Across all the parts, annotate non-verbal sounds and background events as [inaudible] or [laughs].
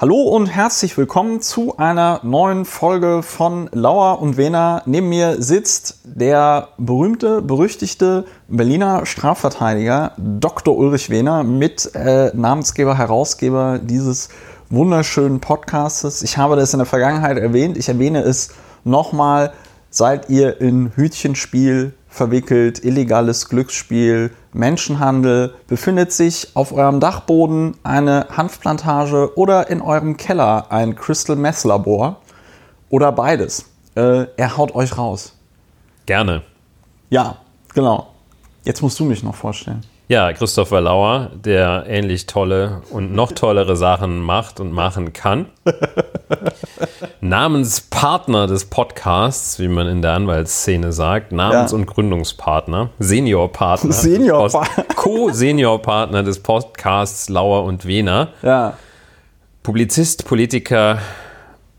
Hallo und herzlich willkommen zu einer neuen Folge von Lauer und Wehner. Neben mir sitzt der berühmte, berüchtigte Berliner Strafverteidiger Dr. Ulrich Wehner mit äh, Namensgeber, Herausgeber dieses wunderschönen Podcastes. Ich habe das in der Vergangenheit erwähnt. Ich erwähne es nochmal. Seid ihr in Hütchenspiel verwickelt, illegales Glücksspiel, Menschenhandel, befindet sich auf eurem Dachboden eine Hanfplantage oder in eurem Keller ein Crystal Meth Labor oder beides. Äh, er haut euch raus. Gerne. Ja, genau. Jetzt musst du mich noch vorstellen. Ja, Christopher Lauer, der ähnlich tolle und noch tollere Sachen macht und machen kann. [laughs] Namenspartner des Podcasts, wie man in der Anwaltsszene sagt, Namens- ja. und Gründungspartner, Seniorpartner, Senior Co-Seniorpartner des Podcasts Lauer und Wiener, ja. Publizist, Politiker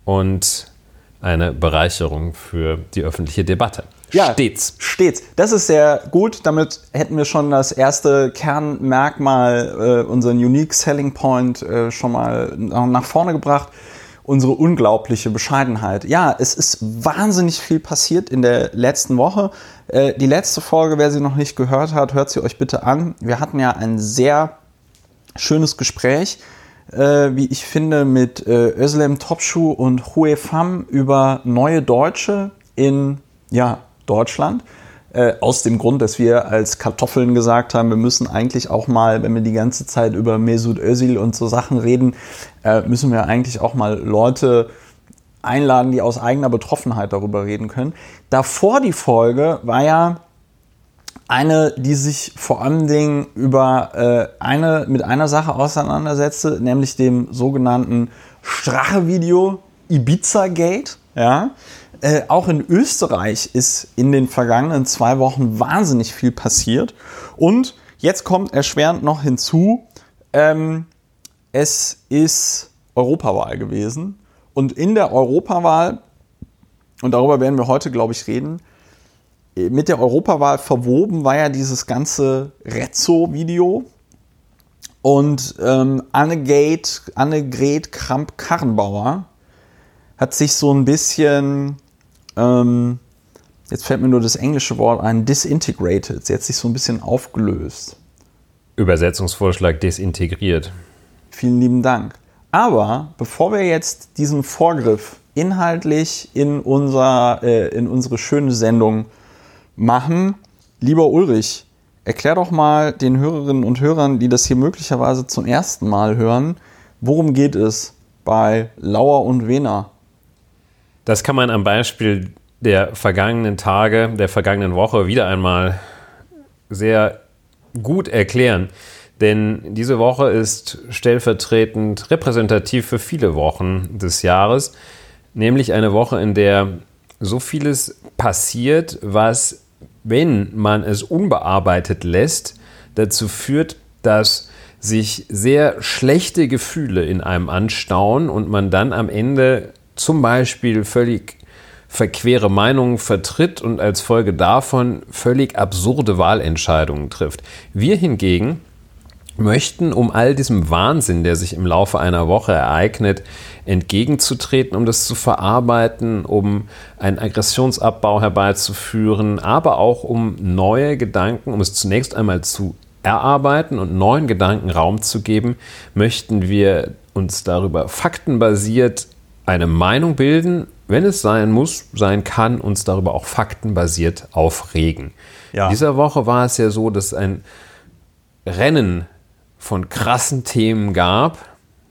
und eine Bereicherung für die öffentliche Debatte. Ja, stets. Stets. Das ist sehr gut. Damit hätten wir schon das erste Kernmerkmal, äh, unseren Unique Selling Point, äh, schon mal nach vorne gebracht. Unsere unglaubliche Bescheidenheit. Ja, es ist wahnsinnig viel passiert in der letzten Woche. Äh, die letzte Folge, wer sie noch nicht gehört hat, hört sie euch bitte an. Wir hatten ja ein sehr schönes Gespräch, äh, wie ich finde, mit äh, Özlem Topschuh und Hue Pham über neue Deutsche in ja, Deutschland. Äh, aus dem Grund, dass wir als Kartoffeln gesagt haben, wir müssen eigentlich auch mal, wenn wir die ganze Zeit über Mesut Özil und so Sachen reden, äh, müssen wir eigentlich auch mal Leute einladen, die aus eigener Betroffenheit darüber reden können. Davor die Folge war ja eine, die sich vor allen Dingen über äh, eine, mit einer Sache auseinandersetzte, nämlich dem sogenannten Strache-Video Ibiza Gate. Ja? Äh, auch in Österreich ist in den vergangenen zwei Wochen wahnsinnig viel passiert. Und jetzt kommt erschwerend noch hinzu, ähm, es ist Europawahl gewesen. Und in der Europawahl, und darüber werden wir heute, glaube ich, reden, äh, mit der Europawahl verwoben war ja dieses ganze Rezzo-Video. Und ähm, Annegret, Annegret Kramp-Karrenbauer hat sich so ein bisschen ähm, jetzt fällt mir nur das englische Wort ein, disintegrated. Sie hat sich so ein bisschen aufgelöst. Übersetzungsvorschlag desintegriert. Vielen lieben Dank. Aber bevor wir jetzt diesen Vorgriff inhaltlich in, unser, äh, in unsere schöne Sendung machen, lieber Ulrich, erklär doch mal den Hörerinnen und Hörern, die das hier möglicherweise zum ersten Mal hören, worum geht es bei Lauer und Wena? Das kann man am Beispiel der vergangenen Tage, der vergangenen Woche wieder einmal sehr gut erklären. Denn diese Woche ist stellvertretend repräsentativ für viele Wochen des Jahres, nämlich eine Woche, in der so vieles passiert, was, wenn man es unbearbeitet lässt, dazu führt, dass sich sehr schlechte Gefühle in einem anstauen und man dann am Ende zum Beispiel völlig verquere Meinungen vertritt und als Folge davon völlig absurde Wahlentscheidungen trifft. Wir hingegen möchten, um all diesem Wahnsinn, der sich im Laufe einer Woche ereignet, entgegenzutreten, um das zu verarbeiten, um einen Aggressionsabbau herbeizuführen, aber auch um neue Gedanken, um es zunächst einmal zu erarbeiten und neuen Gedanken Raum zu geben, möchten wir uns darüber faktenbasiert eine Meinung bilden, wenn es sein muss, sein kann, uns darüber auch faktenbasiert aufregen. Ja. In dieser Woche war es ja so, dass es ein Rennen von krassen Themen gab.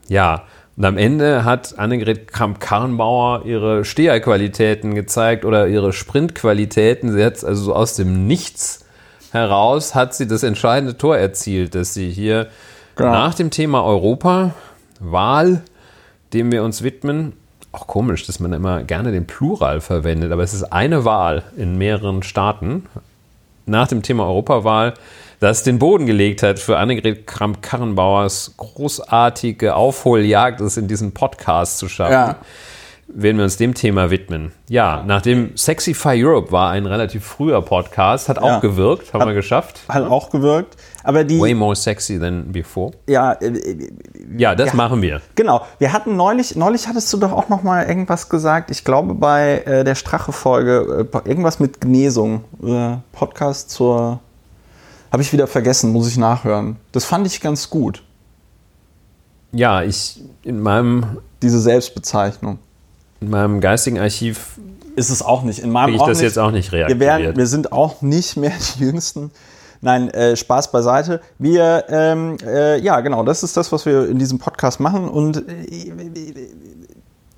Ja, und am Ende hat Annegret Kramp-Karrenbauer ihre Steherqualitäten gezeigt oder ihre Sprintqualitäten. Sie hat also so aus dem Nichts heraus hat sie das entscheidende Tor erzielt, dass sie hier genau. nach dem Thema Europa, Wahl, dem wir uns widmen, auch komisch, dass man immer gerne den Plural verwendet, aber es ist eine Wahl in mehreren Staaten nach dem Thema Europawahl, das den Boden gelegt hat für Annegret Kramp-Karrenbauers großartige Aufholjagd, es in diesem Podcast zu schaffen. Ja. Werden wir uns dem Thema widmen. Ja, nachdem Sexify Europe war ein relativ früher Podcast, hat auch Ja. gewirkt, haben wir geschafft. Hat auch gewirkt. Aber die. Way more sexy than before. Ja, äh, äh, Ja, das Ja. machen wir. Genau, wir hatten neulich, neulich hattest du doch auch noch mal irgendwas gesagt, ich glaube bei äh, der Strache-Folge, äh, irgendwas mit Genesung, äh, Podcast zur, habe ich wieder vergessen, muss ich nachhören. Das fand ich ganz gut, Ja, ich in meinem, diese Selbstbezeichnung. In meinem geistigen Archiv Ist es auch nicht. In meinem ich auch das nicht. jetzt auch nicht wir, reaktiviert. werden, wir sind auch nicht mehr die Jüngsten. Nein, äh, Spaß beiseite. Wir, ähm, äh, ja, genau, das ist das, was wir in diesem Podcast machen. Und äh,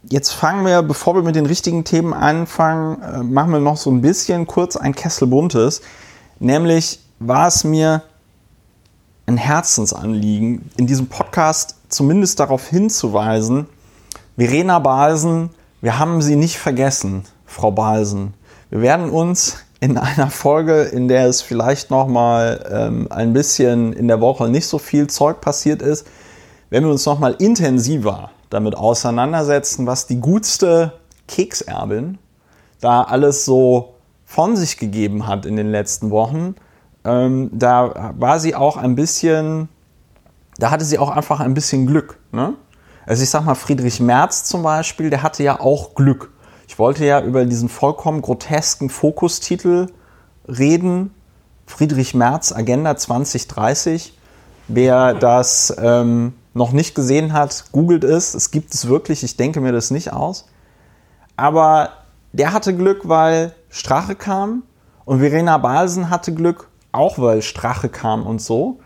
jetzt fangen wir, bevor wir mit den richtigen Themen anfangen, äh, machen wir noch so ein bisschen kurz ein Kessel Buntes. Nämlich war es mir ein Herzensanliegen, in diesem Podcast zumindest darauf hinzuweisen, Verena Balsen, wir haben sie nicht vergessen, Frau Balsen. Wir werden uns in einer Folge, in der es vielleicht noch mal ähm, ein bisschen in der Woche nicht so viel Zeug passiert ist, wenn wir uns noch mal intensiver damit auseinandersetzen, was die gutste Kekserbin da alles so von sich gegeben hat in den letzten Wochen. Ähm, da war sie auch ein bisschen, da hatte sie auch einfach ein bisschen Glück. Ne? Also ich sag mal, Friedrich Merz zum Beispiel, der hatte ja auch Glück. Ich wollte ja über diesen vollkommen grotesken Fokustitel reden. Friedrich Merz, Agenda 2030. Wer das ähm, noch nicht gesehen hat, googelt es. Es gibt es wirklich. Ich denke mir das nicht aus. Aber der hatte Glück, weil Strache kam. Und Verena Balsen hatte Glück, auch weil Strache kam und so.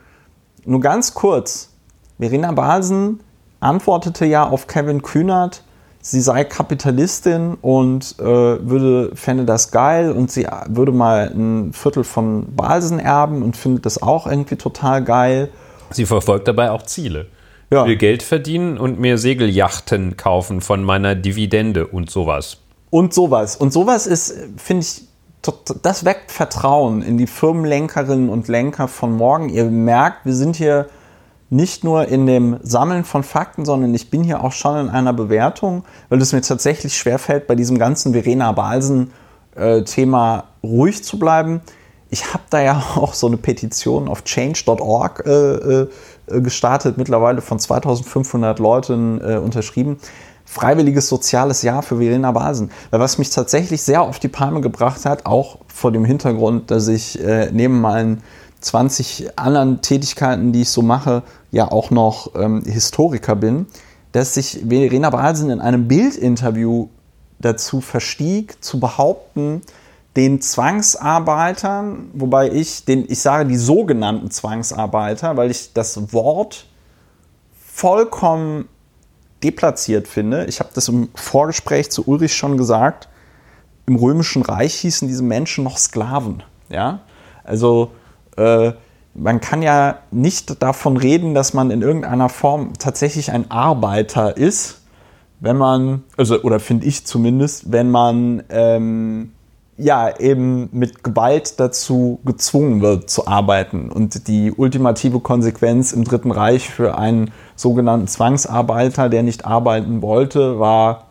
Nur ganz kurz. Verena Balsen antwortete ja auf Kevin Kühnert, sie sei Kapitalistin und äh, würde, fände das geil und sie würde mal ein Viertel von Balsen erben und findet das auch irgendwie total geil. Sie verfolgt dabei auch Ziele. Ja. Ich will Geld verdienen und mir Segelyachten kaufen von meiner Dividende und sowas. Und sowas. Und sowas ist, finde ich, das weckt Vertrauen in die Firmenlenkerinnen und Lenker von morgen. Ihr merkt, wir sind hier nicht nur in dem Sammeln von Fakten, sondern ich bin hier auch schon in einer Bewertung, weil es mir tatsächlich schwerfällt, bei diesem ganzen Verena Balsen-Thema ruhig zu bleiben. Ich habe da ja [laughs] auch so eine Petition auf change.org äh, äh, gestartet, mittlerweile von 2500 Leuten äh, unterschrieben. Freiwilliges soziales Jahr für Verena Balsen. Weil was mich tatsächlich sehr auf die Palme gebracht hat, auch vor dem Hintergrund, dass ich äh, neben meinen 20 anderen Tätigkeiten, die ich so mache, ja auch noch ähm, Historiker bin, dass sich Verena Balsen in einem Bildinterview dazu verstieg, zu behaupten, den Zwangsarbeitern, wobei ich den, ich sage die sogenannten Zwangsarbeiter, weil ich das Wort vollkommen deplatziert finde. Ich habe das im Vorgespräch zu Ulrich schon gesagt. Im Römischen Reich hießen diese Menschen noch Sklaven. Ja? Also äh, man kann ja nicht davon reden, dass man in irgendeiner Form tatsächlich ein Arbeiter ist, wenn man, also oder finde ich zumindest, wenn man ähm, ja eben mit Gewalt dazu gezwungen wird zu arbeiten. Und die ultimative Konsequenz im Dritten Reich für einen sogenannten Zwangsarbeiter, der nicht arbeiten wollte, war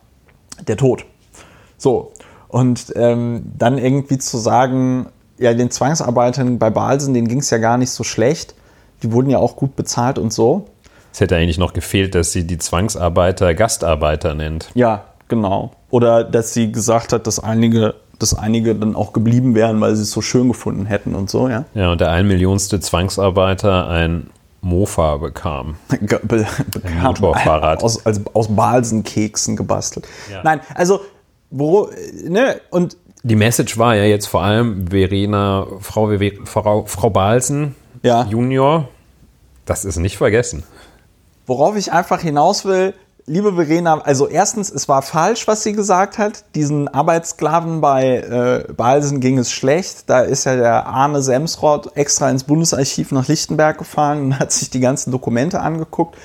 der Tod. So. Und ähm, dann irgendwie zu sagen, ja, den Zwangsarbeitern bei Balsen, denen ging es ja gar nicht so schlecht. Die wurden ja auch gut bezahlt und so. Es hätte eigentlich noch gefehlt, dass sie die Zwangsarbeiter Gastarbeiter nennt. Ja, genau. Oder dass sie gesagt hat, dass einige, dass einige dann auch geblieben wären, weil sie es so schön gefunden hätten und so, ja. Ja, und der ein Millionste Zwangsarbeiter ein Mofa bekam. [laughs] Be- bekam Motorfahrrad. Aus, also aus Balsenkeksen gebastelt. Ja. Nein, also, wo, ne, und Die Message war ja jetzt vor allem Verena, Frau, Frau, Frau Balsen, Ja. Junior, das ist nicht vergessen. worauf ich einfach hinaus will, liebe Verena, also erstens, es war falsch, was sie gesagt hat. Diesen Arbeitssklaven bei äh, Balsen ging es schlecht. Da ist ja der Arne Semsrott extra ins Bundesarchiv nach Lichtenberg gefahren und hat sich die ganzen Dokumente angeguckt.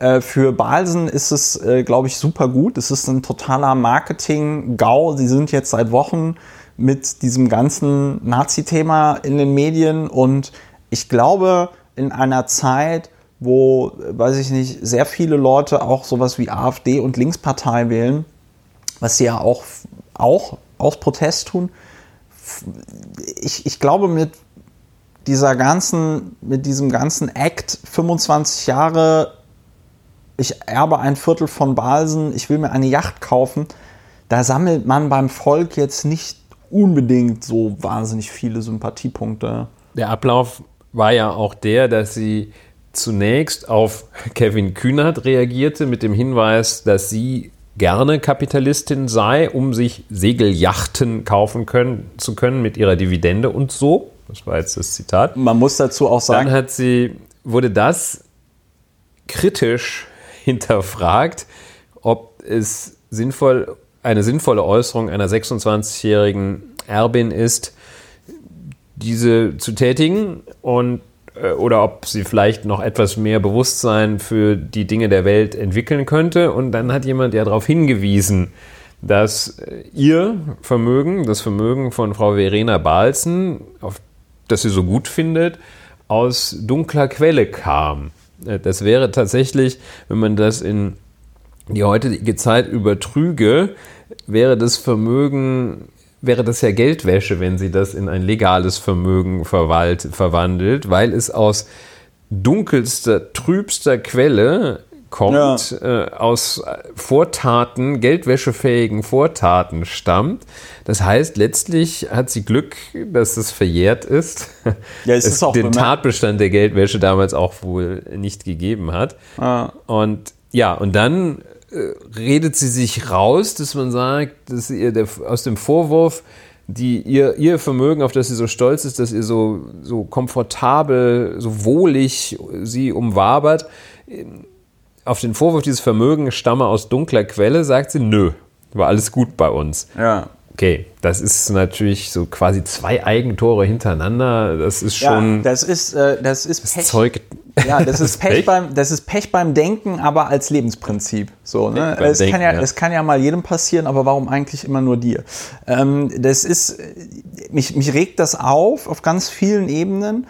Äh, Für Balsen ist es, äh, glaube ich, super gut. Es ist ein totaler Marketing-GAU. Sie sind jetzt seit Wochen mit diesem ganzen Nazi-Thema in den Medien und ich glaube, in einer Zeit, wo, weiß ich nicht, sehr viele Leute auch sowas wie AfD und Linkspartei wählen, was sie ja auch, auch aus Protest tun. Ich, ich glaube, mit dieser ganzen, mit diesem ganzen Act 25 Jahre, ich erbe ein Viertel von Balsen, ich will mir eine Yacht kaufen, da sammelt man beim Volk jetzt nicht unbedingt so wahnsinnig viele Sympathiepunkte. Der Ablauf war ja auch der, dass sie zunächst auf [laughs] Kevin Kühnert reagierte mit dem Hinweis, dass sie gerne Kapitalistin sei, um sich Segeljachten kaufen können, zu können mit ihrer Dividende und so. Das war jetzt das Zitat. Man muss dazu auch sagen. Dann hat sie, wurde das kritisch hinterfragt, ob es sinnvoll, eine sinnvolle Äußerung einer 26-jährigen Erbin ist, diese zu tätigen und äh, oder ob sie vielleicht noch etwas mehr Bewusstsein für die Dinge der Welt entwickeln könnte. Und dann hat jemand ja darauf hingewiesen, dass äh, ihr Vermögen, das Vermögen von Frau Verena Balzen, auf das sie so gut findet, aus dunkler Quelle kam. Äh, das wäre tatsächlich, wenn man das in die heutige Zeit übertrüge, wäre das Vermögen wäre das ja Geldwäsche, wenn sie das in ein legales Vermögen verwalt, verwandelt, weil es aus dunkelster, trübster Quelle kommt, ja. äh, aus Vortaten, geldwäschefähigen Vortaten stammt. Das heißt, letztlich hat sie Glück, dass es verjährt ist. Ja, es, es ist auch den Tatbestand der Geldwäsche damals auch wohl nicht gegeben hat. Ah. Und ja, und dann äh, redet sie sich raus, dass man sagt, dass ihr der, aus dem Vorwurf, die, ihr, ihr Vermögen, auf das sie so stolz ist, dass ihr so, so komfortabel, so wohlig sie umwabert, auf den Vorwurf, dieses Vermögen stamme aus dunkler Quelle, sagt sie, nö, war alles gut bei uns. Ja. Okay, das ist natürlich so quasi zwei Eigentore hintereinander. Das ist schon. Ja, das ist, äh, das ist Pech. Zeug. Ja, das [laughs] ist Pech, Pech, beim, das ist Pech beim Denken, aber als Lebensprinzip. So, ne? es, Denken, kann ja, ja. es kann ja mal jedem passieren, aber warum eigentlich immer nur dir? Ähm, das ist, mich, mich regt das auf, auf ganz vielen Ebenen.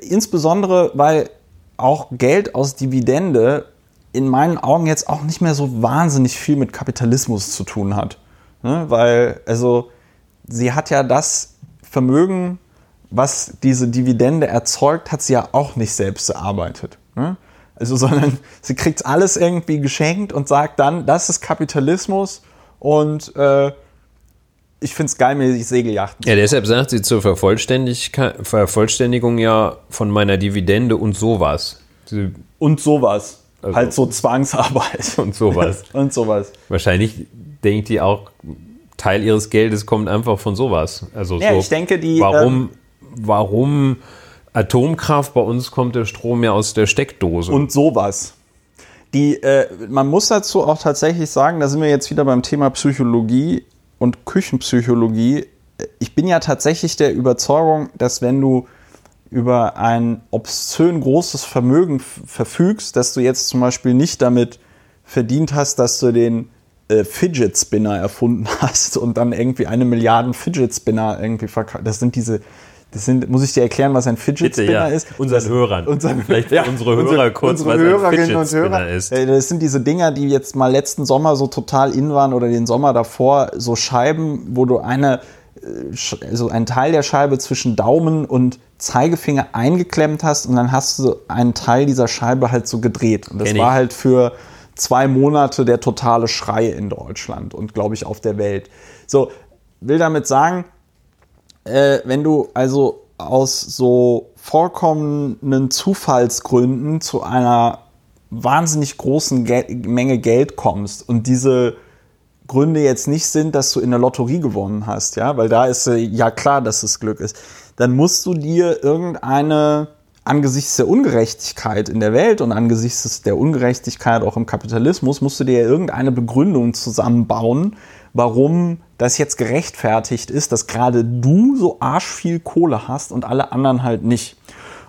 Insbesondere, weil auch Geld aus Dividende in meinen Augen jetzt auch nicht mehr so wahnsinnig viel mit Kapitalismus zu tun hat. Ne? Weil, also, sie hat ja das Vermögen, was diese Dividende erzeugt, hat sie ja auch nicht selbst erarbeitet. Ne? Also, [laughs] sondern sie kriegt alles irgendwie geschenkt und sagt dann, das ist Kapitalismus und äh, ich finde es geil, mir die Segeljachten. Ja, deshalb sagt sie zur Vervollständigung ja von meiner Dividende und sowas. Sie und sowas. Also halt so Zwangsarbeit. [laughs] Und sowas. [laughs] und sowas. Wahrscheinlich denkt die auch, Teil ihres Geldes kommt einfach von sowas. Also ja, so, ich denke, die. Warum, ähm, warum Atomkraft? Bei uns kommt der Strom ja aus der Steckdose. Und sowas. Die, äh, man muss dazu auch tatsächlich sagen, da sind wir jetzt wieder beim Thema Psychologie und Küchenpsychologie. Ich bin ja tatsächlich der Überzeugung, dass wenn du über ein obszön großes Vermögen verfügst, dass du jetzt zum Beispiel nicht damit verdient hast, dass du den äh, Fidget Spinner erfunden [laughs] hast und dann irgendwie eine Milliarde Fidget Spinner irgendwie verkauft. Das sind diese, das sind, muss ich dir erklären, was ein Fidget Bitte, Spinner ja. ist? Unseren Hörern. Unseren, Vielleicht ja, unsere Hörer unsere, kurz, unsere was Hörerinnen ein Fidget und Hörer, ist. Äh, das sind diese Dinger, die jetzt mal letzten Sommer so total in waren oder den Sommer davor, so Scheiben, wo du eine, also einen Teil der Scheibe zwischen Daumen und Zeigefinger eingeklemmt hast und dann hast du einen Teil dieser Scheibe halt so gedreht. Und das Kenn war halt für zwei Monate der totale Schrei in Deutschland und glaube ich auf der Welt. So, will damit sagen, äh, wenn du also aus so vollkommenen Zufallsgründen zu einer wahnsinnig großen Gel Menge Geld kommst und diese Gründe jetzt nicht sind, dass du in der Lotterie gewonnen hast, ja, weil da ist äh, ja klar, dass es Glück ist, dann musst du dir irgendeine angesichts der Ungerechtigkeit in der Welt und angesichts der Ungerechtigkeit auch im Kapitalismus musst du dir irgendeine Begründung zusammenbauen, warum das jetzt gerechtfertigt ist, dass gerade du so arschviel Kohle hast und alle anderen halt nicht.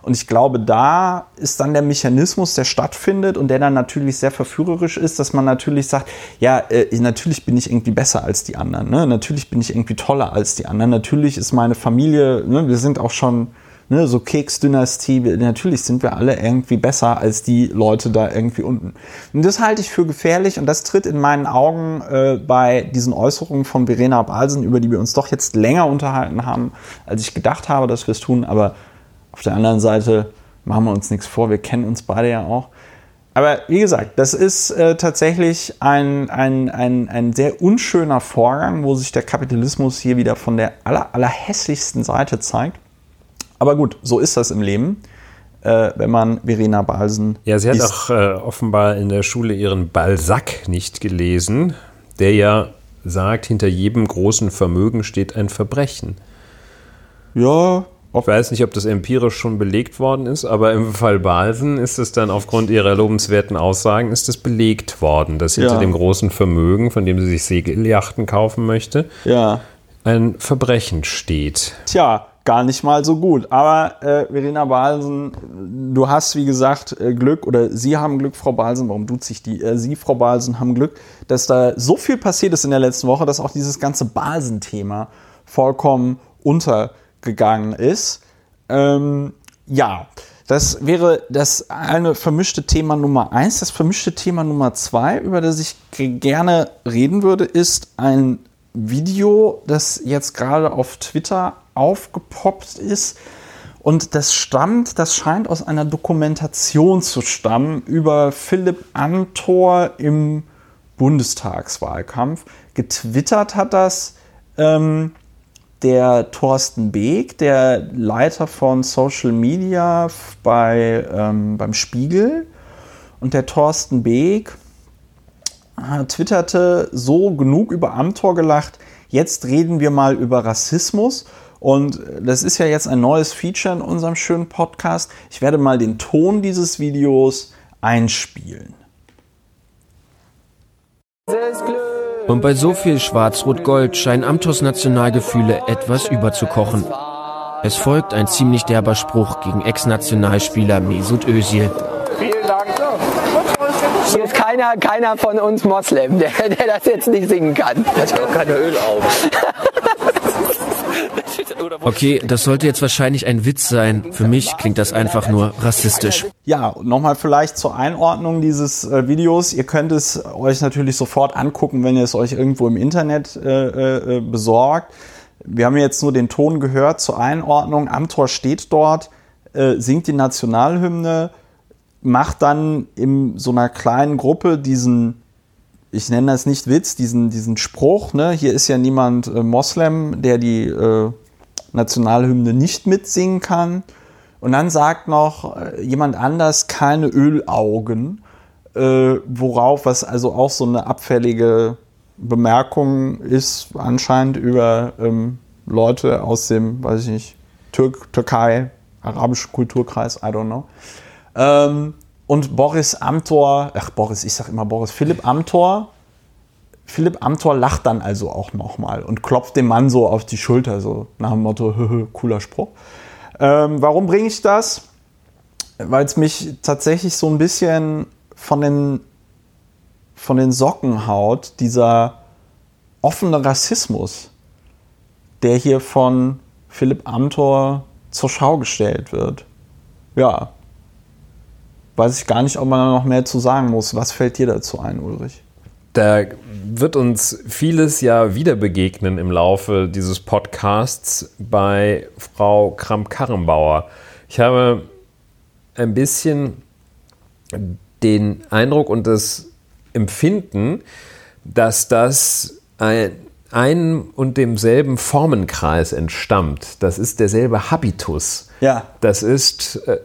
Und ich glaube, da ist dann der Mechanismus, der stattfindet und der dann natürlich sehr verführerisch ist, dass man natürlich sagt, ja, äh, natürlich bin ich irgendwie besser als die anderen. Ne? Natürlich bin ich irgendwie toller als die anderen. Natürlich ist meine Familie, ne? wir sind auch schon Ne, so Keksdynastie, natürlich sind wir alle irgendwie besser als die Leute da irgendwie unten. Und das halte ich für gefährlich und das tritt in meinen Augen äh, bei diesen Äußerungen von Verena Balsen, über die wir uns doch jetzt länger unterhalten haben, als ich gedacht habe, dass wir es tun. Aber auf der anderen Seite machen wir uns nichts vor, wir kennen uns beide ja auch. Aber wie gesagt, das ist äh, tatsächlich ein, ein, ein, ein sehr unschöner Vorgang, wo sich der Kapitalismus hier wieder von der aller, allerhässlichsten Seite zeigt. Aber gut, so ist das im Leben, äh, wenn man Verena Balsen. Ja, sie hat liest. auch äh, offenbar in der Schule ihren Balzac nicht gelesen, der ja sagt, hinter jedem großen Vermögen steht ein Verbrechen. Ja, ich weiß nicht, ob das empirisch schon belegt worden ist, aber im Fall Balsen ist es dann aufgrund ihrer lobenswerten Aussagen ist es belegt worden, dass hinter ja. dem großen Vermögen, von dem sie sich Segeljachten kaufen möchte, ja. ein Verbrechen steht. Tja, gar nicht mal so gut. Aber äh, Verena Balsen, du hast wie gesagt äh, Glück oder Sie haben Glück, Frau Balsen. Warum tut sich die? Äh, Sie, Frau Balsen, haben Glück, dass da so viel passiert ist in der letzten Woche, dass auch dieses ganze Balsen-Thema vollkommen untergegangen ist. Ähm, ja, das wäre das eine vermischte Thema Nummer eins. Das vermischte Thema Nummer zwei, über das ich gerne reden würde, ist ein Video, das jetzt gerade auf Twitter aufgepoppt ist. Und das stammt, das scheint aus einer Dokumentation zu stammen über Philipp Amthor im Bundestagswahlkampf. Getwittert hat das ähm, der Thorsten Beek, der Leiter von Social Media bei, ähm, beim Spiegel. Und der Thorsten Beek äh, twitterte so genug über Amthor gelacht, jetzt reden wir mal über Rassismus. Und das ist ja jetzt ein neues Feature in unserem schönen Podcast. Ich werde mal den Ton dieses Videos einspielen. Und bei so viel Schwarz-Rot-Gold scheinen Amthors Nationalgefühle etwas überzukochen. Es folgt ein ziemlich derber Spruch gegen Ex-Nationalspieler Mesut Özil. Vielen Dank. Hier ist keiner, keiner von uns Moslem, der, der das jetzt nicht singen kann. Hat auch keine Ölaugen. Okay, das sollte jetzt wahrscheinlich ein Witz sein. Für mich klingt das einfach nur rassistisch. Ja, nochmal vielleicht zur Einordnung dieses äh, Videos. Ihr könnt es euch natürlich sofort angucken, wenn ihr es euch irgendwo im Internet äh, äh, besorgt. Wir haben jetzt nur den Ton gehört zur Einordnung. Amtor steht dort, äh, singt die Nationalhymne, macht dann in so einer kleinen Gruppe diesen ich nenne das nicht Witz, diesen, diesen Spruch, ne? hier ist ja niemand äh, Moslem, der die äh, Nationalhymne nicht mitsingen kann. Und dann sagt noch äh, jemand anders keine Ölaugen, äh, worauf, was also auch so eine abfällige Bemerkung ist, anscheinend über ähm, Leute aus dem, weiß ich nicht, Türk Türkei, arabischen Kulturkreis, I don't know. Ähm, und Boris Amthor, ach Boris, ich sag immer Boris, Philipp Amthor Philipp Amthor lacht dann also auch nochmal und klopft dem Mann so auf die Schulter, so nach dem Motto, [laughs] cooler Spruch. Ähm, warum bringe ich das? Weil es mich tatsächlich so ein bisschen von den, von den Socken haut, dieser offene Rassismus, der hier von Philipp Amthor zur Schau gestellt wird. Ja, weiß ich gar nicht, ob man da noch mehr zu sagen muss. Was fällt dir dazu ein, Ulrich? Da wird uns vieles ja wieder begegnen im Laufe dieses Podcasts bei Frau Kramp-Karrenbauer. Ich habe ein bisschen den Eindruck und das Empfinden, dass das ein, einem und demselben Formenkreis entstammt. Das ist derselbe Habitus. Ja. Das ist äh,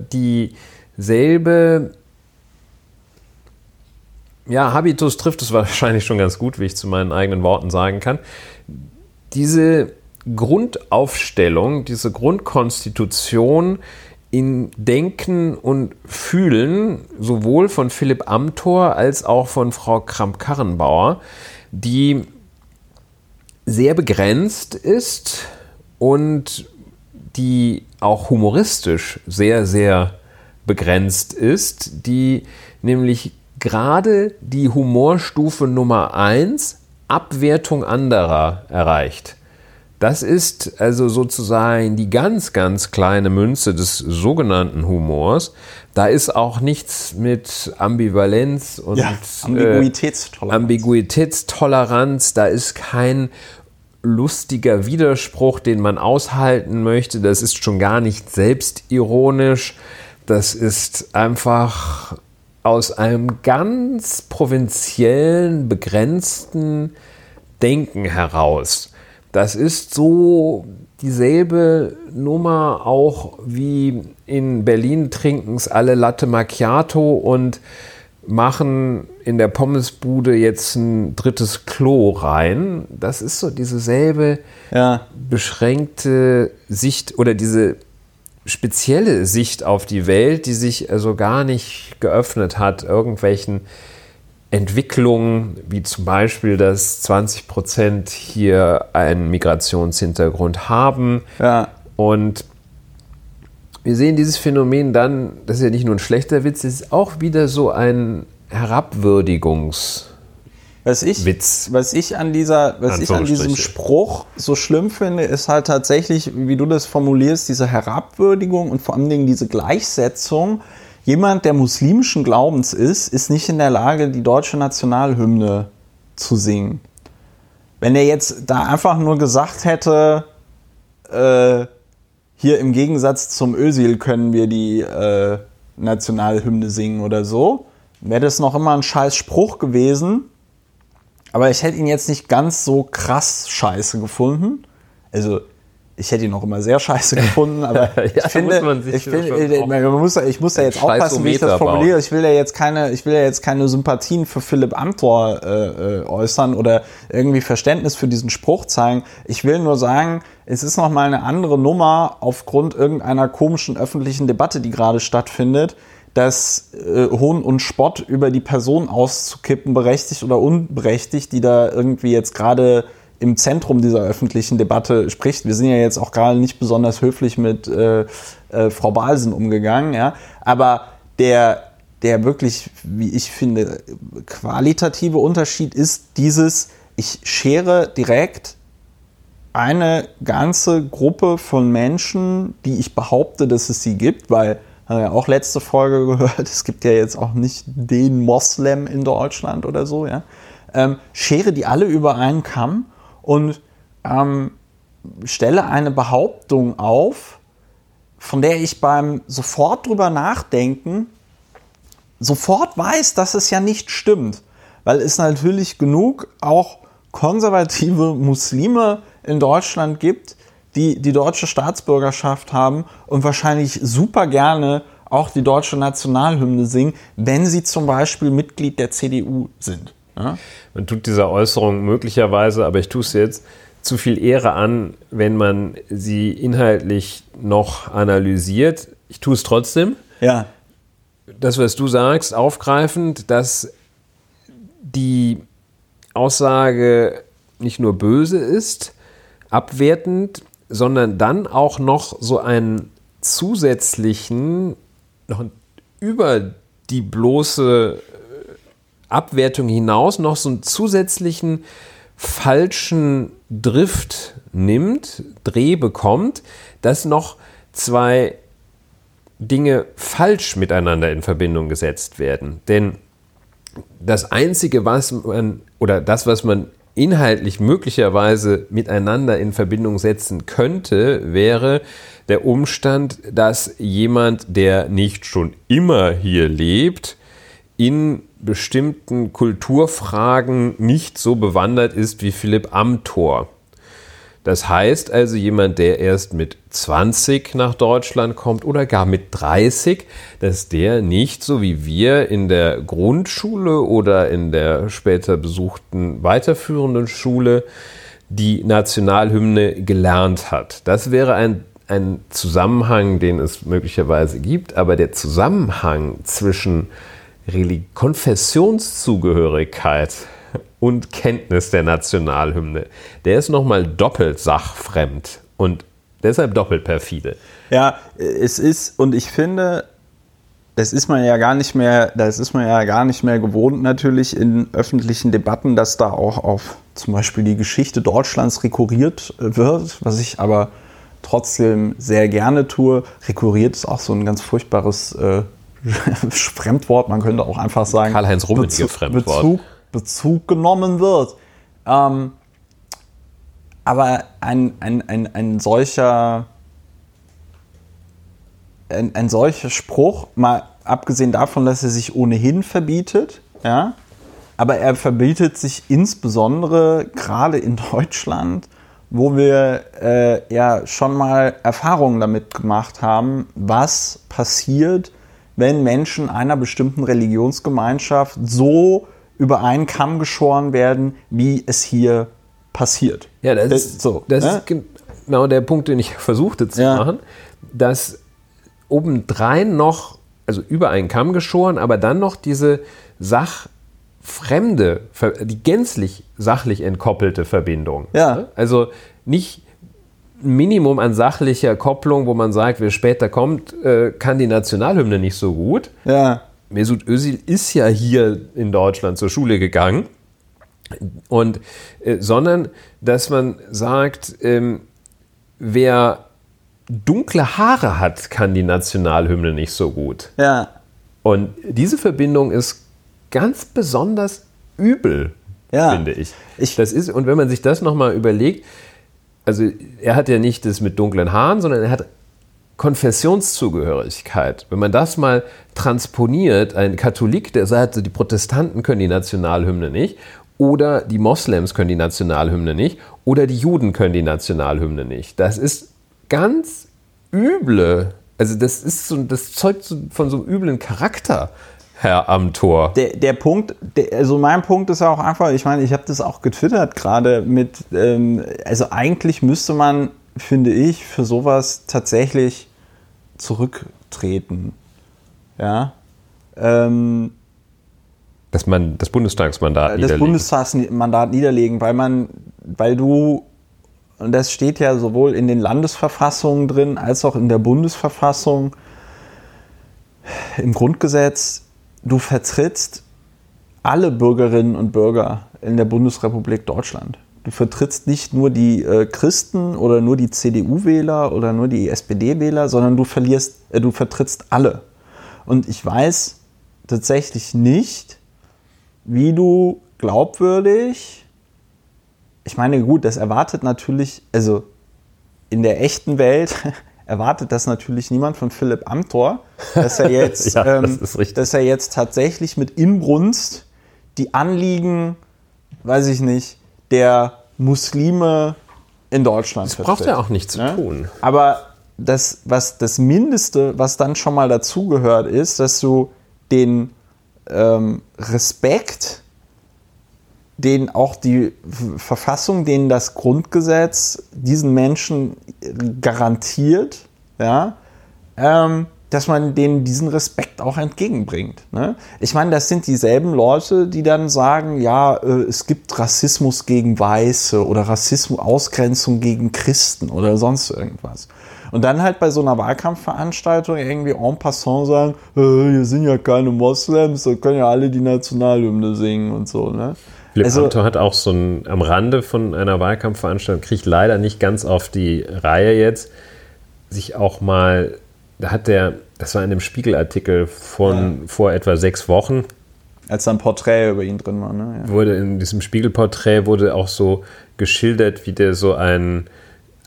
dieselbe ja, Habitus trifft es [laughs] wahrscheinlich schon ganz gut, wie ich zu meinen eigenen Worten sagen kann. Diese Grundaufstellung, diese Grundkonstitution in Denken und Fühlen, sowohl von Philipp Amthor als auch von Frau Kramp-Karrenbauer, die sehr begrenzt ist und die auch humoristisch sehr, sehr begrenzt ist, die nämlich gerade die Humorstufe Nummer 1, Abwertung anderer, erreicht. Das ist also sozusagen die ganz, ganz kleine Münze des sogenannten Humors. Da ist auch nichts mit Ambivalenz und Ja, Ambiguitätstoleranz. Äh, Ambiguitätstoleranz. Da ist kein lustiger Widerspruch, den man aushalten möchte. Das ist schon gar nicht selbstironisch. Das ist einfach aus einem ganz provinziellen, begrenzten Denken heraus. Das ist so dieselbe Nummer auch wie in Berlin trinken es alle Latte Macchiato und machen in der Pommesbude jetzt ein drittes Klo rein. Das ist so dieselbe Ja. beschränkte Sicht oder diese spezielle Sicht auf die Welt, die sich also gar nicht geöffnet hat, irgendwelchen Entwicklungen, wie zum Beispiel, dass 20 Prozent hier einen Migrationshintergrund haben. Ja. Und wir sehen dieses Phänomen dann, das ist ja nicht nur ein schlechter Witz, es ist auch wieder so ein Herabwürdigungs- Was ich, Witz. was ich an dieser, was ich an diesem. Spruch so schlimm finde, ist halt tatsächlich, wie du das formulierst, diese Herabwürdigung und vor allen Dingen diese Gleichsetzung. Jemand, der muslimischen Glaubens ist, ist nicht in der Lage, die deutsche Nationalhymne zu singen. Wenn er jetzt da einfach nur gesagt hätte, äh, hier im Gegensatz zum Özil können wir die äh, Nationalhymne singen oder so, wäre das noch immer ein scheiß Spruch gewesen. Aber ich hätte ihn jetzt nicht ganz so krass scheiße gefunden. Also, ich hätte ihn auch immer sehr scheiße [laughs] gefunden, aber Ja, ich da finde, muss man ich, finde äh, man muss, ich muss ja jetzt aufpassen, wie ich das formuliere. Ich will ja jetzt keine, ich will ja jetzt keine Sympathien für Philipp Amthor äh, äh, äußern oder irgendwie Verständnis für diesen Spruch zeigen. Ich will nur sagen, es ist noch mal eine andere Nummer aufgrund irgendeiner komischen öffentlichen Debatte, die gerade stattfindet, dass äh, Hohn und Spott über die Person auszukippen, berechtigt oder unberechtigt, die da irgendwie jetzt gerade im Zentrum dieser öffentlichen Debatte spricht. Wir sind ja jetzt auch gerade nicht besonders höflich mit äh, äh, Frau Balsen umgegangen, ja. Aber der, der wirklich, wie ich finde, qualitative Unterschied ist dieses, ich schere direkt eine ganze Gruppe von Menschen, die ich behaupte, dass es sie gibt, weil haben ja auch letzte Folge [laughs] gehört, es gibt ja jetzt auch nicht den Moslem in Deutschland oder so, ja. Ähm, schere die alle über einen Kamm und ähm, stelle eine Behauptung auf, von der ich beim sofort drüber nachdenken sofort weiß, dass es ja nicht stimmt. Weil es natürlich genug auch konservative Muslime in Deutschland gibt, die die deutsche Staatsbürgerschaft haben und wahrscheinlich super gerne auch die deutsche Nationalhymne singen, wenn sie zum Beispiel Mitglied der CDU sind. Ja? Man tut dieser Äußerung möglicherweise, aber ich tue es jetzt, zu viel Ehre an, wenn man sie inhaltlich noch analysiert. Ich tue es trotzdem. ja. Das, was du sagst, aufgreifend, dass die Aussage nicht nur böse ist, abwertend, sondern dann auch noch so einen zusätzlichen, noch über die bloße Abwertung hinaus noch so einen zusätzlichen falschen Drift nimmt, Dreh bekommt, dass noch zwei Dinge falsch miteinander in Verbindung gesetzt werden. Denn das Einzige, was man, oder das, was man inhaltlich möglicherweise miteinander in Verbindung setzen könnte, wäre der Umstand, dass jemand, der nicht schon immer hier lebt, in bestimmten Kulturfragen nicht so bewandert ist wie Philipp Amthor. Das heißt also, jemand, der erst mit 20 nach Deutschland kommt oder gar mit 30, dass der nicht so wie wir in der Grundschule oder in der später besuchten weiterführenden Schule die Nationalhymne gelernt hat. Das wäre ein, ein Zusammenhang, den es möglicherweise gibt, aber der Zusammenhang zwischen Konfessionszugehörigkeit und Kenntnis der Nationalhymne, der ist nochmal doppelt sachfremd und deshalb doppelt perfide. Ja, es ist, und ich finde, das ist man ja gar nicht mehr, das ist man ja gar nicht mehr gewohnt natürlich in öffentlichen Debatten, dass da auch auf zum Beispiel die Geschichte Deutschlands rekurriert wird, was ich aber trotzdem sehr gerne tue. Rekurriert ist auch so ein ganz furchtbares äh, [laughs] Fremdwort. Man könnte auch einfach sagen, Karl-Heinz Rummenigge Bezug, Fremdwort. Bezug, Bezug genommen wird. Ähm, aber ein, ein, ein, ein solcher ein, ein solcher Spruch, mal abgesehen davon, dass er sich ohnehin verbietet, ja, aber er verbietet sich insbesondere gerade in Deutschland, wo wir äh, ja schon mal Erfahrungen damit gemacht haben, was passiert, wenn Menschen einer bestimmten Religionsgemeinschaft so über einen Kamm geschoren werden, wie es hier passiert. Ja, das, Das- ist, so, das ne? ist genau der Punkt, den ich [laughs] versuchte zu Ja. machen, dass obendrein noch, also über einen Kamm geschoren, aber dann noch diese sachfremde, die gänzlich sachlich entkoppelte Verbindung. Ja. Ne? Also nicht ein Minimum an sachlicher Kopplung, wo man sagt, wer später kommt, äh, kann die Nationalhymne nicht so gut. Ja, Mesut Özil ist ja hier in Deutschland zur Schule gegangen. Und, äh, sondern, dass man sagt, ähm, wer dunkle Haare hat, kann die Nationalhymne nicht so gut. ja, Und diese Verbindung ist ganz besonders übel, Ja. finde ich. Ich- Das ist, und wenn man sich das nochmal überlegt, also er hat ja nicht das mit dunklen Haaren, sondern er hat Konfessionszugehörigkeit. Wenn man das mal transponiert, ein Katholik, der sagt, die Protestanten können die Nationalhymne nicht, oder die Moslems können die Nationalhymne nicht, oder die Juden können die Nationalhymne nicht. Das ist ganz üble, also das ist so, das zeugt so von so einem üblen Charakter, Herr Amtor. der, der Punkt, der, also mein Punkt ist auch einfach, ich meine, ich habe das auch getwittert gerade mit, ähm, also eigentlich müsste man, finde ich, für sowas tatsächlich zurücktreten. Ja. Ähm, Dass man das Bundestagsmandat das niederlegt. Bundestagsmandat niederlegen, weil man, weil du, und das steht ja sowohl in den Landesverfassungen drin, als auch in der Bundesverfassung, im Grundgesetz, du vertrittst alle Bürgerinnen und Bürger in der Bundesrepublik Deutschland. Du vertrittst nicht nur die äh, Christen oder nur die CDU-Wähler oder nur die SPD-Wähler, sondern du verlierst, äh, du vertrittst alle. Und ich weiß tatsächlich nicht, wie du glaubwürdig, ich meine, gut, das erwartet natürlich, also in der echten Welt [laughs] erwartet das natürlich niemand von Philipp Amthor, dass er jetzt, [laughs] Ja, das ähm, ist richtig. dass er jetzt tatsächlich mit Inbrunst die Anliegen, weiß ich nicht, der Muslime in Deutschland Das braucht er auch nicht zu Ne? tun. Aber das, was das Mindeste, was dann schon mal dazugehört, ist, dass du den ähm, Respekt, den auch die Verfassung, den das Grundgesetz diesen Menschen garantiert, ja, ähm, dass man denen diesen Respekt auch entgegenbringt. Ne? Ich meine, das sind dieselben Leute, die dann sagen, ja, äh, es gibt Rassismus gegen Weiße oder Rassismus, Ausgrenzung gegen Christen oder sonst irgendwas. Und dann halt bei so einer Wahlkampfveranstaltung irgendwie en passant sagen, äh, hier sind ja keine Moslems, da können ja alle die Nationalhymne singen und so. Ne? Philipp Also- Amthor hat auch so ein, am Rande von einer Wahlkampfveranstaltung, kriegt leider nicht ganz auf die Reihe jetzt, sich auch mal, da hat der, das war in einem Spiegelartikel von vor etwa sechs Wochen, Als da ein Porträt über ihn drin war. Ne? Ja. wurde in diesem Spiegelporträt wurde auch so geschildert, wie der so ein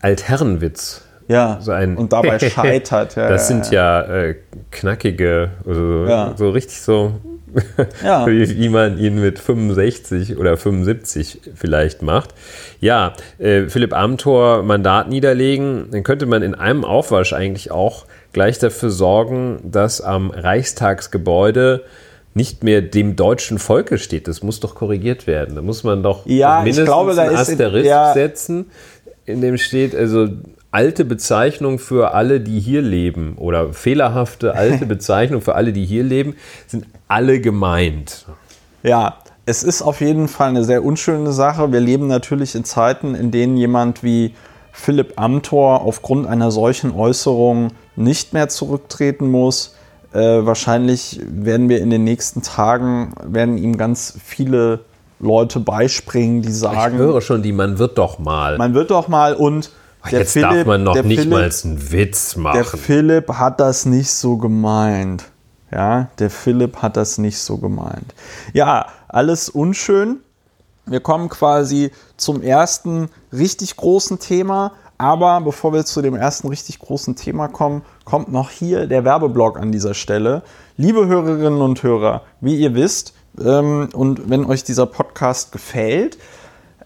Altherrenwitz Ja, so ein und dabei [laughs] scheitert. Ja, das ja, sind ja, äh, knackige, also Ja. so richtig so, [laughs] Ja. wie, [laughs] wie man ihn mit 65 oder 75 vielleicht macht. Ja, äh, Philipp Amthor Mandat niederlegen, dann könnte man in einem Aufwasch eigentlich auch gleich dafür sorgen, dass am Reichstagsgebäude nicht mehr dem deutschen Volke steht. Das muss doch korrigiert werden. Da muss man doch Ja, mindestens glaube, einen Asterisk ja. setzen, in dem steht, also alte Bezeichnung für alle, die hier leben oder fehlerhafte alte [laughs] Bezeichnung für alle, die hier leben, sind alle gemeint. Ja, es ist auf jeden Fall eine sehr unschöne Sache. Wir leben natürlich in Zeiten, in denen jemand wie Philipp Amthor aufgrund einer solchen Äußerung nicht mehr zurücktreten muss. Äh, wahrscheinlich werden wir in den nächsten Tagen, werden ihm ganz viele Leute beispringen, die sagen. Ich höre schon die, man wird doch mal. Man wird doch mal und der Jetzt Philipp, darf man noch nicht Philipp, mal einen Witz machen. Der Philipp hat das nicht so gemeint. Ja, der Philipp hat das nicht so gemeint. Ja, alles unschön. Wir kommen quasi zum ersten richtig großen Thema. Aber bevor wir zu dem ersten richtig großen Thema kommen, kommt noch hier der Werbeblock an dieser Stelle. Liebe Hörerinnen und Hörer, wie ihr wisst, ähm, und wenn euch dieser Podcast gefällt,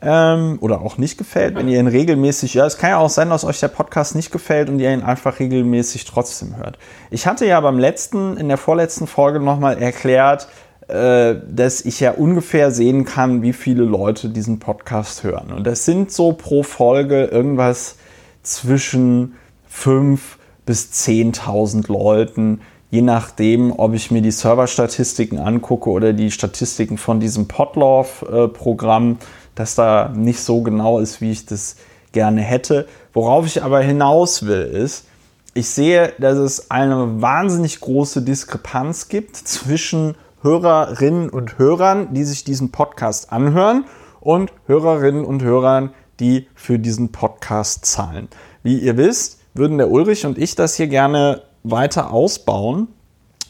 ähm, oder auch nicht gefällt, wenn ihr ihn regelmäßig, ja, es kann ja auch sein, dass euch der Podcast nicht gefällt und ihr ihn einfach regelmäßig trotzdem hört. Ich hatte ja beim letzten, in der vorletzten Folge nochmal erklärt, dass ich ja ungefähr sehen kann, wie viele Leute diesen Podcast hören. Und das sind so pro Folge irgendwas zwischen 5.000 bis 10.000 Leuten, je nachdem, ob ich mir die Serverstatistiken angucke oder die Statistiken von diesem Podlove-Programm. Äh, dass da nicht so genau ist, wie ich das gerne hätte. Worauf ich aber hinaus will, ist, ich sehe, dass es eine wahnsinnig große Diskrepanz gibt zwischen Hörerinnen und Hörern, die sich diesen Podcast anhören und Hörerinnen und Hörern, die für diesen Podcast zahlen. Wie ihr wisst, würden der Ulrich und ich das hier gerne weiter ausbauen.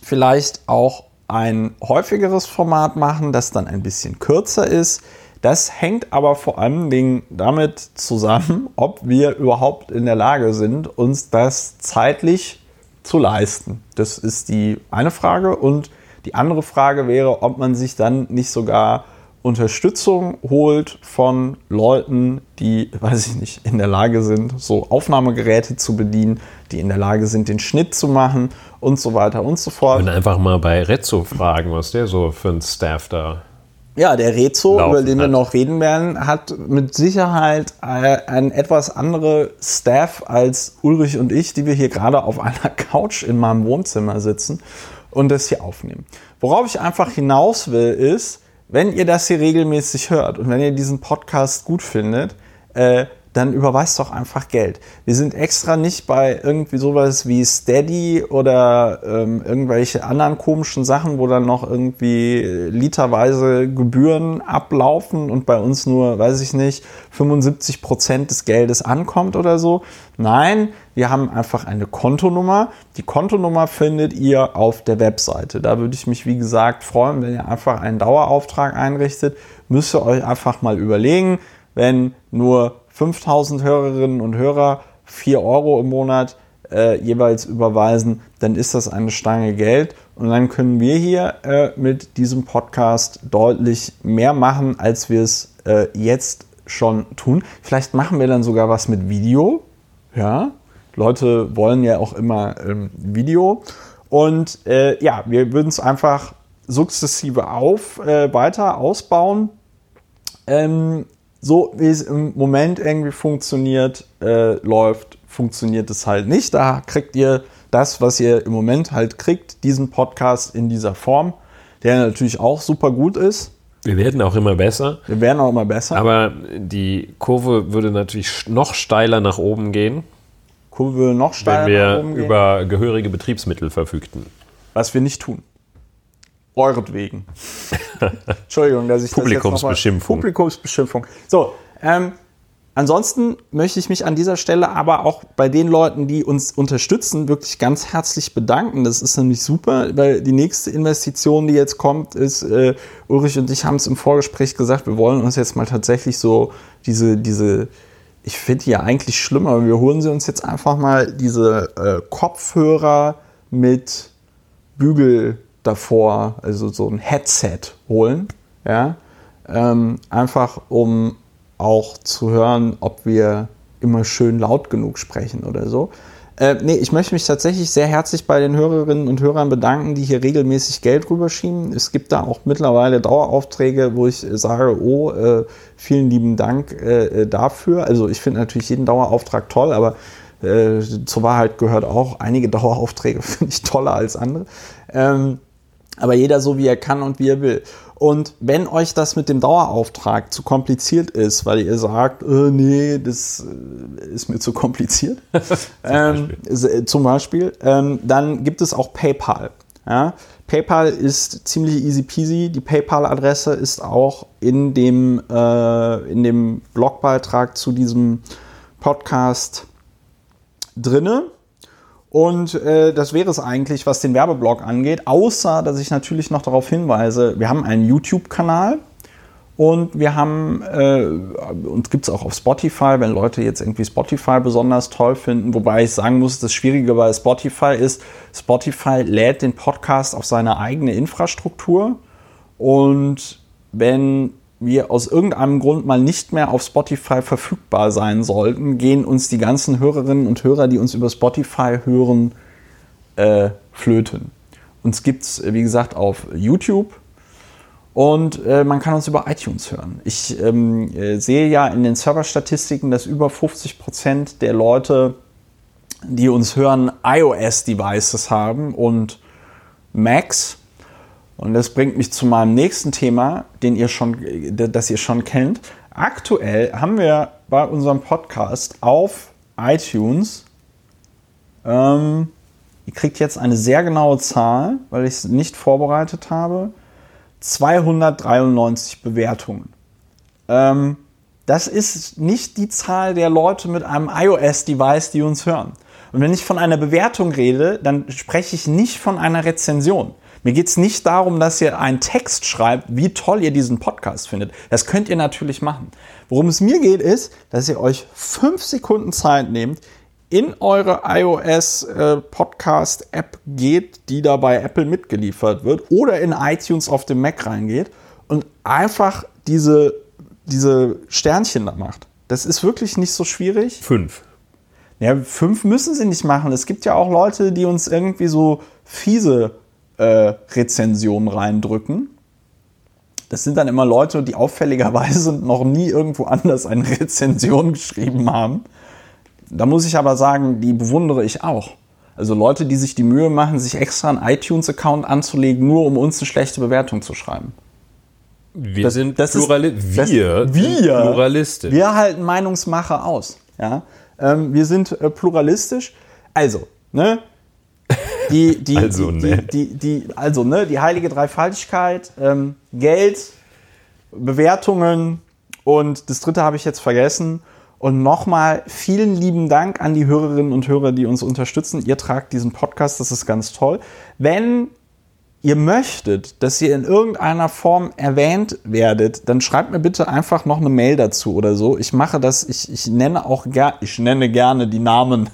Vielleicht auch ein häufigeres Format machen, das dann ein bisschen kürzer ist. Das hängt aber vor allen Dingen damit zusammen, [laughs] ob wir überhaupt in der Lage sind, uns das zeitlich zu leisten. Das ist die eine Frage. Und die andere Frage wäre, ob man sich dann nicht sogar Unterstützung holt von Leuten, die, weiß ich nicht, in der Lage sind, so Aufnahmegeräte zu bedienen, die in der Lage sind, den Schnitt zu machen und so weiter und so fort. Und einfach mal bei Rezzo fragen, was der so für ein Staff da ja, der Rezo, über den wir noch reden werden, hat mit Sicherheit äh, ein etwas andere Staff als Ulrich und ich, die wir hier gerade auf einer [laughs] Couch in meinem Wohnzimmer sitzen und das hier aufnehmen. Worauf ich einfach hinaus will, ist, wenn ihr das hier regelmäßig hört und wenn ihr diesen Podcast gut findet, äh, dann überweist doch einfach Geld. Wir sind extra nicht bei irgendwie sowas wie Steady oder ähm, irgendwelche anderen komischen Sachen, wo dann noch irgendwie literweise Gebühren ablaufen und bei uns nur, weiß ich nicht, 75 Prozent des Geldes ankommt oder so. Nein, wir haben einfach eine Kontonummer. Die Kontonummer findet ihr auf der Webseite. Da würde ich mich, wie gesagt, freuen, wenn ihr einfach einen Dauerauftrag einrichtet. Müsst ihr euch einfach mal überlegen, wenn nur 5000 Hörerinnen und Hörer 4 Euro im Monat äh, jeweils überweisen, dann ist das eine Stange Geld. Und dann können wir hier äh, mit diesem Podcast deutlich mehr machen, als wir es äh, jetzt schon tun. Vielleicht machen wir dann sogar was mit Video. Ja, Leute wollen ja auch immer ähm, Video. Und äh, ja, wir würden es einfach sukzessive auf, äh, weiter ausbauen. Ähm, so wie es im Moment irgendwie funktioniert, äh, läuft, funktioniert es halt nicht. Da kriegt ihr das, was ihr im Moment halt kriegt, diesen Podcast in dieser Form, der natürlich auch super gut ist. Wir werden auch immer besser. Wir werden auch immer besser. Aber die Kurve würde natürlich noch steiler nach oben gehen. Kurve würde noch steiler wenn wir nach oben gehen. über gehörige Betriebsmittel verfügten. Was wir nicht tun. Euretwegen. [laughs] Entschuldigung, dass ich Publikumsbeschimpfung. Publikumsbeschimpfung. So, ähm, ansonsten möchte ich mich an dieser Stelle aber auch bei den Leuten, die uns unterstützen, wirklich ganz herzlich bedanken. Das ist nämlich super, weil die nächste Investition, die jetzt kommt, ist, äh, Ulrich und ich haben es im Vorgespräch gesagt, wir wollen uns jetzt mal tatsächlich so diese, diese, ich finde die ja eigentlich schlimmer, aber wir holen sie uns jetzt einfach mal diese äh, Kopfhörer mit Bügel davor, also so ein Headset holen, ja, ähm, einfach um auch zu hören, ob wir immer schön laut genug sprechen oder so. Äh, nee, ich möchte mich tatsächlich sehr herzlich bei den Hörerinnen und Hörern bedanken, die hier regelmäßig Geld rüberschieben. Es gibt da auch mittlerweile Daueraufträge, wo ich sage, oh, äh, vielen lieben Dank äh, dafür. Also ich finde natürlich jeden Dauerauftrag toll, aber äh, zur Wahrheit gehört auch, einige [laughs] Daueraufträge finde ich toller als andere. Ähm, aber jeder so, wie er kann und wie er will. Und wenn euch das mit dem Dauerauftrag zu kompliziert ist, weil ihr sagt, äh, nee, das äh, ist mir zu kompliziert, [laughs] zum ähm, Beispiel, zum Beispiel ähm, dann gibt es auch PayPal. Ja? PayPal ist ziemlich easy peasy. Die PayPal-Adresse ist auch in dem, äh, in dem Blogbeitrag zu diesem Podcast drinne. Und äh, das wäre es eigentlich, was den Werbeblock angeht, außer dass ich natürlich noch darauf hinweise, wir haben einen YouTube-Kanal und wir haben, äh, uns gibt es auch auf Spotify, wenn Leute jetzt irgendwie Spotify besonders toll finden, wobei ich sagen muss, das Schwierige bei Spotify ist, Spotify lädt den Podcast auf seine eigene Infrastruktur. Und wenn wir aus irgendeinem Grund mal nicht mehr auf Spotify verfügbar sein sollten, gehen uns die ganzen Hörerinnen und Hörer, die uns über Spotify hören, äh, flöten. Uns gibt es, wie gesagt, auf YouTube und äh, man kann uns über iTunes hören. Ich ähm, äh, sehe ja in den Serverstatistiken, dass über 50 Prozent der Leute, die uns hören, iOS-Devices haben und Macs. Und das bringt mich zu meinem nächsten Thema, den ihr schon, das ihr schon kennt. Aktuell haben wir bei unserem Podcast auf iTunes, ähm, ihr kriegt jetzt eine sehr genaue Zahl, weil ich es nicht vorbereitet habe, 293 Bewertungen. Ähm, das ist nicht die Zahl der Leute mit einem iOS-Device, die uns hören. Und wenn ich von einer Bewertung rede, dann spreche ich nicht von einer Rezension. Mir geht es nicht darum, dass ihr einen Text schreibt, wie toll ihr diesen Podcast findet. Das könnt ihr natürlich machen. Worum es mir geht, ist, dass ihr euch fünf Sekunden Zeit nehmt, in eure iOS äh, Podcast App geht, die da bei Apple mitgeliefert wird, oder in iTunes auf dem Mac reingeht und einfach diese, diese Sternchen da macht. Das ist wirklich nicht so schwierig. Fünf. Ja, fünf müssen sie nicht machen. Es gibt ja auch Leute, die uns irgendwie so fiese äh, Rezensionen reindrücken. Das sind dann immer Leute, die auffälligerweise [laughs] noch nie irgendwo anders eine Rezension geschrieben haben. Da muss ich aber sagen, die bewundere ich auch. Also Leute, die sich die Mühe machen, sich extra einen iTunes-Account anzulegen, nur um uns eine schlechte Bewertung zu schreiben. Wir Das- sind das ist- Plurali das- wir, sind Pluralistisch. Wir halten Meinungsmache aus. Ja? Ähm, wir sind äh, pluralistisch. Also, ne? Die, die, [laughs] Also, die, ne. die, die, also, ne? Die heilige Dreifaltigkeit, ähm, Geld, Bewertungen und das dritte habe ich jetzt vergessen. Und nochmal vielen lieben Dank an die Hörerinnen und Hörer, die uns unterstützen. Ihr tragt diesen Podcast, das ist ganz toll. Wenn ihr möchtet, dass ihr in irgendeiner Form erwähnt werdet, dann schreibt mir bitte einfach noch eine Mail dazu oder so. Ich mache das, ich, ich nenne auch ger ich nenne gerne die Namen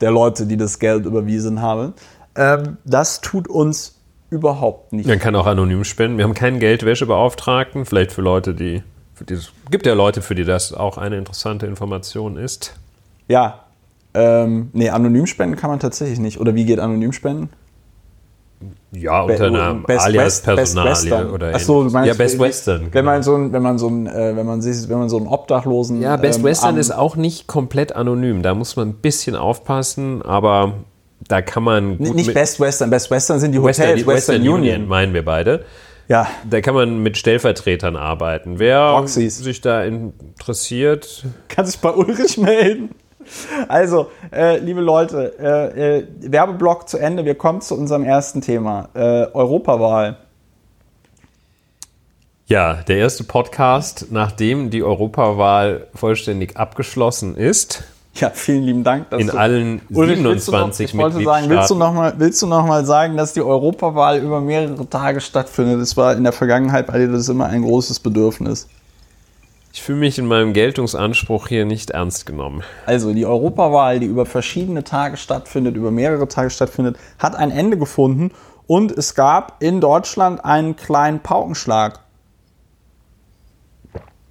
der Leute, die das Geld überwiesen haben. Ähm, das tut uns überhaupt nicht. Man kann auch anonym spenden. Wir haben keinen Geldwäschebeauftragten. Vielleicht für Leute, die. Für dieses, gibt ja Leute, für die das auch eine interessante Information ist. Ja. Ähm, nee, anonym spenden kann man tatsächlich nicht. Oder wie geht anonym spenden? Ja, unter einer Best Alias Personalie oder Ach so, du meinst, Ja, Best Western. Wenn genau. man so ein, wenn man so ein, äh, wenn man sich, wenn man so einen Obdachlosen. Ja, Best ähm, Western ist auch nicht komplett anonym. Da muss man ein bisschen aufpassen, aber da kann man gut nicht Best Western. Best Western sind die Hotels. Western, Western, Western Union. Union. meinen wir beide. Ja, Da kann man mit Stellvertretern arbeiten. Wer Proxys. sich da interessiert, kann sich bei Ulrich melden. Also, äh, liebe Leute, äh, äh, Werbeblock zu Ende. Wir kommen zu unserem ersten Thema. Äh, Europawahl. ja, der erste Podcast, nachdem die Europawahl vollständig abgeschlossen ist, Ja, vielen lieben Dank. dass in allen Ulrich, willst du noch, 27 ich wollte sagen, willst du Mitgliedstaaten. noch mal, willst du noch mal sagen, dass die Europawahl über mehrere Tage stattfindet? Das war in der Vergangenheit bei dir das immer ein großes Bedürfnis. Ich fühle mich in meinem Geltungsanspruch hier nicht ernst genommen. Also die Europawahl, die über verschiedene Tage stattfindet, über mehrere Tage stattfindet, hat ein Ende gefunden und es gab in Deutschland einen kleinen Paukenschlag.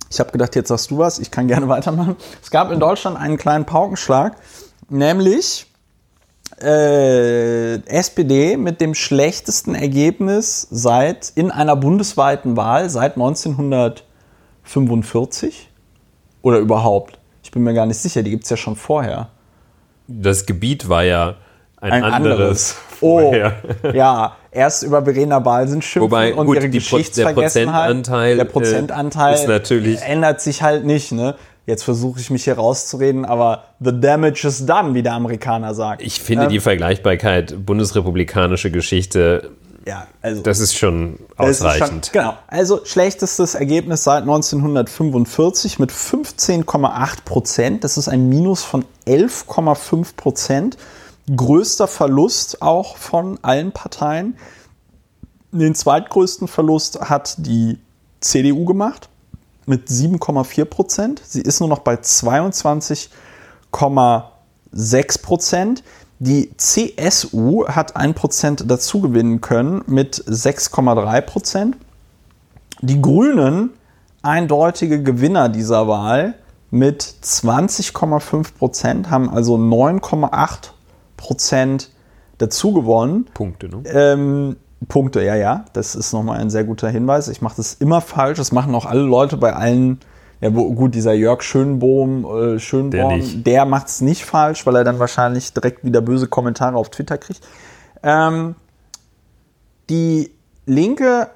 Ich habe gedacht, jetzt sagst du was, ich kann gerne [laughs] weitermachen. Es gab in Deutschland einen kleinen Paukenschlag, nämlich äh, SPD mit dem schlechtesten Ergebnis seit in einer bundesweiten Wahl seit 1945 oder überhaupt. Ich bin mir gar nicht sicher, die gibt es ja schon vorher. Das Gebiet war ja ein, Ein anderes. Oh, vorher. ja, erst über Verena Balsen schimpfen Wobei, und gut, ihre die Pro- der Geschichtsvergessenheit. Prozentanteil, der Prozentanteil äh, ist natürlich- ändert sich halt nicht. Ne? Jetzt versuche ich mich hier rauszureden, aber the damage is done, wie der Amerikaner sagt. Ich finde Ähm, die Vergleichbarkeit bundesrepublikanische Geschichte, ja, also das ist schon Das ist ausreichend. Schon, genau. Also schlechtestes Ergebnis seit 1945 mit 15,8 Prozent. Das ist ein Minus von 11,5 Prozent. Größter Verlust auch von allen Parteien. Den zweitgrößten Verlust hat die CDU gemacht mit 7,4 Prozent. Sie ist nur noch bei 22,6 Prozent. Die CSU hat 1 Prozent dazu gewinnen können mit 6,3 Prozent. Die Grünen, eindeutige Gewinner dieser Wahl mit 20,5 Prozent, haben also 9,8 Prozent dazu gewonnen. Punkte, ne? Ähm, Punkte, ja, ja. Das ist nochmal ein sehr guter Hinweis. Ich mache das immer falsch. Das machen auch alle Leute bei allen. Ja, wo, gut, dieser Jörg Schönbohm, äh, Schönborn, Der nicht. der macht es nicht falsch, weil er dann wahrscheinlich direkt wieder böse Kommentare auf Twitter kriegt. Ähm, die Linke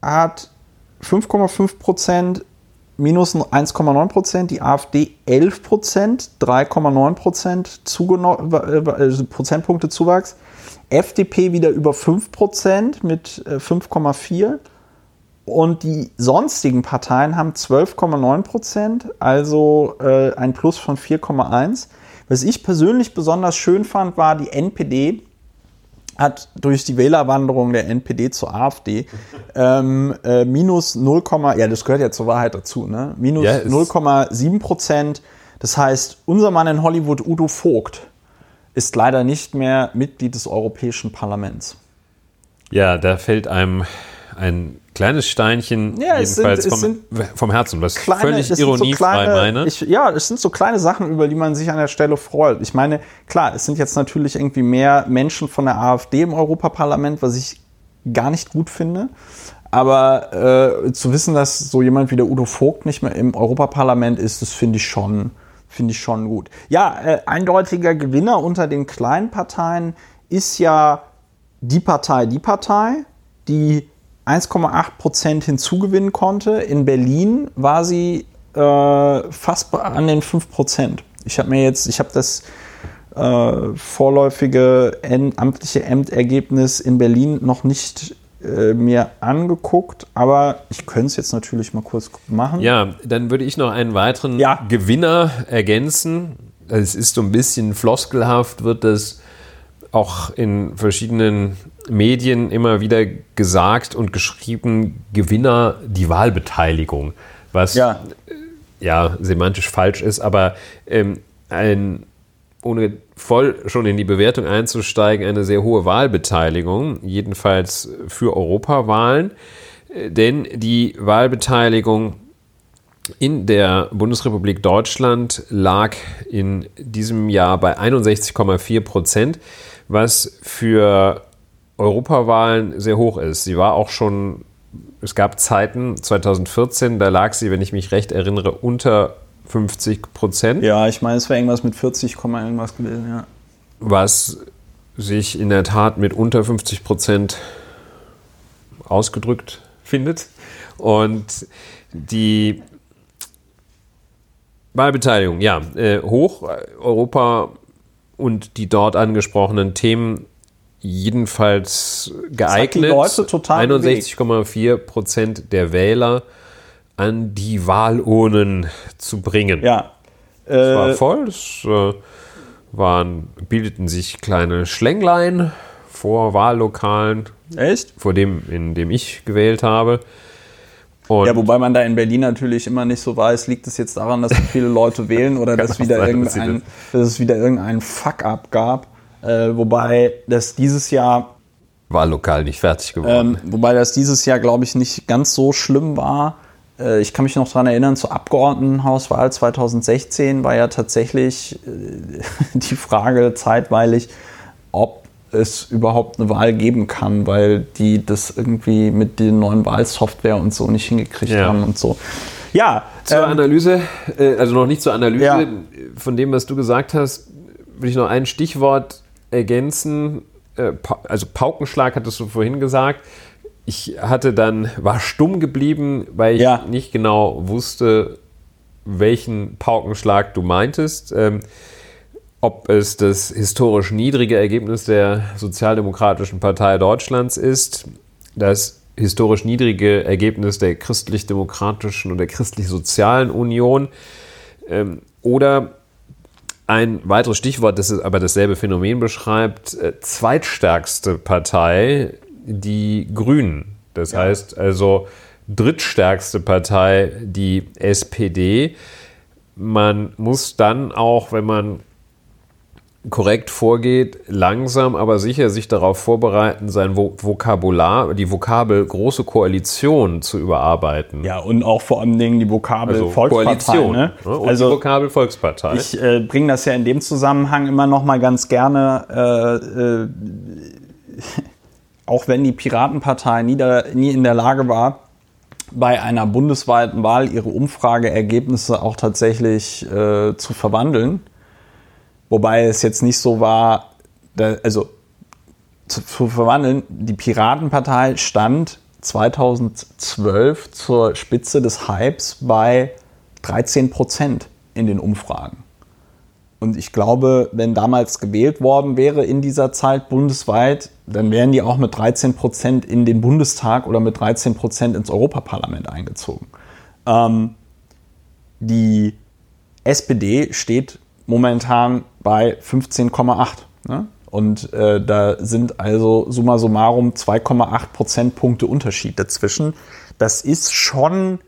hat 5,5 Prozent, minus 1,9 Prozent, die AfD 11 Prozent, 3,9 Prozent äh, äh, Prozentpunkte Zuwachs. FDP wieder über 5 Prozent mit äh, 5,4 und die sonstigen Parteien haben 12,9 Prozent, also äh, ein Plus von 4,1. Was ich persönlich besonders schön fand, war die NPD hat durch die Wählerwanderung der NPD zur AfD ähm, äh, minus 0, ja, das gehört ja zur Wahrheit dazu, ne? Minus Ja, es- 0,7 Prozent. Das heißt, unser Mann in Hollywood, Udo Vogt, ist leider nicht mehr Mitglied des Europäischen Parlaments. Ja, da fällt einem ein kleines Steinchen Ja, sind- jedenfalls es vom, sind vom Herzen, was kleine, völlig sind so ironiefrei kleine, meine. Ich, ja, es sind so kleine Sachen, über die man sich an der Stelle freut. Ich meine, klar, es sind jetzt natürlich irgendwie mehr Menschen von der AfD im Europaparlament, was ich gar nicht gut finde. Aber äh, zu wissen, dass so jemand wie der Udo Vogt nicht mehr im Europaparlament ist, das finde ich schon, finde ich schon gut. Ja, äh, eindeutiger Gewinner unter den kleinen Parteien ist ja die Partei, die Partei, die 1,8 Prozent hinzugewinnen konnte. In Berlin war sie äh, fast an den 5 Prozent. Ich habe mir jetzt, ich habe das äh, vorläufige amtliche Ämtergebnis in Berlin noch nicht äh, mir angeguckt, aber ich könnte es jetzt natürlich mal kurz machen. Ja, dann würde ich noch einen weiteren Ja. Gewinner ergänzen. Es ist so ein bisschen floskelhaft, wird das auch in verschiedenen Medien immer wieder gesagt und geschrieben, Gewinner die Wahlbeteiligung, was Ja. ja semantisch falsch ist, aber ähm, ein, ohne voll schon in die Bewertung einzusteigen, eine sehr hohe Wahlbeteiligung, jedenfalls für Europawahlen, Äh, denn die Wahlbeteiligung in der Bundesrepublik Deutschland lag in diesem Jahr bei 61,4 Prozent, was für Europawahlen sehr hoch ist. Sie war auch schon, es gab Zeiten, 2014, da lag sie, wenn ich mich recht erinnere, unter 50 Prozent, Ja, ich meine, es wäre irgendwas mit 40, Komma irgendwas gewesen, ja. was sich in der Tat mit unter 50 Prozent ausgedrückt findet. Und die Wahlbeteiligung, ja, äh, hoch, Europa und die dort angesprochenen Themen jedenfalls geeignet. Leute total 61,4 Prozent der Wähler an die Wahlurnen zu bringen. Ja. Es war Äh, voll. Es äh, waren, bildeten sich kleine Schlänglein vor Wahllokalen, echt? vor dem, in dem ich gewählt habe. Und Ja, wobei man da in Berlin natürlich immer nicht so weiß, liegt es jetzt daran, dass so viele Leute wählen oder [laughs] dass, wieder sein, irgendein, dass es wieder irgendeinen Fuck-up gab. Äh, wobei das dieses Jahr, Wahllokal nicht fertig geworden. ähm, wobei das dieses Jahr, glaube ich, nicht ganz so schlimm war. Äh, ich kann mich noch daran erinnern, zur Abgeordnetenhauswahl 2016 war ja tatsächlich äh, [laughs] die Frage zeitweilig, ob es überhaupt eine Wahl geben kann, weil die das irgendwie mit der neuen Wahlsoftware und so nicht hingekriegt Ja. haben und so. Ja, Zur ähm, Analyse, äh, also noch nicht zur Analyse, Ja. von dem, was du gesagt hast, will ich noch ein Stichwort ergänzen. Äh, also Paukenschlag hattest du vorhin gesagt. Ich hatte dann, war stumm geblieben, weil ich Ja. nicht genau wusste, welchen Paukenschlag du meintest. Ähm, ob es das historisch niedrige Ergebnis der Sozialdemokratischen Partei Deutschlands ist, das historisch niedrige Ergebnis der christlich-demokratischen und der christlich-sozialen Union ähm, oder ein weiteres Stichwort, das aber dasselbe Phänomen beschreibt, äh, zweitstärkste Partei, die Grünen. Das ja. heißt also drittstärkste Partei, die SPD. Man muss dann auch, wenn man korrekt vorgeht, langsam aber sicher sich darauf vorbereiten, sein Vokabular, die Vokabel große Koalition zu überarbeiten. Ja, und auch vor allen Dingen die Vokabel also Volkspartei. Koalition, ne? Und also, die Vokabel Volkspartei. Ich äh, bringe das ja in dem Zusammenhang immer noch mal ganz gerne, äh, äh, [laughs] auch wenn die Piratenpartei nie, da, nie in der Lage war, bei einer bundesweiten Wahl ihre Umfrageergebnisse auch tatsächlich äh, zu verwandeln Wobei es jetzt nicht so war, da, also zu, zu verwandeln, die Piratenpartei stand 2012 zur Spitze des Hypes bei 13 Prozent in den Umfragen. Und ich glaube, wenn damals gewählt worden wäre in dieser Zeit bundesweit, dann wären die auch mit 13 Prozent in den Bundestag oder mit 13 Prozent ins Europaparlament eingezogen. Ähm, die SPD steht momentan bei 15,8. Ne? Und äh, da sind also summa summarum 2,8 Prozentpunkte Unterschied dazwischen. Das ist schon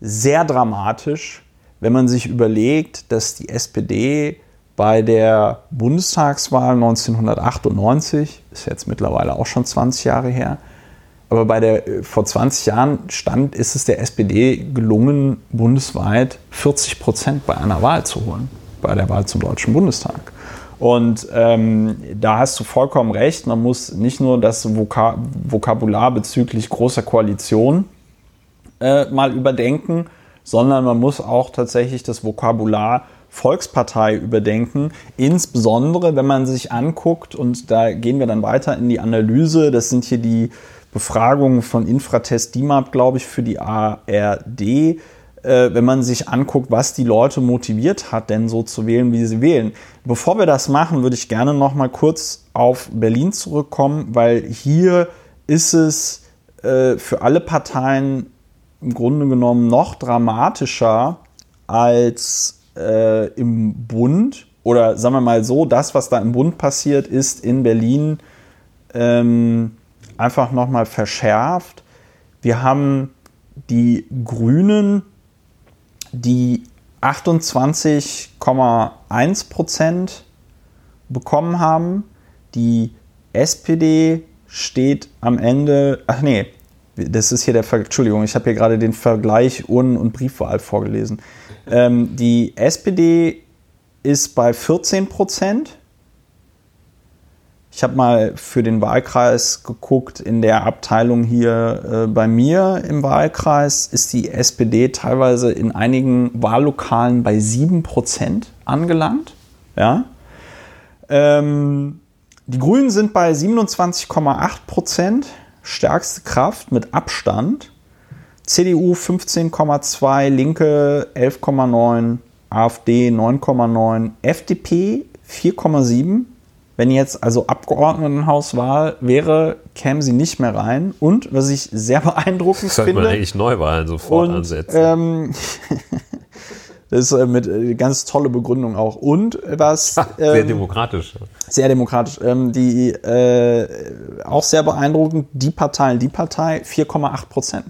sehr dramatisch, wenn man sich überlegt, dass die SPD bei der Bundestagswahl 1998, ist jetzt mittlerweile auch schon 20 Jahre her, aber bei der äh, vor 20 Jahren stand, ist es der SPD gelungen, bundesweit 40 Prozent bei einer Wahl zu holen bei der Wahl zum Deutschen Bundestag. Und ähm, da hast du vollkommen recht. Man muss nicht nur das Vokab Vokabular bezüglich großer Koalition äh, mal überdenken, sondern man muss auch tatsächlich das Vokabular Volkspartei überdenken. Insbesondere, wenn man sich anguckt, und da gehen wir dann weiter in die Analyse, das sind hier die Befragungen von Infratest DIMAP, glaube ich, für die ARD wenn man sich anguckt, was die Leute motiviert hat, denn so zu wählen, wie sie wählen. Bevor wir das machen, würde ich gerne noch mal kurz auf Berlin zurückkommen, weil hier ist es äh, für alle Parteien im Grunde genommen noch dramatischer als äh, im Bund. Oder sagen wir mal so, das, was da im Bund passiert, ist in Berlin ähm, einfach nochmal verschärft. Wir haben die Grünen die 28,1 Prozent bekommen haben. Die SPD steht am Ende, ach nee, das ist hier der, Ver Entschuldigung, ich habe hier gerade den Vergleich Urnen- und Briefwahl vorgelesen. Ähm, die SPD ist bei 14 Prozent ich habe mal für den Wahlkreis geguckt, in der Abteilung hier äh, bei mir im Wahlkreis ist die SPD teilweise in einigen Wahllokalen bei 7% angelangt. Ja? Ähm, die Grünen sind bei 27,8%, stärkste Kraft mit Abstand. CDU 15,2, Linke 11,9, AfD 9,9, FDP 4,7 wenn jetzt also Abgeordnetenhauswahl wäre, kämen sie nicht mehr rein. Und was ich sehr [laughs] beeindruckend Sollte finde. man eigentlich Neuwahlen sofort und, ansetzen. Ähm, [laughs] das ist äh, mit äh, ganz tolle Begründung auch. Und was. Ähm, sehr demokratisch. Sehr demokratisch. Ähm, die äh, auch sehr beeindruckend, die Partei, die Partei 4,8 Prozent.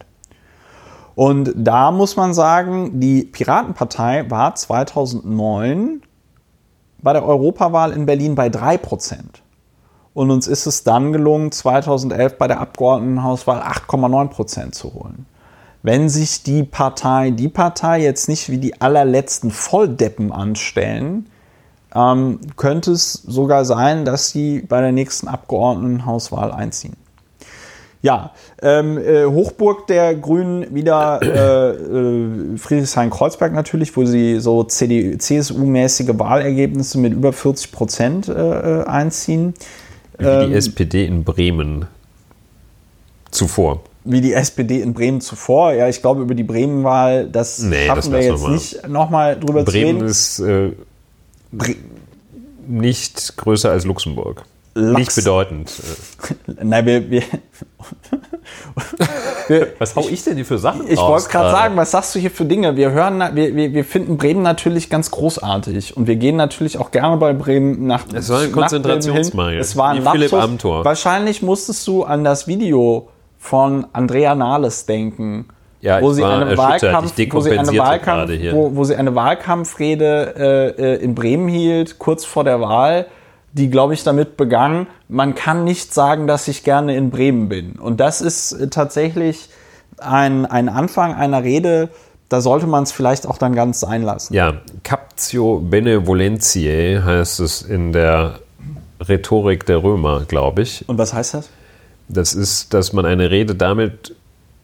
Und da muss man sagen, die Piratenpartei war 2009 bei der Europawahl in Berlin bei 3%. Und uns ist es dann gelungen, 2011 bei der Abgeordnetenhauswahl 8,9% zu holen. Wenn sich die Partei, die Partei jetzt nicht wie die allerletzten Volldeppen anstellen, ähm, könnte es sogar sein, dass sie bei der nächsten Abgeordnetenhauswahl einziehen. Ja, ähm, äh, Hochburg der Grünen wieder äh, äh, Friedrichshain-Kreuzberg natürlich, wo sie so CSU-mäßige Wahlergebnisse mit über 40 Prozent äh, äh, einziehen. Wie ähm, die SPD in Bremen zuvor. wie die SPD in Bremen zuvor. Ja, ich glaube, über die Bremen-Wahl, das Nee, schaffen das wir jetzt mal. nicht nochmal drüber zu Bremen reden. ist äh, Bre nicht größer als Luxemburg. Lachs. Nicht bedeutend. [laughs] Nein, wir, wir, [laughs] wir Was hau ich denn hier für Sachen Ich wollte gerade sagen, was sagst du hier für Dinge? Wir hören, wir, wir, wir finden Bremen natürlich ganz großartig und wir gehen natürlich auch gerne bei Bremen nach. Es war ein Konzentrationsmangel. Es war ein Wie Philipp. Amthor. Wahrscheinlich musstest du an das Video von Andrea Nahles denken. Ja, wo sie eine. Wahlkampf, Ich wo sie eine Wahlkampf, wo, wo sie eine Wahlkampfrede äh, äh, in Bremen hielt, kurz vor der Wahl, die, glaube ich, damit begann, man kann nicht sagen, dass ich gerne in Bremen bin. Und das ist äh, tatsächlich ein, ein Anfang einer Rede, da sollte man es vielleicht auch dann ganz sein lassen. Ja, Captio Benevolentiae heißt es in der Rhetorik der Römer, glaube ich. Und was heißt das? Das ist, dass man eine Rede damit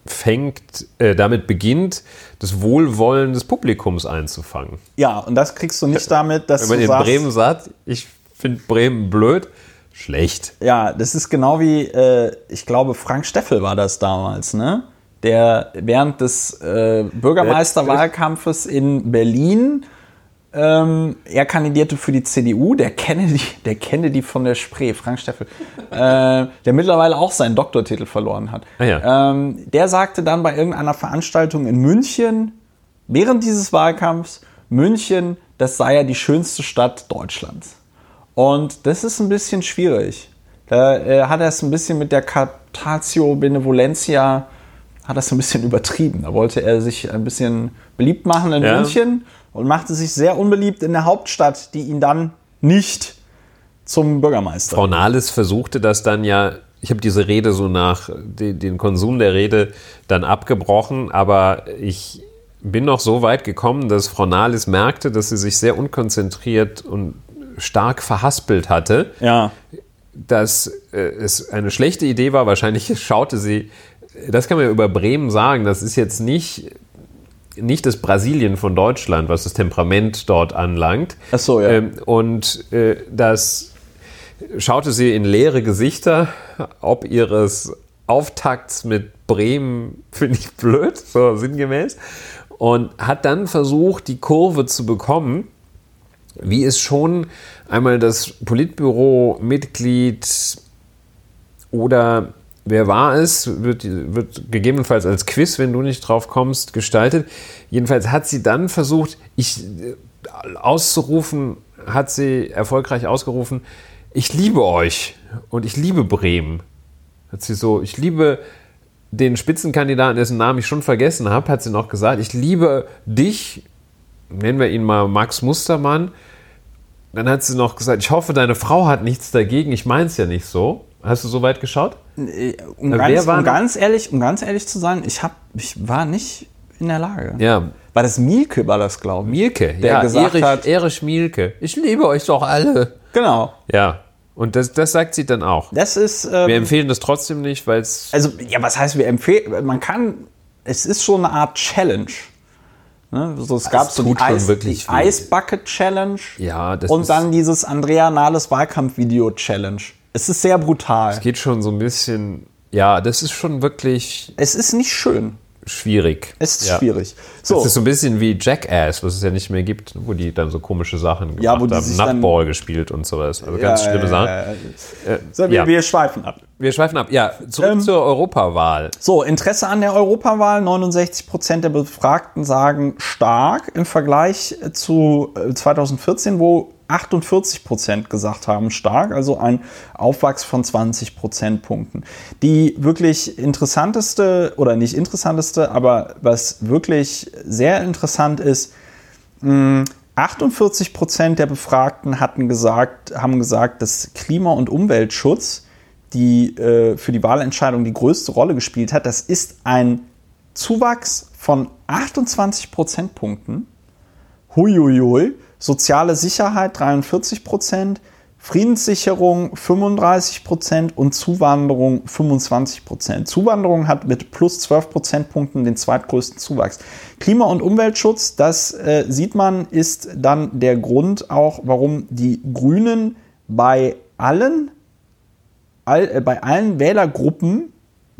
fängt, äh, damit beginnt, das Wohlwollen des Publikums einzufangen. Ja, und das kriegst du nicht damit, dass Wenn man du in sagst, Bremen sagt, ich finde Bremen blöd, schlecht. Ja, das ist genau wie, äh, ich glaube, Frank Steffel war das damals, ne? Der während des äh, Bürgermeisterwahlkampfes in Berlin, ähm, er kandidierte für die CDU, der Kennedy, der Kennedy von der Spree, Frank Steffel, [laughs] äh, der mittlerweile auch seinen Doktortitel verloren hat. Ah ja. ähm, der sagte dann bei irgendeiner Veranstaltung in München, während dieses Wahlkampfs, München, das sei ja die schönste Stadt Deutschlands. Und das ist ein bisschen schwierig. Da äh, hat er es ein bisschen mit der Captatio Benevolentia, hat das ein bisschen [laughs] übertrieben. Da wollte er sich ein bisschen beliebt machen in Ja. München und machte sich sehr unbeliebt in der Hauptstadt, die ihn dann nicht zum Bürgermeister. Frau Nahles versuchte das dann ja, ich habe diese Rede so nach de, den Konsum der Rede dann abgebrochen, aber ich bin noch so weit gekommen, dass Frau Nahles merkte, dass sie sich sehr unkonzentriert und stark verhaspelt hatte, ja. dass äh, es eine schlechte Idee war. Wahrscheinlich [laughs] schaute sie, das kann man ja über Bremen sagen, das ist jetzt nicht, nicht das Brasilien von Deutschland, was das Temperament dort anlangt. Ach so, ja. Ähm, und äh, das schaute sie in leere Gesichter, ob ihres Auftakts mit Bremen, [laughs] finde ich blöd, so sinngemäß, und hat dann versucht, die Kurve zu bekommen, wie es schon einmal das Politbüro-Mitglied oder wer war es, wird, wird gegebenenfalls als Quiz, wenn du nicht drauf kommst, gestaltet. Jedenfalls hat sie dann versucht, ich äh, auszurufen, hat sie erfolgreich ausgerufen, ich liebe euch und ich liebe Bremen. Hat sie so, ich liebe den Spitzenkandidaten, dessen Namen ich schon vergessen habe, hat sie noch gesagt, ich liebe dich, nennen wir ihn mal Max Mustermann. Dann hat sie noch gesagt, ich hoffe, deine Frau hat nichts dagegen, ich meine es ja nicht so. Hast du so weit geschaut? Um, Wer ganz, um, ganz ehrlich, um ganz ehrlich zu sein, ich, hab, ich war nicht in der Lage. Ja, War das Mielke, war das, glaube ich? Mielke, Der ja, gesagt Erich, hat- Erich Mielke. Ich liebe euch doch alle. Genau. Ja, und das, das sagt sie dann auch. Das ist. Ähm, Wir empfehlen das trotzdem nicht, weil es also, ja, was heißt, wir empfehlen. Man kann. Es ist schon eine Art Challenge. Ne? So, es gab so die, Eis, wirklich die. Eisbucket Challenge. Ja, das Und dann dieses Andrea Nahles Wahlkampfvideo Challenge. Es ist sehr brutal. geht schon so ein bisschen, ja, das ist schon wirklich Es ist nicht schön. Schwierig. Es ist ja. schwierig. Das So, ist so ein bisschen wie Jackass, was es ja nicht mehr gibt, wo die dann so komische Sachen gemacht Ja, wo die haben. Nutball gespielt und sowas. Also ganz Ja, schlimme ja, Sachen. Äh, so wir, wir schweifen ab. Wir schweifen ab. Ja, zurück Ähm, zur Europawahl. So, Interesse an der Europawahl. 69 Prozent der Befragten sagen stark im Vergleich zu äh, 2014, wo 48 Prozent gesagt haben stark, also ein Aufwachs von 20 Prozentpunkten. Die wirklich interessanteste oder nicht interessanteste, aber was wirklich sehr interessant ist, 48 Prozent der Befragten hatten gesagt, haben gesagt, dass Klima- und Umweltschutz, die äh, für die Wahlentscheidung die größte Rolle gespielt hat, das ist ein Zuwachs von 28 Prozentpunkten. Huiuiui. Soziale Sicherheit 43 Prozent, Friedenssicherung 35 Prozent und Zuwanderung 25 Prozent. Zuwanderung hat mit plus 12 Prozentpunkten den zweitgrößten Zuwachs. Klima- und Umweltschutz, das äh, sieht man, ist dann der Grund auch, warum die Grünen bei allen, all, äh, bei allen Wählergruppen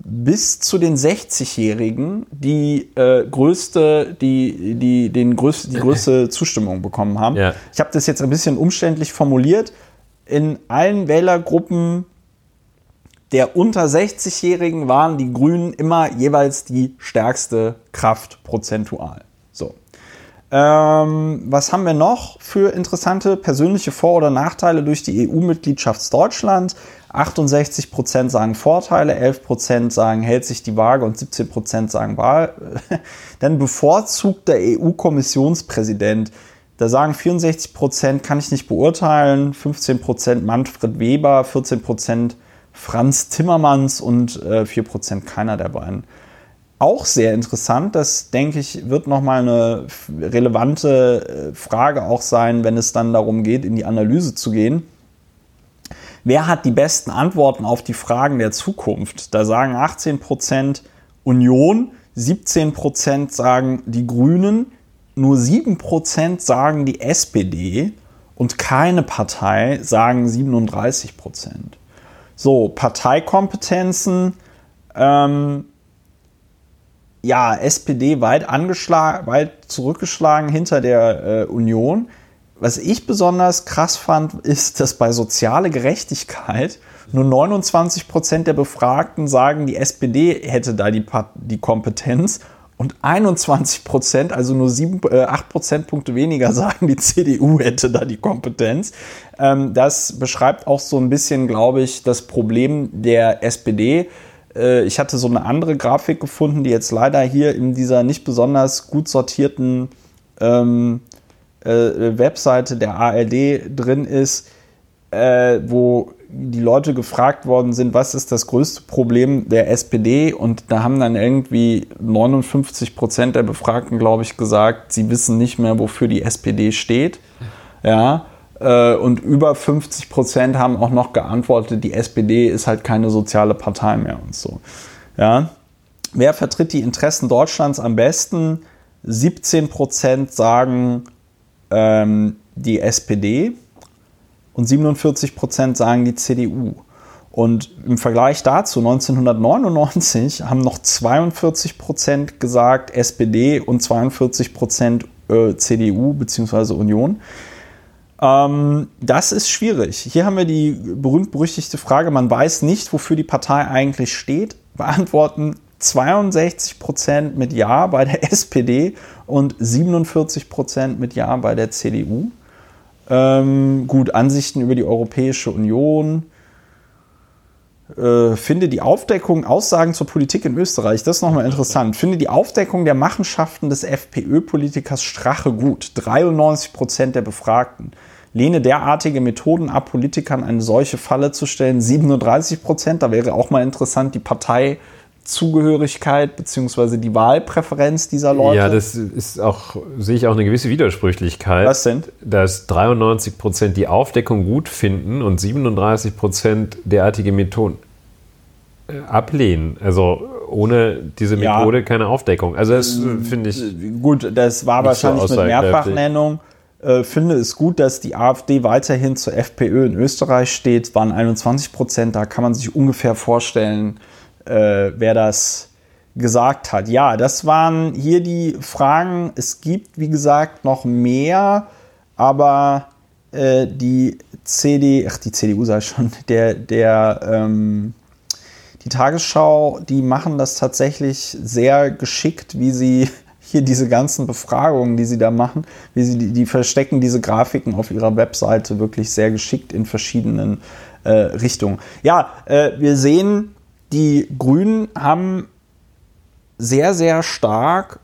bis zu den 60-Jährigen die äh, größte, die, die, den größte, die größte [laughs] Zustimmung bekommen haben. Ja. Ich habe das jetzt ein bisschen umständlich formuliert. In allen Wählergruppen der unter 60-Jährigen waren die Grünen immer jeweils die stärkste Kraft prozentual. So. Ähm, was haben wir noch für interessante persönliche Vor- oder Nachteile durch die EU-Mitgliedschaft Deutschland? 68% sagen Vorteile, 11% sagen hält sich die Waage und 17% sagen Wahl. [laughs] Dann bevorzugt der EU-Kommissionspräsident. Da sagen 64% kann ich nicht beurteilen, 15% Manfred Weber, 14% Franz Timmermans und äh, 4% keiner der beiden. Auch sehr interessant, das denke ich, wird nochmal eine relevante äh, Frage auch sein, wenn es dann darum geht, in die Analyse zu gehen. Wer hat die besten Antworten auf die Fragen der Zukunft? Da sagen 18% Union, 17% sagen die Grünen, nur 7% sagen die SPD und keine Partei sagen 37%. So, Parteikompetenzen. Ähm, ja, SPD weit, angeschlagen, weit zurückgeschlagen hinter der äh, Union. Was ich besonders krass fand, ist, dass bei soziale Gerechtigkeit nur 29 Prozent der Befragten sagen, die SPD hätte da die, die Kompetenz und 21 Prozent, also nur 7, äh, 8 Prozentpunkte weniger, [laughs] sagen, die CDU hätte da die Kompetenz. Ähm, das beschreibt auch so ein bisschen, glaube ich, das Problem der SPD. Äh, ich hatte so eine andere Grafik gefunden, die jetzt leider hier in dieser nicht besonders gut sortierten ähm, äh, Webseite der ARD drin ist, äh, wo die Leute gefragt worden sind, was ist das größte Problem der SPD? Und da haben dann irgendwie 59 Prozent der Befragten, glaube ich, gesagt, sie wissen nicht mehr, wofür die SPD steht. Ja. Äh, und über 50 Prozent haben auch noch geantwortet, die SPD ist halt keine soziale Partei mehr und so. Ja. Wer vertritt die Interessen Deutschlands am besten? 17 Prozent sagen ähm, die SPD und 47 Prozent sagen die CDU. Und im Vergleich dazu, 1999 haben noch 42 Prozent gesagt SPD und 42 Prozent äh, CDU bzw. Union. Ähm, das ist schwierig. Hier haben wir die berühmt-berüchtigte Frage, man weiß nicht, wofür die Partei eigentlich steht. Beantworten 62 Prozent mit Ja bei der [laughs] SPD und 47 Prozent mit Ja bei der CDU. Ähm, gut, Ansichten über die Europäische Union. Äh, finde die Aufdeckung, Aussagen zur Politik in Österreich, das ist nochmal interessant. Finde die Aufdeckung der Machenschaften des FPÖ-Politikers Strache gut. 93 Prozent der Befragten. Lehne derartige Methoden ab, Politikern eine solche Falle zu stellen. 37 Prozent. Da wäre auch mal interessant, die Partei Zugehörigkeit bzw. die Wahlpräferenz dieser Leute. Ja, das ist auch, sehe ich auch eine gewisse Widersprüchlichkeit. Was denn? Dass 93 Prozent die Aufdeckung gut finden und 37 Prozent derartige Methoden äh, ablehnen. Also ohne diese Methode ja. keine Aufdeckung. Also das äh, finde ich. Gut, das war wahrscheinlich so mit Mehrfachnennung. Äh, finde es gut, dass die AfD weiterhin zur FPÖ in Österreich steht. Waren 21 Prozent. Da kann man sich ungefähr vorstellen, äh, wer das gesagt hat. Ja, das waren hier die Fragen. Es gibt, wie gesagt, noch mehr, aber äh, die CD, ach, die CDU sei schon, [laughs] der, der, ähm, die Tagesschau, die machen das tatsächlich sehr geschickt, wie sie [laughs] hier diese ganzen Befragungen, die sie da machen, wie sie die, die verstecken diese Grafiken auf ihrer Webseite wirklich sehr geschickt in verschiedenen äh, Richtungen. Ja, äh, wir sehen, die Grünen haben sehr, sehr stark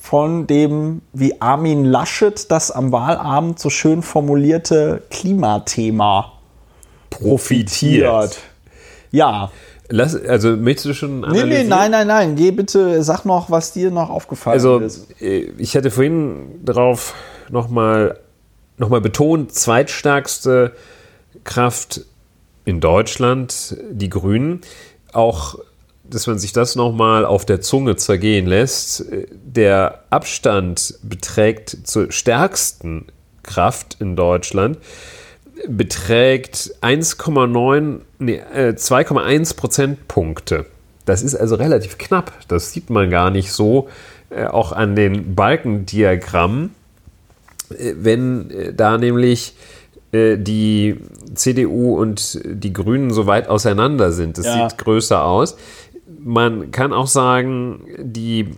von dem, wie Armin Laschet das am Wahlabend so schön formulierte Klimathema profitiert. Ja. Lass, also möchtest du schon Nee, nee, nein, nein, nein. Geh bitte, sag noch, was dir noch aufgefallen also, ist. Also, ich hätte vorhin darauf nochmal noch mal betont, zweitstärkste Kraft in Deutschland die Grünen. Auch, dass man sich das nochmal auf der Zunge zergehen lässt. Der Abstand beträgt zur stärksten Kraft in Deutschland beträgt 1,9, nee, 2,1 äh, Prozentpunkte. Das ist also relativ knapp. Das sieht man gar nicht so, äh, auch an den Balkendiagrammen. Äh, wenn da nämlich die CDU und die Grünen so weit auseinander sind. Das Ja. sieht größer aus. Man kann auch sagen, die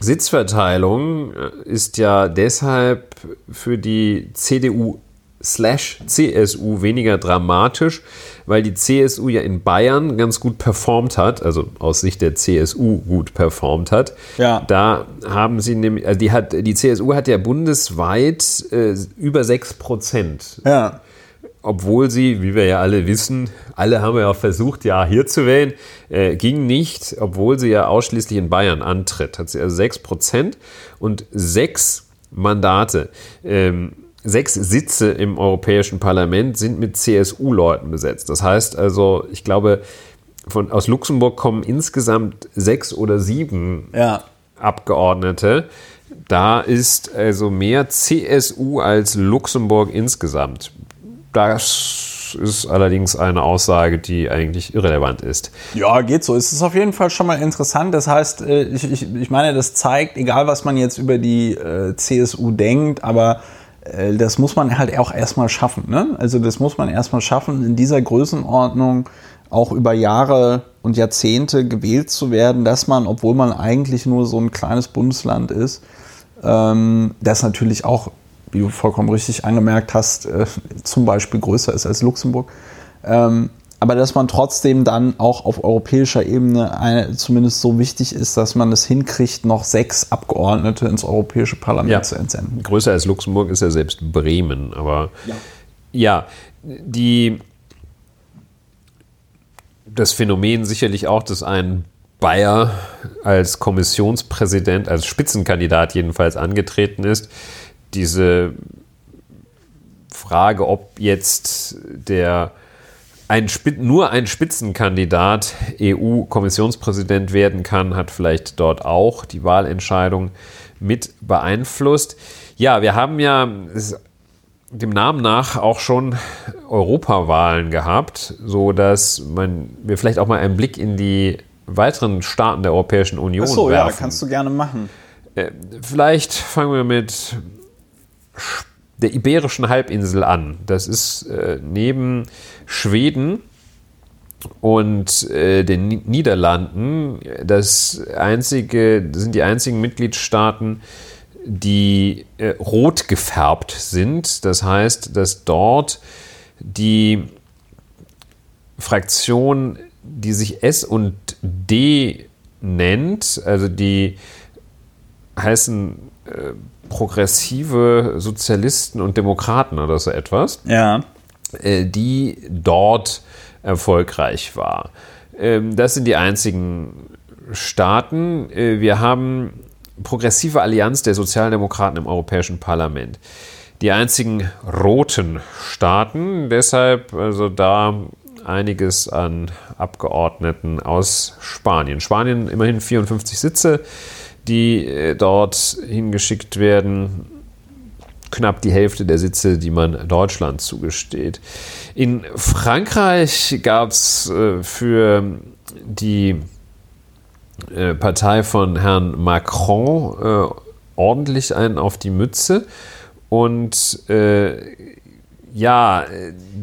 Sitzverteilung äh, ist ja deshalb für die CDU slash CSU weniger dramatisch, weil die CSU ja in Bayern ganz gut performt hat, also aus Sicht der CSU gut performt hat. Ja. Da haben sie nämlich, also die, hat, die CSU hat ja bundesweit äh, über 6 Prozent Ja. Obwohl sie, wie wir ja alle wissen, alle haben ja auch versucht, ja hier zu wählen, äh, ging nicht, obwohl sie ja ausschließlich in Bayern antritt. Hat sie also 6 Prozent und sechs Mandate. Ähm, Sechs Sitze im Europäischen Parlament sind mit CSU-Leuten besetzt. Das heißt also, ich glaube, von, aus Luxemburg kommen insgesamt sechs oder sieben Ja. Abgeordnete. Da ist also mehr CSU als Luxemburg insgesamt. Das ist allerdings eine Aussage, die eigentlich irrelevant ist. Ja, geht so. Es ist auf jeden Fall schon mal interessant. Das heißt, äh, ich, ich, ich meine, das zeigt, egal was man jetzt über die äh, CSU denkt, aber äh, das muss man halt auch erstmal schaffen. Ne? Also das muss man erstmal schaffen, in dieser Größenordnung auch über Jahre und Jahrzehnte gewählt zu werden, dass man, obwohl man eigentlich nur so ein kleines Bundesland ist, ähm, das natürlich auch, wie du vollkommen richtig angemerkt hast, äh, zum Beispiel größer ist als Luxemburg. Ähm, aber dass man trotzdem dann auch auf europäischer Ebene eine, zumindest so wichtig ist, dass man es hinkriegt, noch sechs Abgeordnete ins Europäische Parlament Ja. zu entsenden. Größer als Luxemburg ist ja selbst Bremen, aber Ja. ja, die das Phänomen sicherlich auch, dass ein Bayer als Kommissionspräsident, als Spitzenkandidat jedenfalls angetreten ist. Diese Frage, ob jetzt der ein, nur ein Spitzenkandidat EU-Kommissionspräsident werden kann, hat vielleicht dort auch die Wahlentscheidung mit beeinflusst. Ja, wir haben ja dem Namen nach auch schon Europawahlen gehabt, so dass man wir vielleicht auch mal einen Blick in die weiteren Staaten der Europäischen Union Achso, ja, werfen. kannst du gerne machen. Vielleicht fangen wir mit der Iberischen Halbinsel an. Das ist äh, neben Schweden und äh, den Ni- Niederlanden das einzige, das sind die einzigen Mitgliedstaaten, die äh, rot gefärbt sind. Das heißt, dass dort die Fraktion, die sich S und D nennt, also die heißen äh, progressive Sozialisten und Demokraten oder so etwas, Ja. äh, die dort erfolgreich war. Ähm, das sind die einzigen Staaten. Äh, wir haben progressive Allianz der Sozialdemokraten im Europäischen Parlament. Die einzigen roten Staaten, deshalb also da einiges an Abgeordneten aus Spanien. Spanien immerhin 54 Sitze, die äh, dort hingeschickt werden knapp die Hälfte der Sitze, die man Deutschland zugesteht. In Frankreich gab es äh, für die äh, Partei von Herrn Macron ordentlich einen auf die Mütze. Und äh, ja,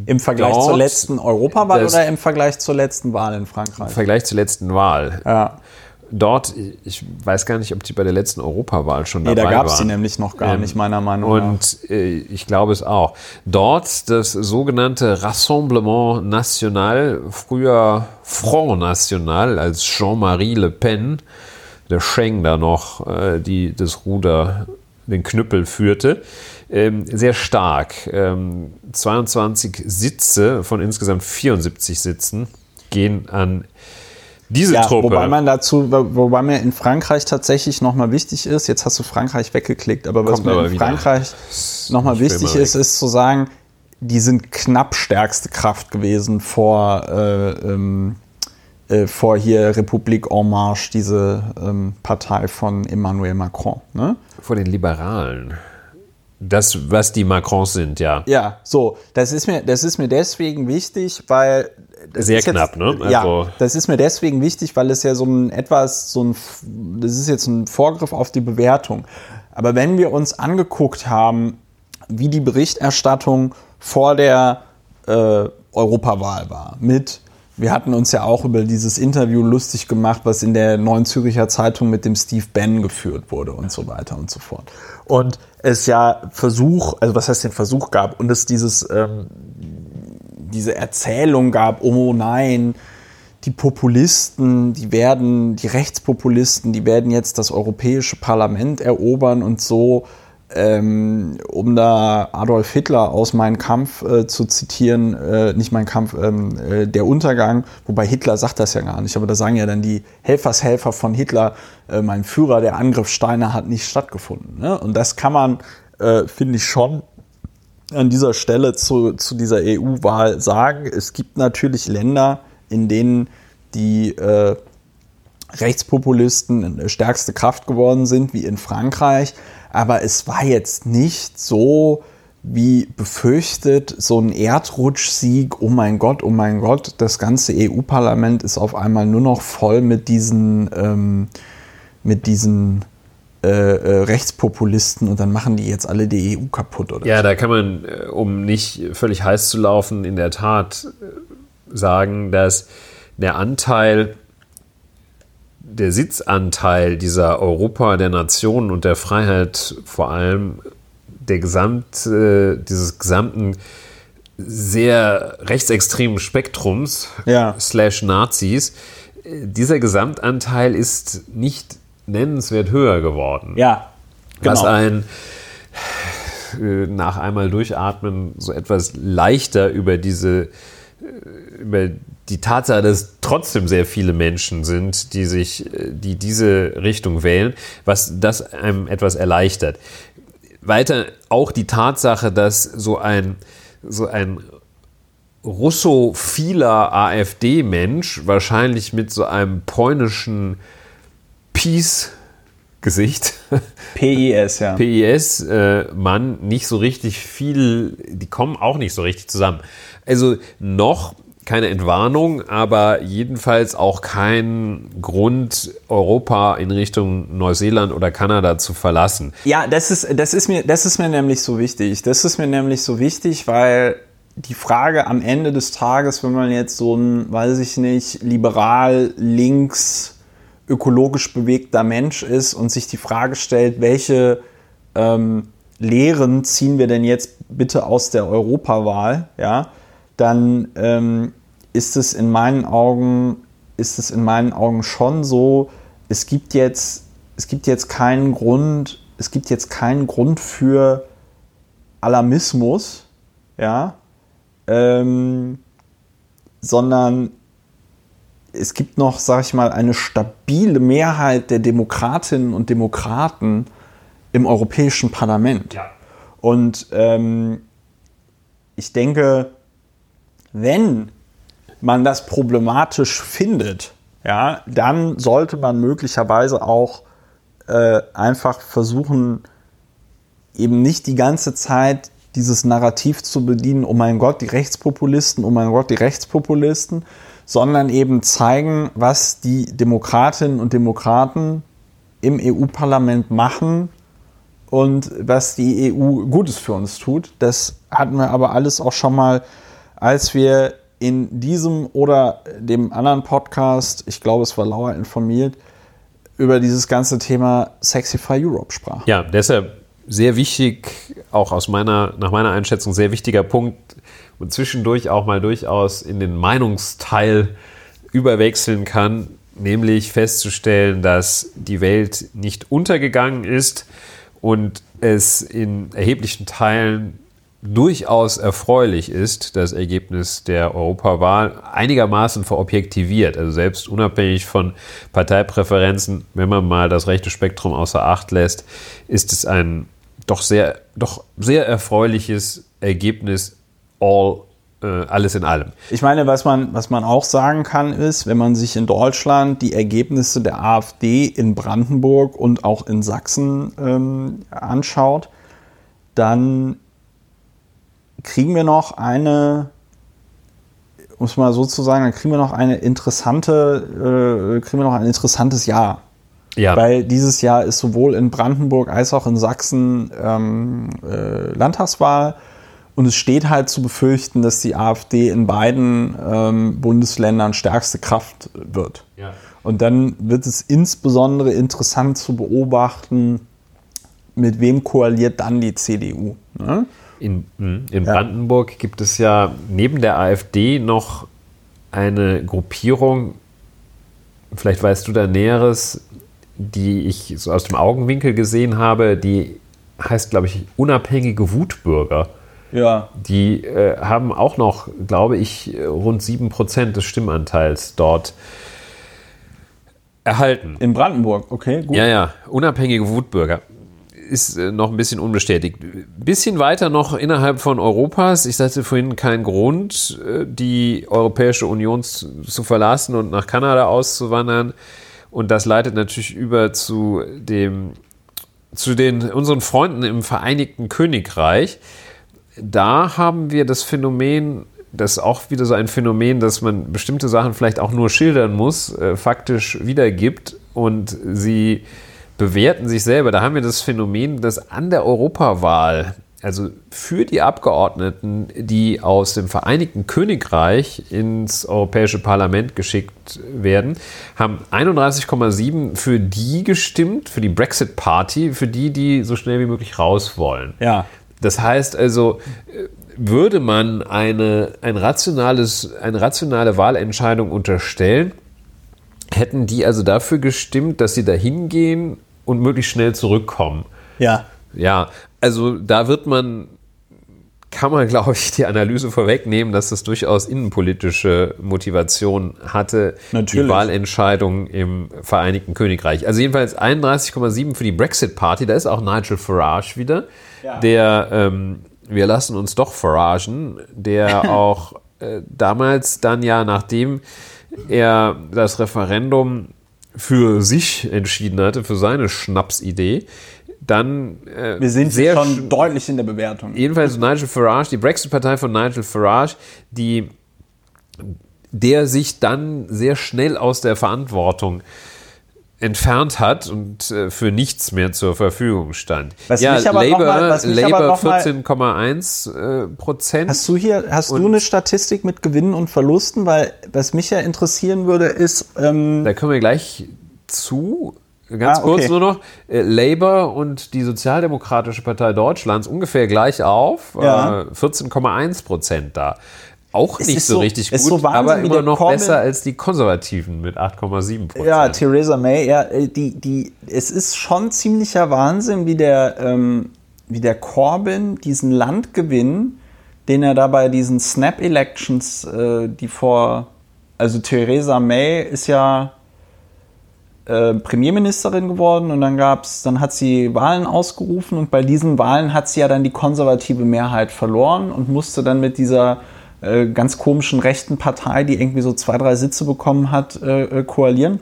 Im Vergleich Dort zur letzten Europawahl oder im Vergleich zur letzten Wahl in Frankreich? im Vergleich zur letzten Wahl. ja. Dort, ich weiß gar nicht, ob die bei der letzten Europawahl schon Nee, dabei da gab es waren. die nämlich noch gar Ähm, nicht, meiner Meinung nach. Und äh, ich glaube es auch. Dort das sogenannte Rassemblement National, früher Front National, als Jean-Marie Le Pen, der Schengen da noch äh, die, das Ruder, den Knüppel führte, ähm, sehr stark. Ähm, 22 Sitze von insgesamt 74 Sitzen gehen an diese Ja, Truppe. wobei man dazu, wobei mir in Frankreich tatsächlich nochmal wichtig ist, jetzt hast du Frankreich weggeklickt, aber was Kommt mir aber in wieder. Frankreich nochmal wichtig ist, ist zu sagen, die sind knapp stärkste Kraft gewesen vor, äh, ähm, äh, vor hier Republik En Marche, diese ähm, Partei von Emmanuel Macron. Ne? Vor den Liberalen. Das, was die Macrons sind, ja. Ja, so, das ist mir, das ist mir deswegen wichtig, weil Sehr jetzt- knapp, ne? ja, Also- das ist mir deswegen wichtig, weil es ja so ein etwas, so ein, das ist jetzt ein Vorgriff auf die Bewertung. Aber wenn wir uns angeguckt haben, wie die Berichterstattung vor der äh, Europawahl war, mit, wir hatten uns ja auch über dieses Interview lustig gemacht, was in der Neuen Züricher Zeitung mit dem Steve Bannon geführt wurde und so weiter und so fort. Und es ja Versuch, also was heißt den Versuch gab und es dieses ähm, diese Erzählung gab, oh nein, die Populisten, die werden, die Rechtspopulisten, die werden jetzt das Europäische Parlament erobern und so, ähm, um da Adolf Hitler aus Mein Kampf äh, zu zitieren, äh, nicht Mein Kampf, ähm, äh, der Untergang, wobei Hitler sagt das ja gar nicht, aber da sagen ja dann die Helfershelfer von Hitler, äh, mein Führer, der Angriff Steiner hat nicht stattgefunden. Ne? Und das kann man, äh, finde ich, schon an dieser Stelle zu, zu dieser EU-Wahl sagen. Es gibt natürlich Länder, in denen die äh, Rechtspopulisten eine stärkste Kraft geworden sind, wie in Frankreich. Aber es war jetzt nicht so wie befürchtet, so ein Erdrutschsieg, oh mein Gott, oh mein Gott, das ganze EU-Parlament ist auf einmal nur noch voll mit diesen, ähm, mit diesen äh, äh, Rechtspopulisten und dann machen die jetzt alle die EU kaputt oder Ja, da kann man, äh, um nicht völlig heiß zu laufen, in der Tat äh, sagen, dass der Anteil, der Sitzanteil dieser Europa der Nationen und der Freiheit vor allem der Gesamt, äh, dieses gesamten sehr rechtsextremen Spektrums Ja. slash Nazis, äh, dieser Gesamtanteil ist nicht nennenswert höher geworden Ja, genau. was ein äh, nach einmal durchatmen so etwas leichter über diese über die Tatsache, dass trotzdem sehr viele Menschen sind, die sich, äh, die diese Richtung wählen, was das einem etwas erleichtert. Weiter auch die Tatsache, dass so ein so ein russophiler AfD-Mensch wahrscheinlich mit so einem polnischen Peace-Gesicht PIS, [laughs] ja. PIS-Mann nicht so richtig viel, die kommen auch nicht so richtig zusammen. Also noch keine Entwarnung, aber jedenfalls auch kein Grund, Europa in Richtung Neuseeland oder Kanada zu verlassen. Ja, das ist, das, ist mir, das ist mir nämlich so wichtig. Das ist mir nämlich so wichtig, weil die Frage am Ende des Tages, wenn man jetzt so ein, weiß ich nicht, liberal, links, ökologisch bewegter Mensch ist und sich die Frage stellt, welche ähm, Lehren ziehen wir denn jetzt bitte aus der Europawahl, ja, dann ähm, ist es in meinen Augen, ist es in meinen Augen schon so, es gibt jetzt, es gibt jetzt keinen Grund, es gibt jetzt keinen Grund für Alarmismus, ja, ähm, sondern es gibt noch, sag ich mal, eine stabile Mehrheit der Demokratinnen und Demokraten im Europäischen Parlament. Und ähm, ich denke, wenn man das problematisch findet, ja, dann sollte man möglicherweise auch äh, einfach versuchen, eben nicht die ganze Zeit dieses Narrativ zu bedienen, oh mein Gott, die Rechtspopulisten, oh mein Gott, die Rechtspopulisten, sondern eben zeigen, was die Demokratinnen und Demokraten im EU-Parlament machen und was die EU Gutes für uns tut. Das hatten wir aber alles auch schon mal, als wir in diesem oder dem anderen Podcast, ich glaube, es war Lauer informiert, über dieses ganze Thema Sexify Europe sprachen. Ja, deshalb sehr wichtig, auch aus meiner, nach meiner Einschätzung sehr wichtiger Punkt und zwischendurch auch mal durchaus in den Meinungsteil überwechseln kann, nämlich festzustellen, dass die Welt nicht untergegangen ist und es in erheblichen Teilen durchaus erfreulich ist, das Ergebnis der Europawahl einigermaßen verobjektiviert, also selbst unabhängig von Parteipräferenzen, wenn man mal das rechte Spektrum außer Acht lässt, ist es ein doch sehr, doch sehr erfreuliches Ergebnis all, äh, alles in allem. Ich meine, was man, was man auch sagen kann, ist, wenn man sich in Deutschland die Ergebnisse der AfD in Brandenburg und auch in Sachsen ähm, anschaut, dann kriegen wir noch eine, um es mal so zu sagen, dann kriegen wir noch eine interessante, äh, kriegen wir noch ein interessantes Jahr. Ja. Weil dieses Jahr ist sowohl in Brandenburg als auch in Sachsen ähm, äh, Landtagswahl. Und es steht halt zu befürchten, dass die AfD in beiden ähm, Bundesländern stärkste Kraft wird. Ja. Und dann wird es insbesondere interessant zu beobachten, mit wem koaliert dann die CDU. Ne? In, hm, in Brandenburg gibt es ja neben der AfD noch eine Gruppierung, vielleicht weißt du da Näheres, die ich so aus dem Augenwinkel gesehen habe, die heißt, glaube ich, unabhängige Wutbürger. Ja. Die äh, haben auch noch, glaube ich, rund 7% des Stimmanteils dort erhalten. In Brandenburg, okay, gut. Ja, ja, unabhängige Wutbürger. Ist äh, noch ein bisschen unbestätigt. Bisschen weiter noch innerhalb von Europas. Ich sagte vorhin, kein Grund, äh, die Europäische Union zu, zu verlassen und nach Kanada auszuwandern. Und das leitet natürlich über zu dem, zu den, unseren Freunden im Vereinigten Königreich. Da haben wir das Phänomen, das ist auch wieder so ein Phänomen, dass man bestimmte Sachen vielleicht auch nur schildern muss, äh, faktisch wiedergibt und sie bewerten sich selber. Da haben wir das Phänomen, dass an der Europawahl, also für die Abgeordneten, die aus dem Vereinigten Königreich ins Europäische Parlament geschickt werden, haben 31,7 für die gestimmt, für die Brexit Party, für die, die so schnell wie möglich raus wollen. Ja. Das heißt also, würde man eine, ein rationales, eine rationale Wahlentscheidung unterstellen, hätten die also dafür gestimmt, dass sie da hingehen und möglichst schnell zurückkommen. Ja. Ja, also da wird man, kann man, [laughs] glaube ich, die Analyse vorwegnehmen, dass das durchaus innenpolitische Motivation hatte, Natürlich. die Wahlentscheidung im Vereinigten Königreich. Also jedenfalls 31,7 für die Brexit-Party, da ist auch Nigel Farage wieder, Ja. der, ähm, wir lassen uns doch veragen, der [laughs] auch äh, damals dann ja, nachdem er das Referendum für sich entschieden hatte, für seine Schnapsidee, dann äh, Wir sind sehr schon sch- deutlich in der Bewertung. jedenfalls Nigel Farage, die Brexit-Partei von Nigel Farage, die, der sich dann sehr schnell aus der Verantwortung entfernt hat und äh, für nichts mehr zur Verfügung stand. Was ja, Labour, Labour noch mal- 14,1 äh, Prozent. Hast du hier, hast du eine Statistik mit Gewinnen und Verlusten? Weil was mich ja interessieren würde, ist, ähm, Da kommen wir gleich zu. Ganz Ah, kurz okay. nur noch. Äh, Labour und die Sozialdemokratische Partei Deutschlands ungefähr gleich auf. Ja. Äh, 14,1 Prozent da. Auch Es nicht so, so- richtig gut, so aber immer noch Corbyn- besser als die Konservativen mit 8,7 Prozent. ja, Theresa May, ja, äh, die, die, es ist schon ziemlicher Wahnsinn, wie der, ähm, wie der Corbyn diesen Landgewinn, den er da bei diesen Snap-Elections, äh, die vor, also Theresa May ist ja äh, Premierministerin geworden und dann gab's, dann hat sie Wahlen ausgerufen und bei diesen Wahlen hat sie ja dann die konservative Mehrheit verloren und musste dann mit dieser äh, ganz komischen rechten Partei, die irgendwie so zwei, drei Sitze bekommen hat, äh, äh, koalieren,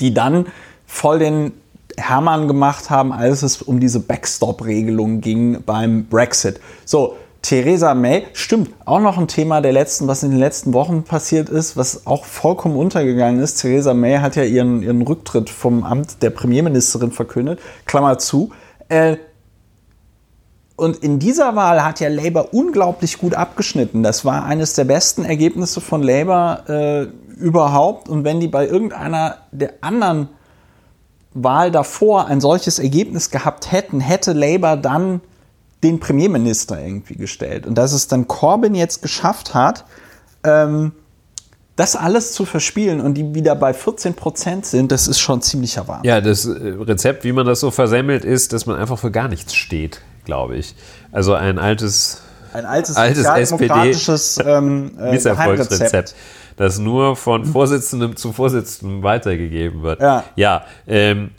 die dann voll den Hermann gemacht haben, als es um diese Backstop-Regelung ging beim Brexit. So, Theresa May, stimmt, auch noch ein Thema der letzten, was in den letzten Wochen passiert ist, was auch vollkommen untergegangen ist. Theresa May hat ja ihren, ihren Rücktritt vom Amt der Premierministerin verkündet, Klammer zu. Äh, und in dieser Wahl hat ja Labour unglaublich gut abgeschnitten. Das war eines der besten Ergebnisse von Labour äh, überhaupt. Und wenn die bei irgendeiner der anderen Wahl davor ein solches Ergebnis gehabt hätten, hätte Labour dann den Premierminister irgendwie gestellt. Und dass es dann Corbyn jetzt geschafft hat, ähm, das alles zu verspielen und die wieder bei 14 Prozent sind, das ist schon ziemlicher Wahnsinn. Ja, das äh, Rezept, wie man das so versemmelt, ist, dass man einfach für gar nichts steht, glaube ich. Also ein altes Ein altes, Altes sozialdemokratisches ähm, äh, [laughs] Misserfolgsrezept, Geheimrezept. das nur von Vorsitzendem zu Vorsitzendem weitergegeben wird. Ja. ja ähm,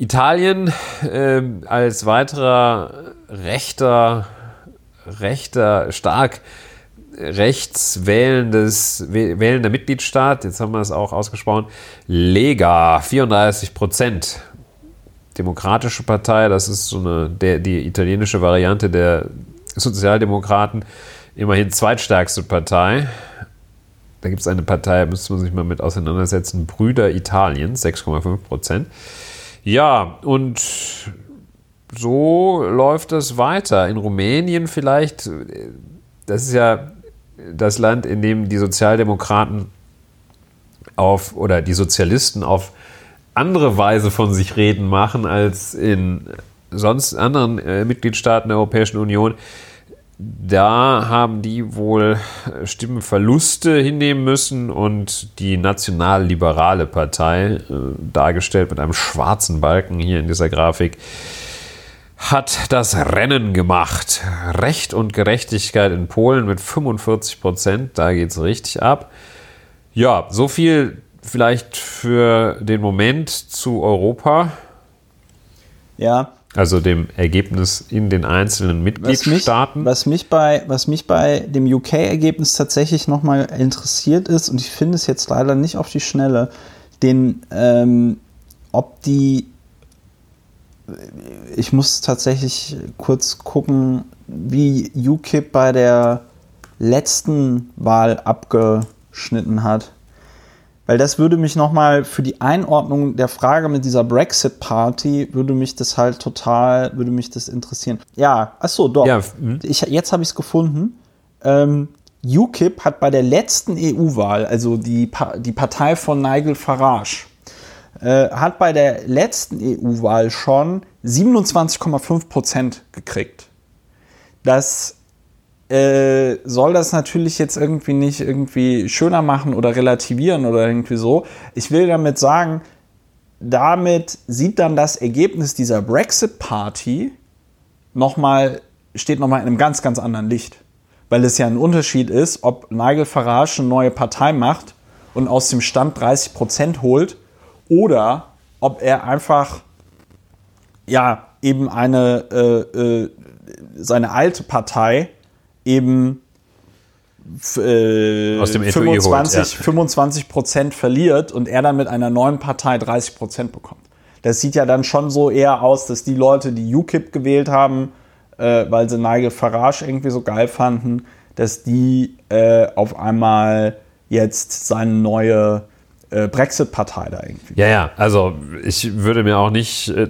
Italien ähm, als weiterer rechter, rechter, stark rechts wählendes, wäh- wählender Mitgliedstaat, jetzt haben wir es auch ausgesprochen, Lega, 34 Prozent. Demokratische Partei, das ist so eine, der, die italienische Variante der Sozialdemokraten, immerhin zweitstärkste Partei. Da gibt es eine Partei, müsste man sich mal mit auseinandersetzen, Brüder Italiens, 6,5 Prozent. Ja, und so läuft es weiter. In Rumänien vielleicht, das ist ja das Land, in dem die Sozialdemokraten auf oder die Sozialisten auf andere Weise von sich reden machen als in sonst anderen äh, Mitgliedstaaten der Europäischen Union. Da haben die wohl Stimmenverluste hinnehmen müssen und die nationalliberale Partei, äh, dargestellt mit einem schwarzen Balken hier in dieser Grafik, hat das Rennen gemacht. Recht und Gerechtigkeit in Polen mit 45 Prozent, da geht es richtig ab. Ja, so viel vielleicht für den Moment zu Europa. Ja. Also dem Ergebnis in den einzelnen Mitgliedstaaten. Was mich, was mich bei, was mich bei dem UK-Ergebnis tatsächlich nochmal interessiert ist, und ich finde es jetzt leider nicht auf die Schnelle, den, ähm, ob die ich muss tatsächlich kurz gucken, wie UKIP bei der letzten Wahl abgeschnitten hat. Weil das würde mich nochmal für die Einordnung der Frage mit dieser Brexit-Party, würde mich das halt total, würde mich das interessieren. Ja, achso, doch. Ja, hm. ich, jetzt habe ich es gefunden. Ähm, UKIP hat bei der letzten EU-Wahl, also die, pa die Partei von Nigel Farage, äh, hat bei der letzten EU-Wahl schon 27,5 Prozent gekriegt. Das äh, soll das natürlich jetzt irgendwie nicht irgendwie schöner machen oder relativieren oder irgendwie so. Ich will damit sagen, damit sieht dann das Ergebnis dieser Brexit-Party nochmal, steht nochmal in einem ganz, ganz anderen Licht. Weil es ja ein Unterschied ist, ob Nigel Farage eine neue Partei macht und aus dem Stand 30 Prozent holt oder ob er einfach ja eben eine äh, äh, seine alte Partei eben äh, Aus dem 25, holt, ja. 25 Prozent verliert und er dann mit einer neuen Partei 30 Prozent bekommt. Das sieht ja dann schon so eher aus, dass die Leute, die UKIP gewählt haben, äh, weil sie Nigel Farage irgendwie so geil fanden, dass die äh, auf einmal jetzt seine neue äh, Brexit-Partei da irgendwie. Ja, ja, also ich würde mir auch nicht äh,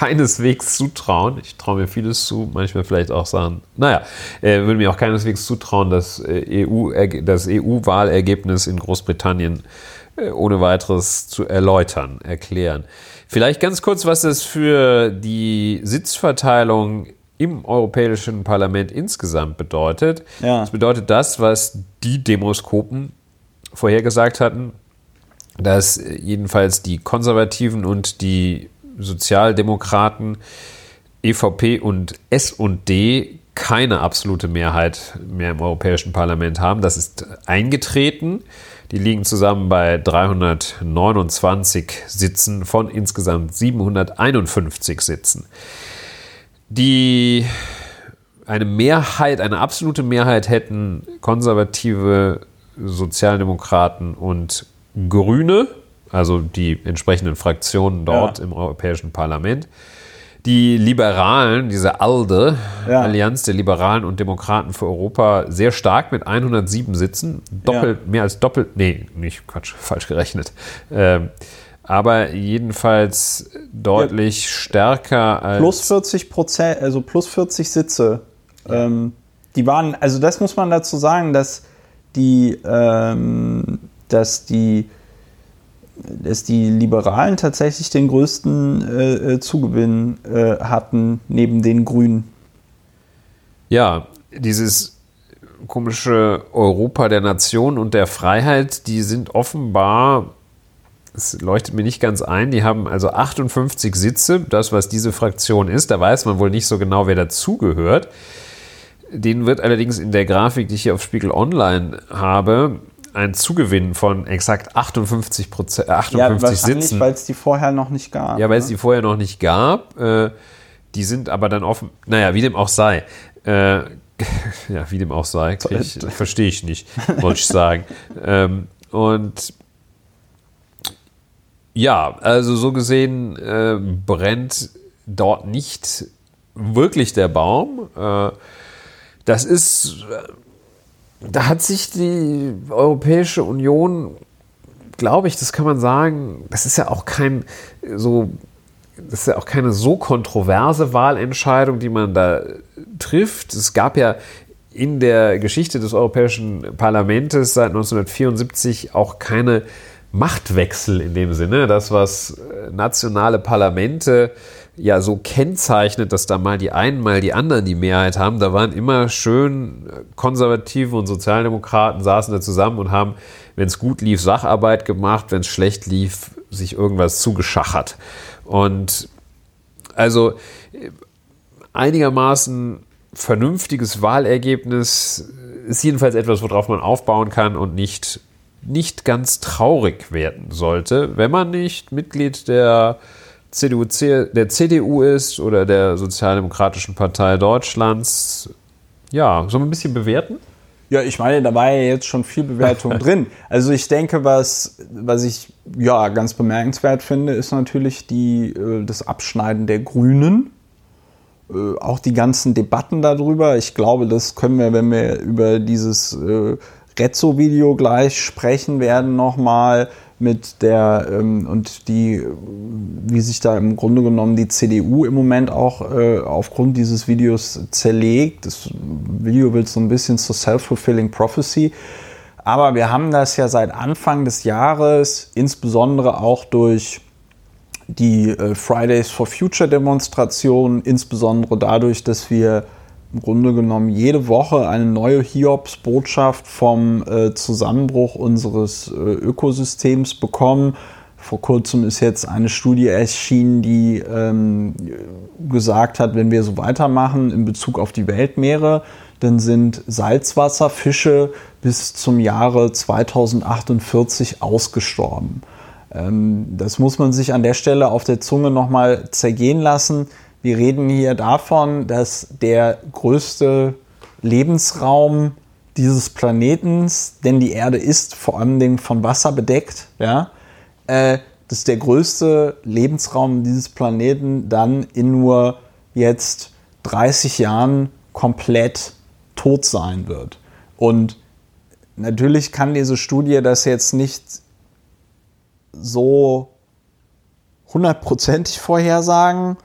keineswegs zutrauen, ich traue mir vieles zu, manchmal vielleicht auch sagen, naja, äh, würde mir auch keineswegs zutrauen, dass äh, EU, das EU-Wahlergebnis in Großbritannien äh, ohne weiteres zu erläutern, erklären. Vielleicht ganz kurz, was das für die Sitzverteilung im Europäischen Parlament insgesamt bedeutet. Ja. Das bedeutet das, was die Demoskopen vorhergesagt hatten, dass jedenfalls die Konservativen und die Sozialdemokraten, EVP und S&D keine absolute Mehrheit mehr im Europäischen Parlament haben. Das ist eingetreten. Die liegen zusammen bei 329 Sitzen von insgesamt 751 Sitzen. Die eine Mehrheit, eine absolute Mehrheit hätten konservative Sozialdemokraten und Grüne, also die entsprechenden Fraktionen dort ja. im Europäischen Parlament. Die Liberalen, diese ALDE, ja. Allianz der Liberalen und Demokraten für Europa, sehr stark mit 107 Sitzen, doppelt, ja. mehr als doppelt, nee, nicht Quatsch, [laughs] falsch gerechnet. Ähm, aber jedenfalls deutlich stärker als. Plus 40 Prozent, also plus 40 Sitze. Ähm, die waren, also das muss man dazu sagen, dass die ähm, dass die, dass die Liberalen tatsächlich den größten äh, äh, Zugewinn äh, hatten neben den Grünen. Ja, dieses komische Europa der Nation und der Freiheit, die sind offenbar, es leuchtet mir nicht ganz ein, die haben also 58 Sitze, das was diese Fraktion ist, da weiß man wohl nicht so genau, wer dazugehört. Denen wird allerdings in der Grafik, die ich hier auf Spiegel Online habe, ein Zugewinn von exakt 58, Prozent, äh, 58 ja, Sitzen. weil es die vorher noch nicht gab. Ja, weil es ne? die vorher noch nicht gab. Äh, die sind aber dann offen. Naja, wie dem auch sei. Äh, [laughs] ja, wie dem auch sei. Verstehe ich nicht, wollte ich sagen. [laughs] ähm, und Ja, also so gesehen äh, brennt dort nicht wirklich der Baum. Äh, das ist, äh, da hat sich die Europäische Union, glaube ich, das kann man sagen, das ist ja auch kein so, das ist ja auch keine so kontroverse Wahlentscheidung, die man da trifft. Es gab ja in der Geschichte des Europäischen Parlaments seit 1974 auch keine Machtwechsel in dem Sinne. Das, was äh, nationale Parlamente ja so kennzeichnet, dass da mal die einen, mal die anderen die Mehrheit haben. Da waren immer schön äh, Konservative und Sozialdemokraten saßen da zusammen und haben, wenn es gut lief, Sacharbeit gemacht, wenn es schlecht lief, sich irgendwas zugeschachert. Und also äh, einigermaßen vernünftiges Wahlergebnis ist jedenfalls etwas, worauf man aufbauen kann und nicht, nicht ganz traurig werden sollte, wenn man nicht Mitglied der CDU, der CDU ist oder der Sozialdemokratischen Partei Deutschlands. Ja, soll man ein bisschen bewerten? Ja, ich meine, da war ja jetzt schon viel Bewertung [laughs] drin. Also ich denke, was, was ich ja ganz bemerkenswert finde, ist natürlich die, äh, das Abschneiden der Grünen äh, auch die ganzen Debatten darüber. Ich glaube, das können wir, wenn wir über dieses äh, Rezzo-Video gleich sprechen werden, nochmal mit der ähm, und die, wie sich da im Grunde genommen die CDU im Moment auch äh, aufgrund dieses Videos zerlegt. Das Video wird so ein bisschen zur self-fulfilling prophecy. Aber wir haben das ja seit Anfang des Jahres, insbesondere auch durch die äh, Fridays for Future Demonstration, insbesondere dadurch, dass wir im Grunde genommen jede Woche eine neue Hiobs-Botschaft vom äh, Zusammenbruch unseres äh, Ökosystems bekommen. Vor kurzem ist jetzt eine Studie erschienen, die ähm, gesagt hat, wenn wir so weitermachen in Bezug auf die Weltmeere, dann sind Salzwasserfische bis zum Jahre 2048 ausgestorben. Ähm, das muss man sich an der Stelle auf der Zunge nochmal zergehen lassen. Wir reden hier davon, dass der größte Lebensraum dieses Planetens, denn die Erde ist vor allem von Wasser bedeckt, ja, äh, dass der größte Lebensraum dieses Planeten dann in nur jetzt 30 Jahren komplett tot sein wird. Und natürlich kann diese Studie das jetzt nicht so hundertprozentig vorhersagen.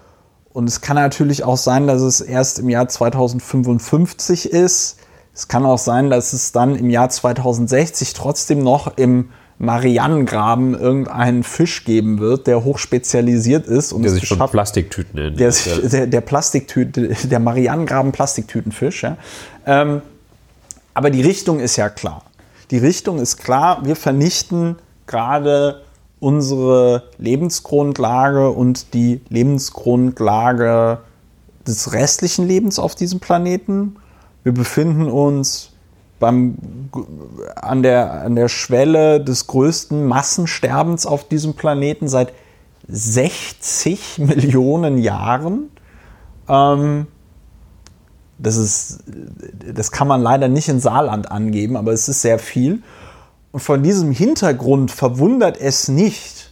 Und es kann natürlich auch sein, dass es erst im Jahr 2055 ist. Es kann auch sein, dass es dann im Jahr 2060 trotzdem noch im Marianengraben irgendeinen Fisch geben wird, der hochspezialisiert ist. Und der sich von Plastiktüten nennt. Der, der, der Plastiktüte, der Marianengraben Plastiktütenfisch. Ja. Ähm, aber die Richtung ist ja klar. Die Richtung ist klar. Wir vernichten gerade unsere Lebensgrundlage und die Lebensgrundlage des restlichen Lebens auf diesem Planeten. Wir befinden uns beim, an, der, an der Schwelle des größten Massensterbens auf diesem Planeten seit 60 [laughs] Millionen Jahren. Ähm, das, ist, das kann man leider nicht in Saarland angeben, aber es ist sehr viel. Und von diesem Hintergrund verwundert es nicht,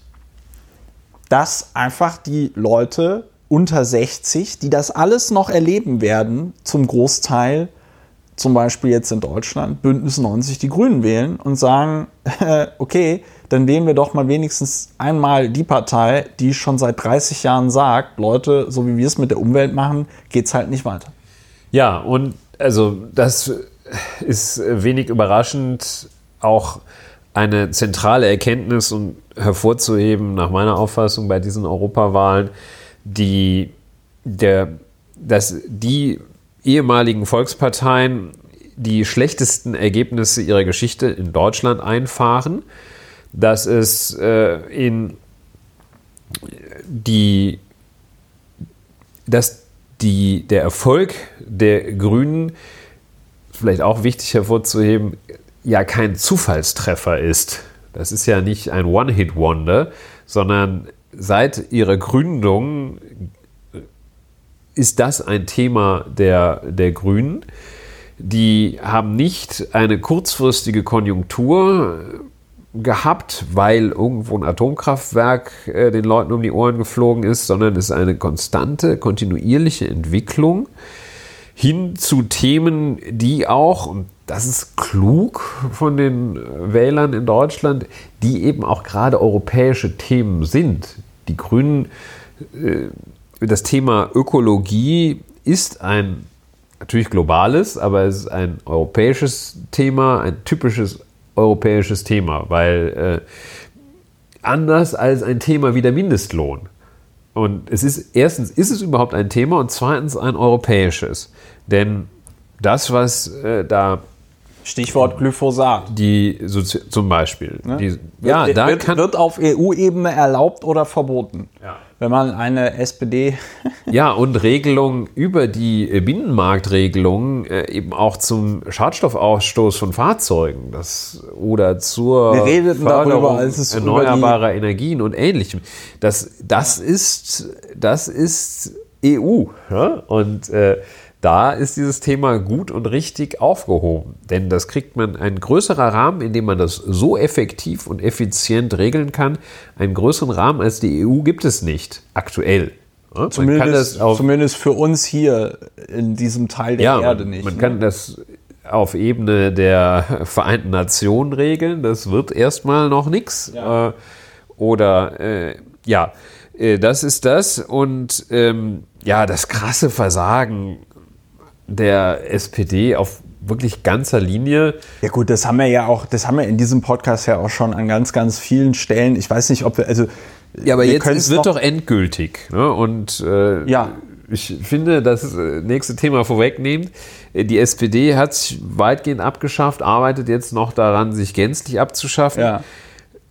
dass einfach die Leute unter 60, die das alles noch erleben werden, zum Großteil, zum Beispiel jetzt in Deutschland, Bündnis 90 die Grünen wählen und sagen, [laughs] okay, dann wählen wir doch mal wenigstens einmal die Partei, die schon seit 30 Jahren sagt, Leute, so wie wir es mit der Umwelt machen, geht es halt nicht weiter. Ja, und also das ist wenig überraschend auch eine zentrale Erkenntnis und hervorzuheben, nach meiner Auffassung, bei diesen Europawahlen, die, der, dass die ehemaligen Volksparteien die schlechtesten Ergebnisse ihrer Geschichte in Deutschland einfahren, dass es äh, in die, dass die, der Erfolg der Grünen, vielleicht auch wichtig hervorzuheben, ja kein Zufallstreffer ist. Das ist ja nicht ein One-Hit-Wonder, sondern seit ihrer Gründung ist das ein Thema der, der Grünen. Die haben nicht eine kurzfristige Konjunktur gehabt, weil irgendwo ein Atomkraftwerk äh, den Leuten um die Ohren geflogen ist, sondern es ist eine konstante, kontinuierliche Entwicklung hin zu Themen, die auch, und das ist klug von den Wählern in Deutschland, die eben auch gerade europäische Themen sind. Die Grünen, äh, das Thema Ökologie ist ein natürlich globales, aber es ist ein europäisches Thema, ein typisches europäisches Thema, weil äh, anders als ein Thema wie der Mindestlohn. Und es ist erstens ist es überhaupt ein Thema und zweitens ein europäisches, denn das, was äh, da Stichwort Glyphosat. Die so, zum Beispiel. Ne? Die, ja, wird, da wird, kann, wird auf EU-Ebene erlaubt oder verboten. Ja. Wenn man eine SPD. [laughs] ja, und Regelungen über die Binnenmarktregelungen äh, eben auch zum Schadstoffausstoß von Fahrzeugen das, oder zur Förderung darüber, erneuerbarer Energien und ähnlichem. Das, das, ja. ist, das ist EU. Ja? Und äh, da ist dieses Thema gut und richtig aufgehoben. Denn das kriegt man ein größerer Rahmen, in dem man das so effektiv und effizient regeln kann. Einen größeren Rahmen als die EU gibt es nicht aktuell. Ja, zumindest, zumindest, für uns hier in diesem Teil der ja, Erde nicht. Man ne? kann das auf Ebene der [laughs] Vereinten Nationen regeln. Das wird erstmal noch nichts. Ja. Äh, oder äh, ja, äh, das ist das. Und ähm, ja, das krasse Versagen der SPD auf wirklich ganzer Linie. Ja gut, das haben wir ja auch, das haben wir in diesem Podcast ja auch schon an ganz, ganz vielen Stellen. Ich weiß nicht, ob wir, also ja, aber jetzt es wird doch endgültig. Ne? Und äh, ja. ich finde, das äh, nächste Thema vorwegnehmend. Die SPD hat sich weitgehend abgeschafft, arbeitet jetzt noch daran, sich gänzlich abzuschaffen. Ja.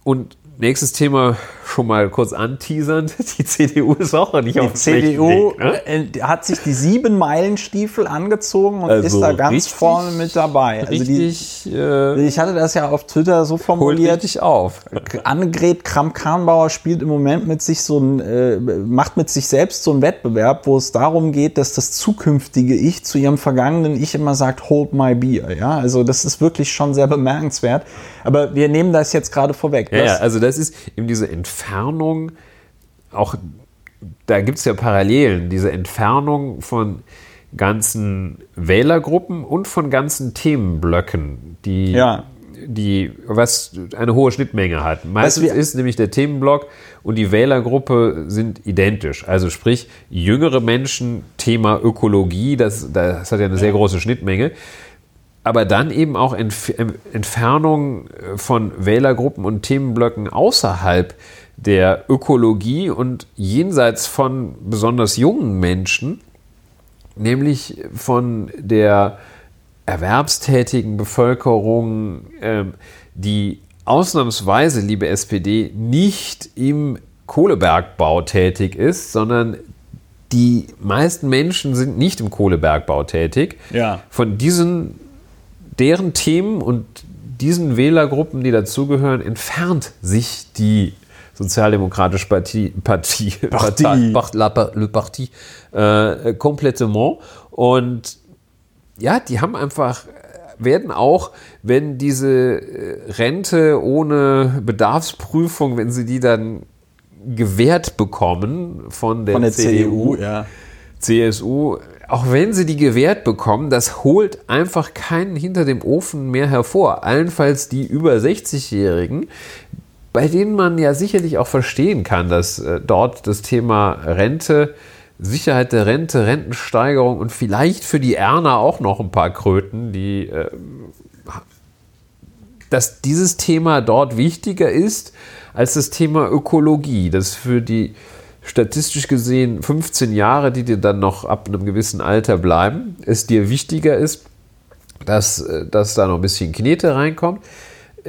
Und nächstes Thema schon mal kurz anteasern. [laughs] Die CDU ist auch nicht auf Die CDU Weg, ne? Äh, hat sich die sieben Meilenstiefel angezogen und also ist da ganz richtig, vorne mit dabei. Also richtig, die, äh, ich hatte das ja auf Twitter so formuliert. Dich auf. Annegret Kramp-Karrenbauer spielt im Moment mit sich so ein, äh, macht mit sich selbst so einen Wettbewerb, wo es darum geht, dass das zukünftige Ich zu ihrem vergangenen Ich immer sagt, hold my beer. Ja, also das ist wirklich schon sehr bemerkenswert. Aber wir nehmen das jetzt gerade vorweg. Ja, ja, also das ist eben diese Entfernung, auch da gibt es ja Parallelen, diese Entfernung von ganzen Wählergruppen und von ganzen Themenblöcken, die, ja. die was eine hohe Schnittmenge hat. Meistens ist nämlich der Themenblock und die Wählergruppe sind identisch. Also sprich, jüngere Menschen, Thema Ökologie, das, das hat ja eine sehr große Schnittmenge aber dann eben auch Entf Entfernung von Wählergruppen und Themenblöcken außerhalb der Ökologie und jenseits von besonders jungen Menschen, nämlich von der erwerbstätigen Bevölkerung, äh, die ausnahmsweise, liebe SPD, nicht im Kohlebergbau tätig ist, sondern die meisten Menschen sind nicht im Kohlebergbau tätig. Ja. Von diesen deren Themen und diesen Wählergruppen, die dazugehören, entfernt sich die Sozialdemokratische Partie, Partie, Partie. Partie, Le Parti, äh, komplettement. Und ja, die haben einfach, werden auch, wenn diese äh, Rente ohne Bedarfsprüfung, wenn sie die dann gewährt bekommen von der, von der CDU, CDU ja. CSU, auch wenn sie die gewährt bekommen, das holt einfach keinen hinter dem Ofen mehr hervor. Allenfalls die über 60-Jährigen, bei denen man ja sicherlich auch verstehen kann, dass äh, dort das Thema Rente, Sicherheit der Rente, Rentensteigerung und vielleicht für die Erna auch noch ein paar Kröten, die, äh, dass dieses Thema dort wichtiger ist als das Thema Ökologie, das für die statistisch gesehen 15 Jahre, die dir dann noch ab einem gewissen Alter bleiben, es dir wichtiger ist, dass, äh, dass da noch ein bisschen Knete reinkommt,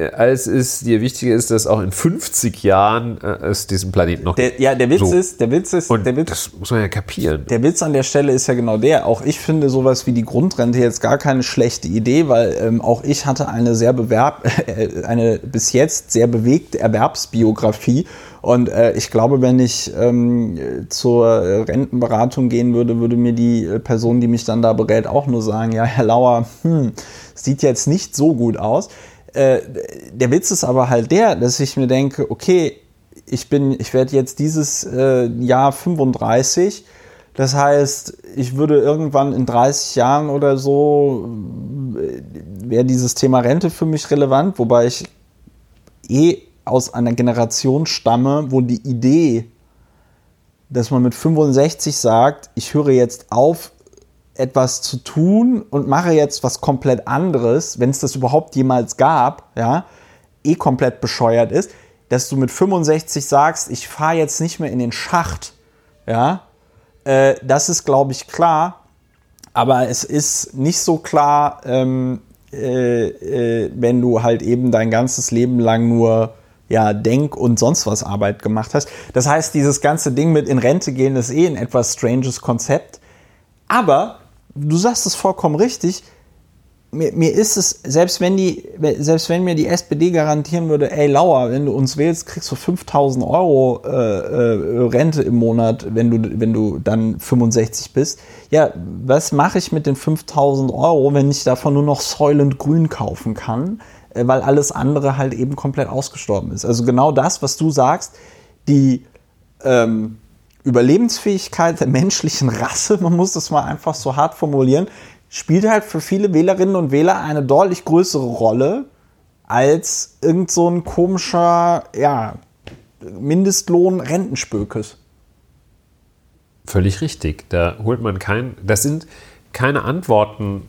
als es dir wichtiger ist, dass auch in 50 Jahren äh, es diesen Planeten noch gibt. Ja, der Witz so. ist, der Witz ist, Und der Witz, das muss man ja kapieren. Der Witz an der Stelle ist ja genau der. Auch ich finde sowas wie die Grundrente jetzt gar keine schlechte Idee, weil ähm, auch ich hatte eine sehr bewerb, äh, [laughs] eine bis jetzt sehr bewegte Erwerbsbiografie und äh, ich glaube, wenn ich ähm, zur Rentenberatung gehen würde, würde mir die Person, die mich dann da berät, auch nur sagen, ja, Herr Lauer, hm, sieht jetzt nicht so gut aus. Äh, der Witz ist aber halt der, dass ich mir denke, okay, ich bin, ich werde jetzt dieses äh, Jahr 35. Das heißt, ich würde irgendwann in 30 Jahren oder so äh, wäre dieses Thema Rente für mich relevant, wobei ich eh aus einer Generation stamme, wo die Idee, dass man mit 65 sagt, ich höre jetzt auf, etwas zu tun und mache jetzt was komplett anderes, wenn es das überhaupt jemals gab, ja, eh komplett bescheuert ist, dass du mit 65 sagst, ich fahre jetzt nicht mehr in den Schacht, ja, äh, das ist, glaube ich, klar, aber es ist nicht so klar, ähm, äh, äh, wenn du halt eben dein ganzes Leben lang nur ja, Denk- und sonst was Arbeit gemacht hast. Das heißt, dieses ganze Ding mit in Rente gehen ist eh ein etwas stranges Konzept. Aber du sagst es vollkommen richtig. Mir, mir, ist es, selbst wenn, die, selbst wenn mir die SPD garantieren würde, ey Lauer, wenn du uns wählst, kriegst du 5000 Euro äh, äh, Rente im Monat, wenn du, wenn du dann 65 bist. Ja, was mache ich mit den 5000 Euro, wenn ich davon nur noch Soylent Grün kaufen kann, äh, weil alles andere halt eben komplett ausgestorben ist. Also genau das, was du sagst, die ähm, Überlebensfähigkeit der menschlichen Rasse, man muss das mal einfach so hart formulieren, spielt halt für viele Wählerinnen und Wähler eine deutlich größere Rolle als irgend so ein komischer, ja, Mindestlohn-Rentenspökes. Völlig richtig. Da holt man kein, das sind keine Antworten,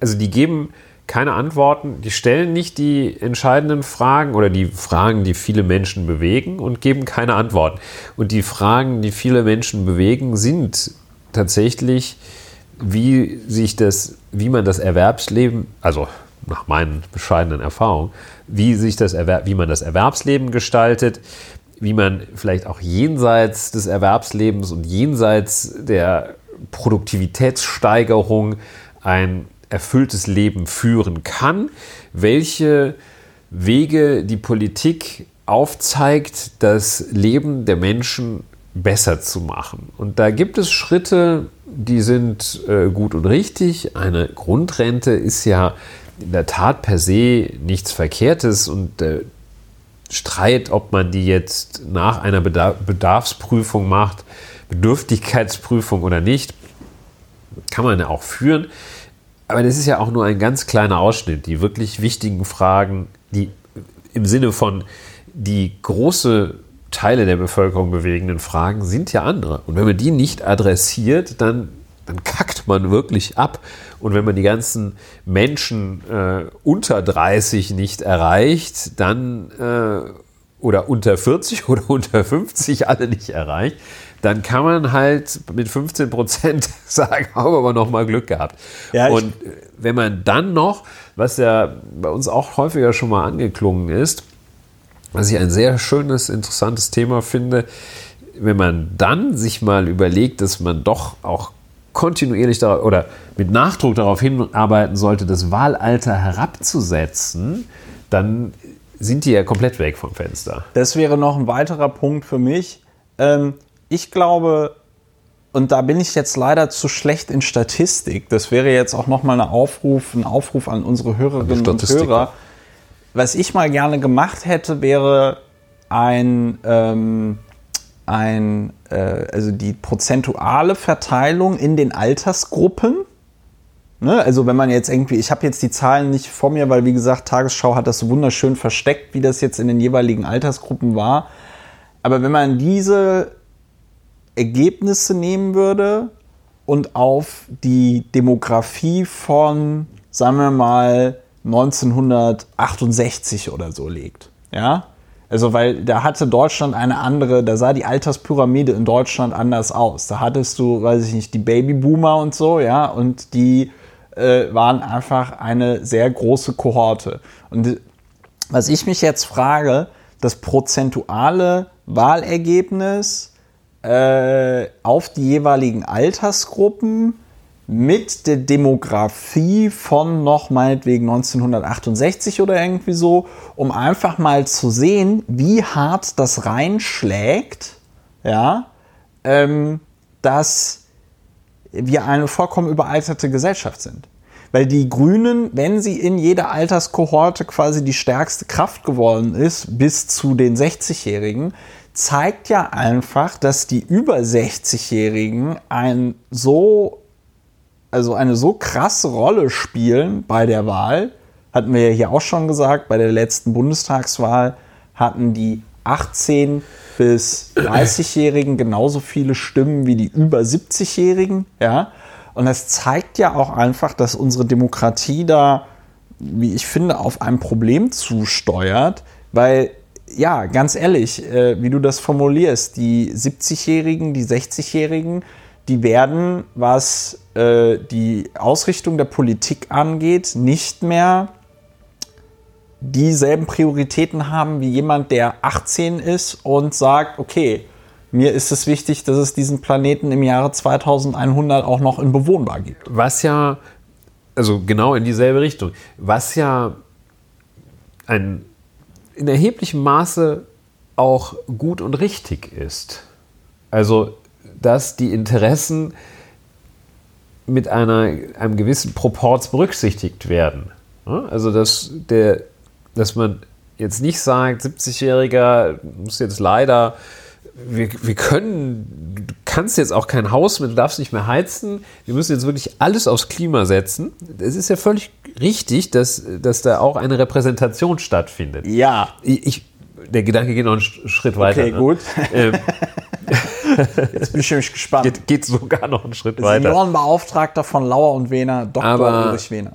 also die geben keine Antworten, die stellen nicht die entscheidenden Fragen oder die Fragen, die viele Menschen bewegen und geben keine Antworten. Und die Fragen, die viele Menschen bewegen, sind tatsächlich, wie sich das, wie man das Erwerbsleben, also nach meinen bescheidenen Erfahrungen, wie sich das Erwerb, wie man das Erwerbsleben gestaltet, wie man vielleicht auch jenseits des Erwerbslebens und jenseits der Produktivitätssteigerung ein erfülltes Leben führen kann, welche Wege die Politik aufzeigt, das Leben der Menschen besser zu machen. Und da gibt es Schritte, die sind äh, gut und richtig. Eine Grundrente ist ja in der Tat per se nichts Verkehrtes und der Streit, ob man die jetzt nach einer Bedarfsprüfung macht, Bedürftigkeitsprüfung oder nicht, kann man ja auch führen. Aber das ist ja auch nur ein ganz kleiner Ausschnitt. Die wirklich wichtigen Fragen, die im Sinne von die große Teile der Bevölkerung bewegenden Fragen sind ja andere. Und wenn man die nicht adressiert, dann, dann kackt man wirklich ab. Und wenn man die ganzen Menschen äh, unter 30 nicht erreicht, dann äh, oder unter 40 [laughs] oder unter 50 alle nicht erreicht, dann kann man halt mit 15 Prozent [laughs] sagen, haben wir aber noch mal Glück gehabt. Ja, und wenn man dann noch, was ja bei uns auch häufiger schon mal angeklungen ist, was ich ein sehr schönes, interessantes Thema finde, wenn man dann sich mal überlegt, dass man doch auch kontinuierlich darauf, oder mit Nachdruck darauf hinarbeiten sollte, das Wahlalter herabzusetzen, dann sind die ja komplett weg vom Fenster. Das wäre noch ein weiterer Punkt für mich. Ähm, ich glaube, und da bin ich jetzt leider zu schlecht in Statistik. Das wäre jetzt auch nochmal ein Aufruf, ein Aufruf an unsere Hörerinnen und Hörer. Was ich mal gerne gemacht hätte, wäre ein, ähm, ein äh, also die prozentuale Verteilung in den Altersgruppen. Ne? Also wenn man jetzt irgendwie, ich habe jetzt die Zahlen nicht vor mir, weil wie gesagt, Tagesschau hat das so wunderschön versteckt, wie das jetzt in den jeweiligen Altersgruppen war. Aber wenn man diese Ergebnisse nehmen würde und auf die Demografie von, sagen wir mal, 1968 oder so legt. Ja? Also, weil da hatte Deutschland eine andere, da sah die Alterspyramide in Deutschland anders aus. Da hattest du, weiß ich nicht, die Babyboomer und so, ja, und die äh, waren einfach eine sehr große Kohorte. Und was ich mich jetzt frage, das prozentuale Wahlergebnis äh, auf die jeweiligen Altersgruppen mit der Demografie von noch meinetwegen 1968 oder irgendwie so, um einfach mal zu sehen, wie hart das reinschlägt, ja, ähm, dass wir eine vollkommen überalterte Gesellschaft sind. Weil die Grünen, wenn sie in jeder Alterskohorte quasi die stärkste Kraft geworden ist, bis zu den 60-Jährigen, zeigt ja einfach, dass die über 60-Jährigen ein so, also eine so krasse Rolle spielen bei der Wahl. Hatten wir ja hier auch schon gesagt, bei der letzten Bundestagswahl hatten die 18 bis 30-Jährigen genauso viele Stimmen wie die über 70-Jährigen, ja. Und das zeigt ja auch einfach, dass unsere Demokratie da, wie ich finde, auf ein Problem zusteuert, weil ja, ganz ehrlich, äh, wie du das formulierst, die 70-Jährigen, die 60-Jährigen, die werden, was äh, die Ausrichtung der Politik angeht, nicht mehr dieselben Prioritäten haben wie jemand, der 18 ist und sagt, okay, mir ist es wichtig, dass es diesen Planeten im Jahre 2100 auch noch in bewohnbar gibt. Was ja, also genau in dieselbe Richtung, was ja ein in erheblichem Maße auch gut und richtig ist. Also, dass die Interessen mit einer, einem gewissen Proports berücksichtigt werden. Also, dass, der, dass man jetzt nicht sagt, 70-Jähriger muss jetzt leider, wir, wir können, du kannst jetzt auch kein Haus mehr, du darfst nicht mehr heizen, wir müssen jetzt wirklich alles aufs Klima setzen. Es ist ja völlig richtig, dass, dass da auch eine Repräsentation stattfindet. Ja. Ich, ich, der Gedanke geht noch einen Schritt weiter. Okay, ne? gut. Ähm, [laughs] Jetzt bin ich nämlich gespannt. Geht, geht sogar noch einen Schritt weiter. Seniorenbeauftragter von Lauer und Wehner, Dr. Aber- Ulrich Wehner.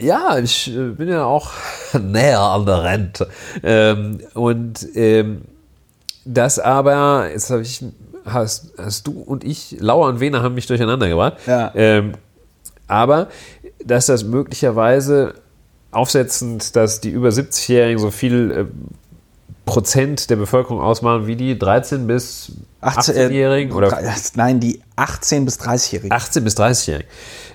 Ja, ich äh, bin ja auch [laughs] näher an der Rente. Ähm, und ähm, das aber, jetzt habe ich, hast, hast du und ich, Lauer und Wehner haben mich durcheinander gebracht. Ja. Ähm, aber, dass das möglicherweise aufsetzend, dass die über 70-Jährigen so viel äh, Prozent der Bevölkerung ausmachen wie die 13 bis 18-Jährigen oder äh, Nein, die 18- bis 30-Jährigen. 18 bis 30-Jährigen,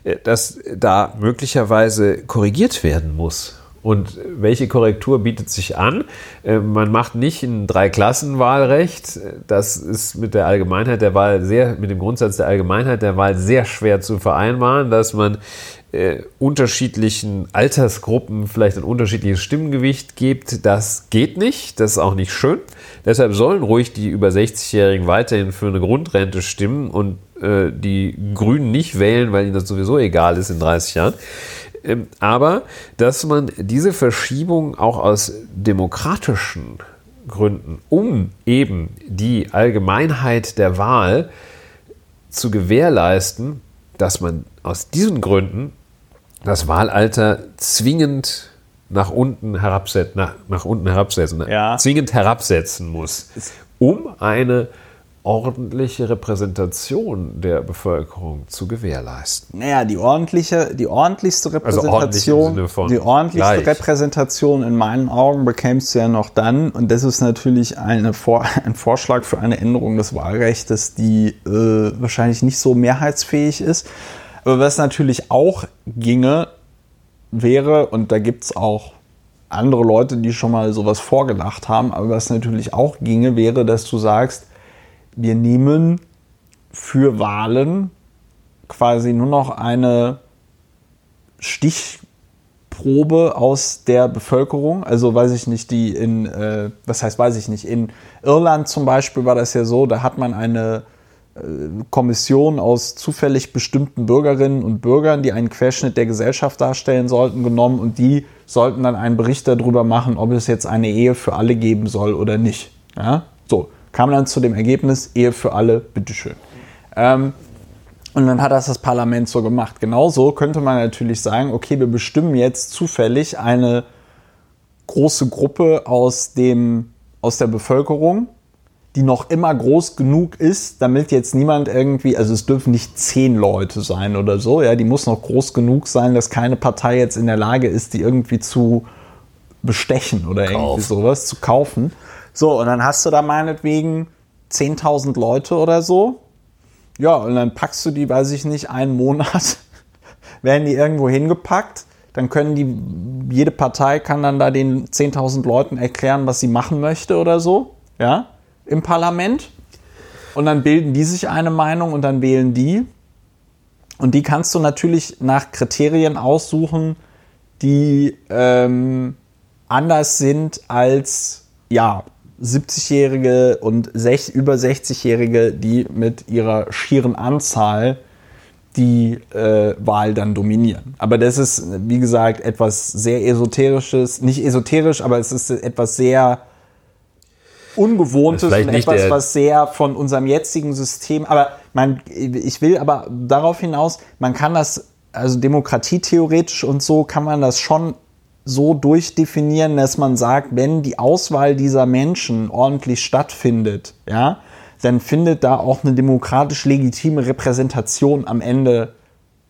äh, dass da möglicherweise korrigiert werden muss. Und welche Korrektur bietet sich an? Äh, Man macht nicht ein Dreiklassenwahlrecht. Das ist mit der Allgemeinheit der Wahl sehr, mit dem Grundsatz der Allgemeinheit der Wahl sehr schwer zu vereinbaren, dass man äh, unterschiedlichen Altersgruppen vielleicht ein unterschiedliches Stimmgewicht gibt. Das geht nicht. Das ist auch nicht schön. Deshalb sollen ruhig die über 60-Jährigen weiterhin für eine Grundrente stimmen und äh, die Grünen nicht wählen, weil ihnen das sowieso egal ist in 30 Jahren. Ähm, aber dass man diese Verschiebung auch aus demokratischen Gründen, um eben die Allgemeinheit der Wahl zu gewährleisten, dass man aus diesen Gründen das Wahlalter zwingend nach unten herabsetzen, nach, nach unten herabsetzen, Ja. zwingend herabsetzen muss, um eine ordentliche Repräsentation der Bevölkerung zu gewährleisten. Naja, die ordentliche, die ordentlichste Also Repräsentation, von die ordentlichste gleich. Repräsentation in meinen Augen bekämst du ja noch dann, und das ist natürlich eine Vor [laughs] ein Vorschlag für eine Änderung des Wahlrechts, die äh, wahrscheinlich nicht so mehrheitsfähig ist. Aber was natürlich auch ginge, wäre, und da gibt es auch andere Leute, die schon mal sowas vorgedacht haben, aber was natürlich auch ginge, wäre, dass du sagst, wir nehmen für Wahlen quasi nur noch eine Stichprobe aus der Bevölkerung. Also weiß ich nicht, die in, äh, was heißt, weiß ich nicht, in Irland zum Beispiel war das ja so, da hat man eine äh, Kommission aus zufällig bestimmten Bürgerinnen und Bürgern, die einen Querschnitt der Gesellschaft darstellen sollten, genommen und die sollten dann einen Bericht darüber machen, ob es jetzt eine Ehe für alle geben soll oder nicht. Ja? So, kam dann zu dem Ergebnis, Ehe für alle, bitteschön. Ähm, und dann hat das das Parlament so gemacht. Genauso könnte man natürlich sagen, okay, wir bestimmen jetzt zufällig eine große Gruppe aus, dem, aus der Bevölkerung, die noch immer groß genug ist, damit jetzt niemand irgendwie, also es dürfen nicht zehn Leute sein oder so, ja, die muss noch groß genug sein, dass keine Partei jetzt in der Lage ist, die irgendwie zu bestechen oder irgendwie sowas, zu kaufen. So, und dann hast du da meinetwegen 10.000 Leute oder so, ja, und dann packst du die, weiß ich nicht, einen Monat, [laughs] werden die irgendwo hingepackt. Dann können die, jede Partei kann dann da den 10.000 Leuten erklären, was sie machen möchte oder so, ja, im Parlament. Und dann bilden die sich eine Meinung und dann wählen die. Und die kannst du natürlich nach Kriterien aussuchen, die ähm, anders sind als ja, 70-Jährige und sech, über 60-Jährige, die mit ihrer schieren Anzahl die äh, Wahl dann dominieren. Aber das ist, wie gesagt, etwas sehr Esoterisches, nicht esoterisch, aber es ist etwas sehr Ungewohntes und etwas, was sehr von unserem jetzigen System, aber man, ich will aber darauf hinaus, man kann das, also demokratietheoretisch und so kann man das schon so durchdefinieren, dass man sagt, wenn die Auswahl dieser Menschen ordentlich stattfindet, ja, dann findet da auch eine demokratisch legitime Repräsentation am Ende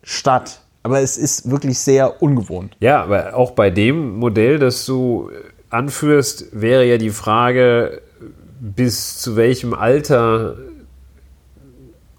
statt. Aber es ist wirklich sehr ungewohnt. Ja, aber auch bei dem Modell, das du anführst, wäre ja die Frage, bis zu welchem Alter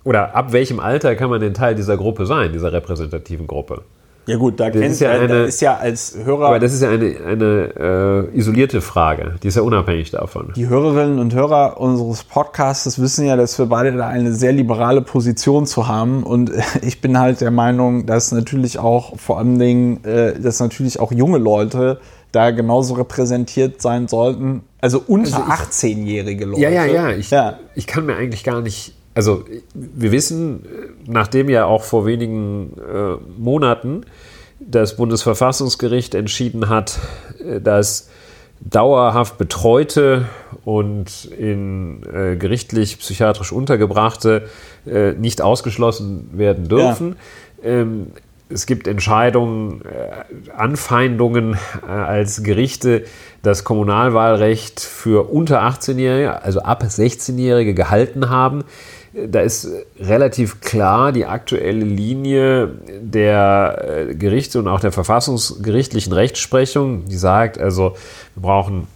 oder ab welchem Alter kann man denn Teil dieser Gruppe sein, dieser repräsentativen Gruppe? Ja gut, da, kennt, ist ja, eine, da ist ja als Hörer... Aber das ist ja eine, eine äh, isolierte Frage, die ist ja unabhängig davon. Die Hörerinnen und Hörer unseres Podcasts wissen ja, dass wir beide da eine sehr liberale Position zu haben und [laughs] ich bin halt der Meinung, dass natürlich auch vor allen Dingen, äh, dass natürlich auch junge Leute da genauso repräsentiert sein sollten, also unter also 18-jährige Leute. Ja, ja, ja ich, ja. ich kann mir eigentlich gar nicht also wir wissen, nachdem ja auch vor wenigen äh, Monaten das Bundesverfassungsgericht entschieden hat, äh, dass dauerhaft betreute und in äh, gerichtlich psychiatrisch untergebrachte äh, nicht ausgeschlossen werden dürfen. Ja. Ähm, es gibt Entscheidungen, äh, Anfeindungen äh, als Gerichte, das Kommunalwahlrecht für unter 18-Jährige, also ab 16-Jährige gehalten haben da ist relativ klar die aktuelle Linie der äh, Gerichte und auch der verfassungsgerichtlichen Rechtsprechung, die sagt, also wir brauchen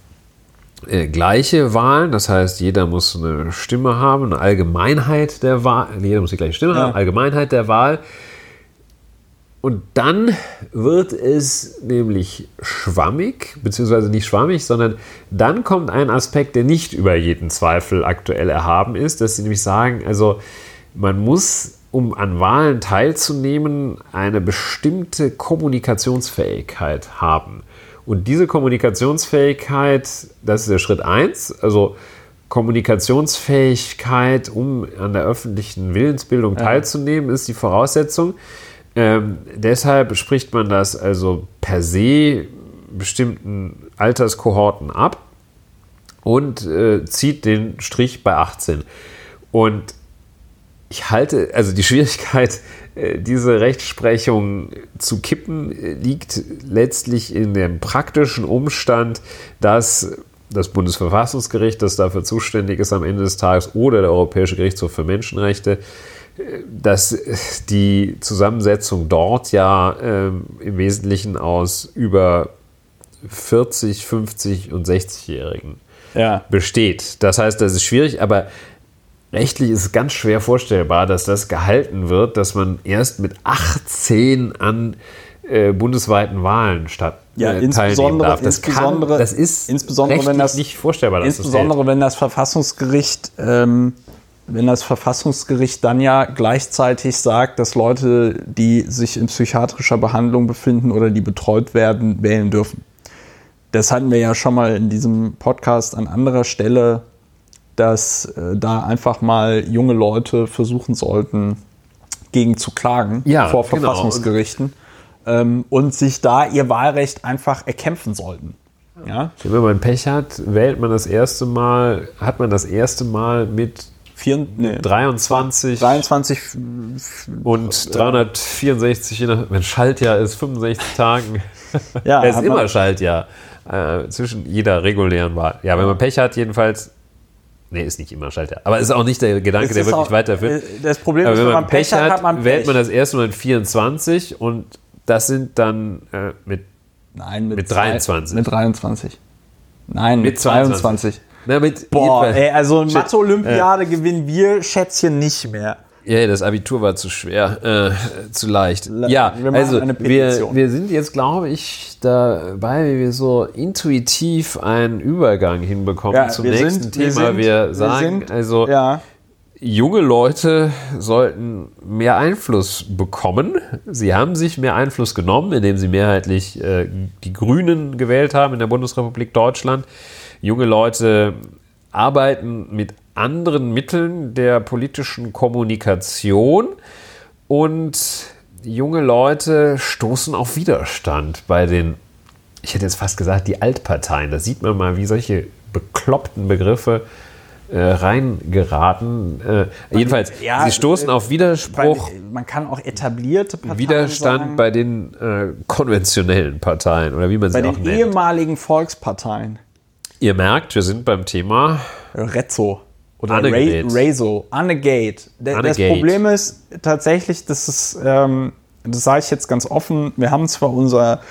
äh, gleiche Wahlen, das heißt, jeder muss eine Stimme haben, eine Allgemeinheit der Wahl, jeder muss die gleiche Stimme ja. haben, Allgemeinheit der Wahl. Und dann wird es nämlich schwammig, beziehungsweise nicht schwammig, sondern dann kommt ein Aspekt, der nicht über jeden Zweifel aktuell erhaben ist, dass sie nämlich sagen, also man muss, um an Wahlen teilzunehmen, eine bestimmte Kommunikationsfähigkeit haben. Und diese Kommunikationsfähigkeit, das ist der Schritt 1, also Kommunikationsfähigkeit, um an der öffentlichen Willensbildung teilzunehmen, ist die Voraussetzung. Ähm, deshalb spricht man das also per se bestimmten Alterskohorten ab und äh, zieht den Strich bei 18. Und ich halte, also die Schwierigkeit, äh, diese Rechtsprechung zu kippen, liegt letztlich in dem praktischen Umstand, dass das Bundesverfassungsgericht, das dafür zuständig ist am Ende des Tages, oder der Europäische Gerichtshof für Menschenrechte, dass die Zusammensetzung dort ja äh, im Wesentlichen aus über 40, 50 und 60-Jährigen ja. besteht. Das heißt, das ist schwierig, aber rechtlich ist es ganz schwer vorstellbar, dass das gehalten wird, dass man erst mit 18 an äh, bundesweiten Wahlen statt ja, äh, teilnehmen darf. Das, insbesondere, kann, das ist insbesondere wenn das, nicht vorstellbar. insbesondere das wenn das Verfassungsgericht ähm, wenn das Verfassungsgericht dann ja gleichzeitig sagt, dass Leute, die sich in psychiatrischer Behandlung befinden oder die betreut werden, wählen dürfen. Das hatten wir ja schon mal in diesem Podcast an anderer Stelle, dass äh, da einfach mal junge Leute versuchen sollten, gegen zu klagen ja, vor genau. Verfassungsgerichten ähm, und sich da ihr Wahlrecht einfach erkämpfen sollten. Ja? Wenn man Pech hat, wählt man das erste Mal, hat man das erste Mal mit Vier, nee, 23, 23 und 364, je nach, wenn Schaltjahr ist, 65 Tagen. Ja, es [laughs] ist immer Schaltjahr äh, zwischen jeder regulären Wahl. Ja, wenn man Pech hat, jedenfalls. Nee, ist nicht immer Schaltjahr. Aber ist auch nicht der Gedanke, der wirklich auch, weiterführt. Äh, das Problem ist, wenn, wenn man Pech hat, hat man Pech. wählt man das erste Mal in 24 und das sind dann äh, mit, Nein, mit, mit 23. Mit 23. Nein, mit, mit 22. 22. Na, mit Boah, ey, also Mathe-Olympiade äh. gewinnen wir Schätzchen nicht mehr. Ja, das Abitur war zu schwer, äh, zu leicht. Ja, wir also wir, wir sind jetzt, glaube ich, dabei, wie wir so intuitiv einen Übergang hinbekommen ja, zum nächsten sind, Thema. Wir, sind, wir sagen, wir sind, also ja. junge Leute sollten mehr Einfluss bekommen. Sie haben sich mehr Einfluss genommen, indem sie mehrheitlich äh, die Grünen gewählt haben in der Bundesrepublik Deutschland. Junge Leute arbeiten mit anderen Mitteln der politischen Kommunikation und junge Leute stoßen auf Widerstand bei den, ich hätte jetzt fast gesagt, die Altparteien. Da sieht man mal, wie solche bekloppten Begriffe äh, reingeraten. Äh, jedenfalls, ja, sie stoßen äh, auf Widerspruch, Weil Man kann auch etablierte Parteien Widerstand sagen, bei den äh, konventionellen Parteien oder wie man sie bei auch den nennt. ehemaligen Volksparteien. Ihr merkt, wir sind beim Thema Rezzo oder. Ra- Rezo, Annegate. D- Das. Problem ist tatsächlich, das ist, ähm, das sage ich jetzt ganz offen, wir haben zwar unser,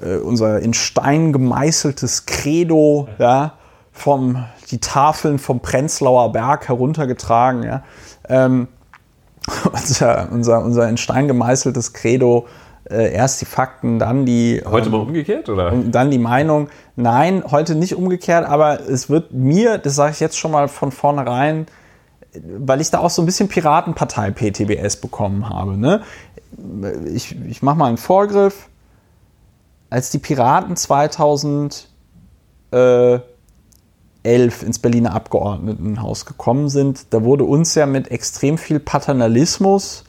äh, unser in Stein gemeißeltes Credo, ja, vom, die Tafeln vom Prenzlauer Berg heruntergetragen, ja, ähm, [laughs] unser, unser, unser in Stein gemeißeltes Credo, äh, erst die Fakten, dann die heute ähm, mal umgekehrt oder? dann die Meinung, nein, heute nicht umgekehrt, aber es wird mir, das sage ich jetzt schon mal von vornherein, weil ich da auch so ein bisschen Piratenpartei PTBS bekommen habe. Ne? Ich, ich mache mal einen Vorgriff. Als die Piraten 2011 ins Berliner Abgeordnetenhaus gekommen sind, da wurde uns ja mit extrem viel Paternalismus äh,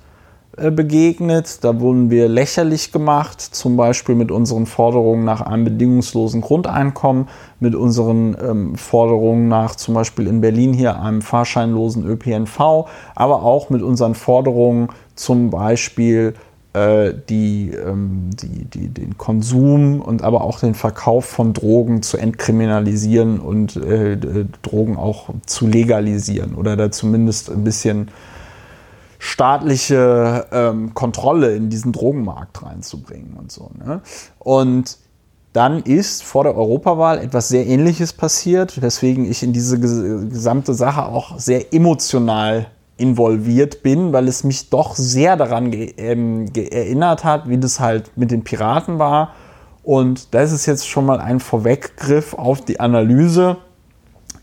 begegnet. Da wurden wir lächerlich gemacht, zum Beispiel mit unseren Forderungen nach einem bedingungslosen Grundeinkommen, mit unseren ähm, Forderungen nach zum Beispiel in Berlin hier einem fahrscheinlosen ÖPNV, aber auch mit unseren Forderungen zum Beispiel äh, die, ähm, die, die, den Konsum und aber auch den Verkauf von Drogen zu entkriminalisieren und äh, Drogen auch zu legalisieren oder da zumindest ein bisschen staatliche ähm, Kontrolle in diesen Drogenmarkt reinzubringen und so. Ne? Und dann ist vor der Europawahl etwas sehr Ähnliches passiert, weswegen ich in diese ges- gesamte Sache auch sehr emotional involviert bin, weil es mich doch sehr daran ähm, erinnert hat, wie das halt mit den Piraten war. Und das ist jetzt schon mal ein Vorweggriff auf die Analyse.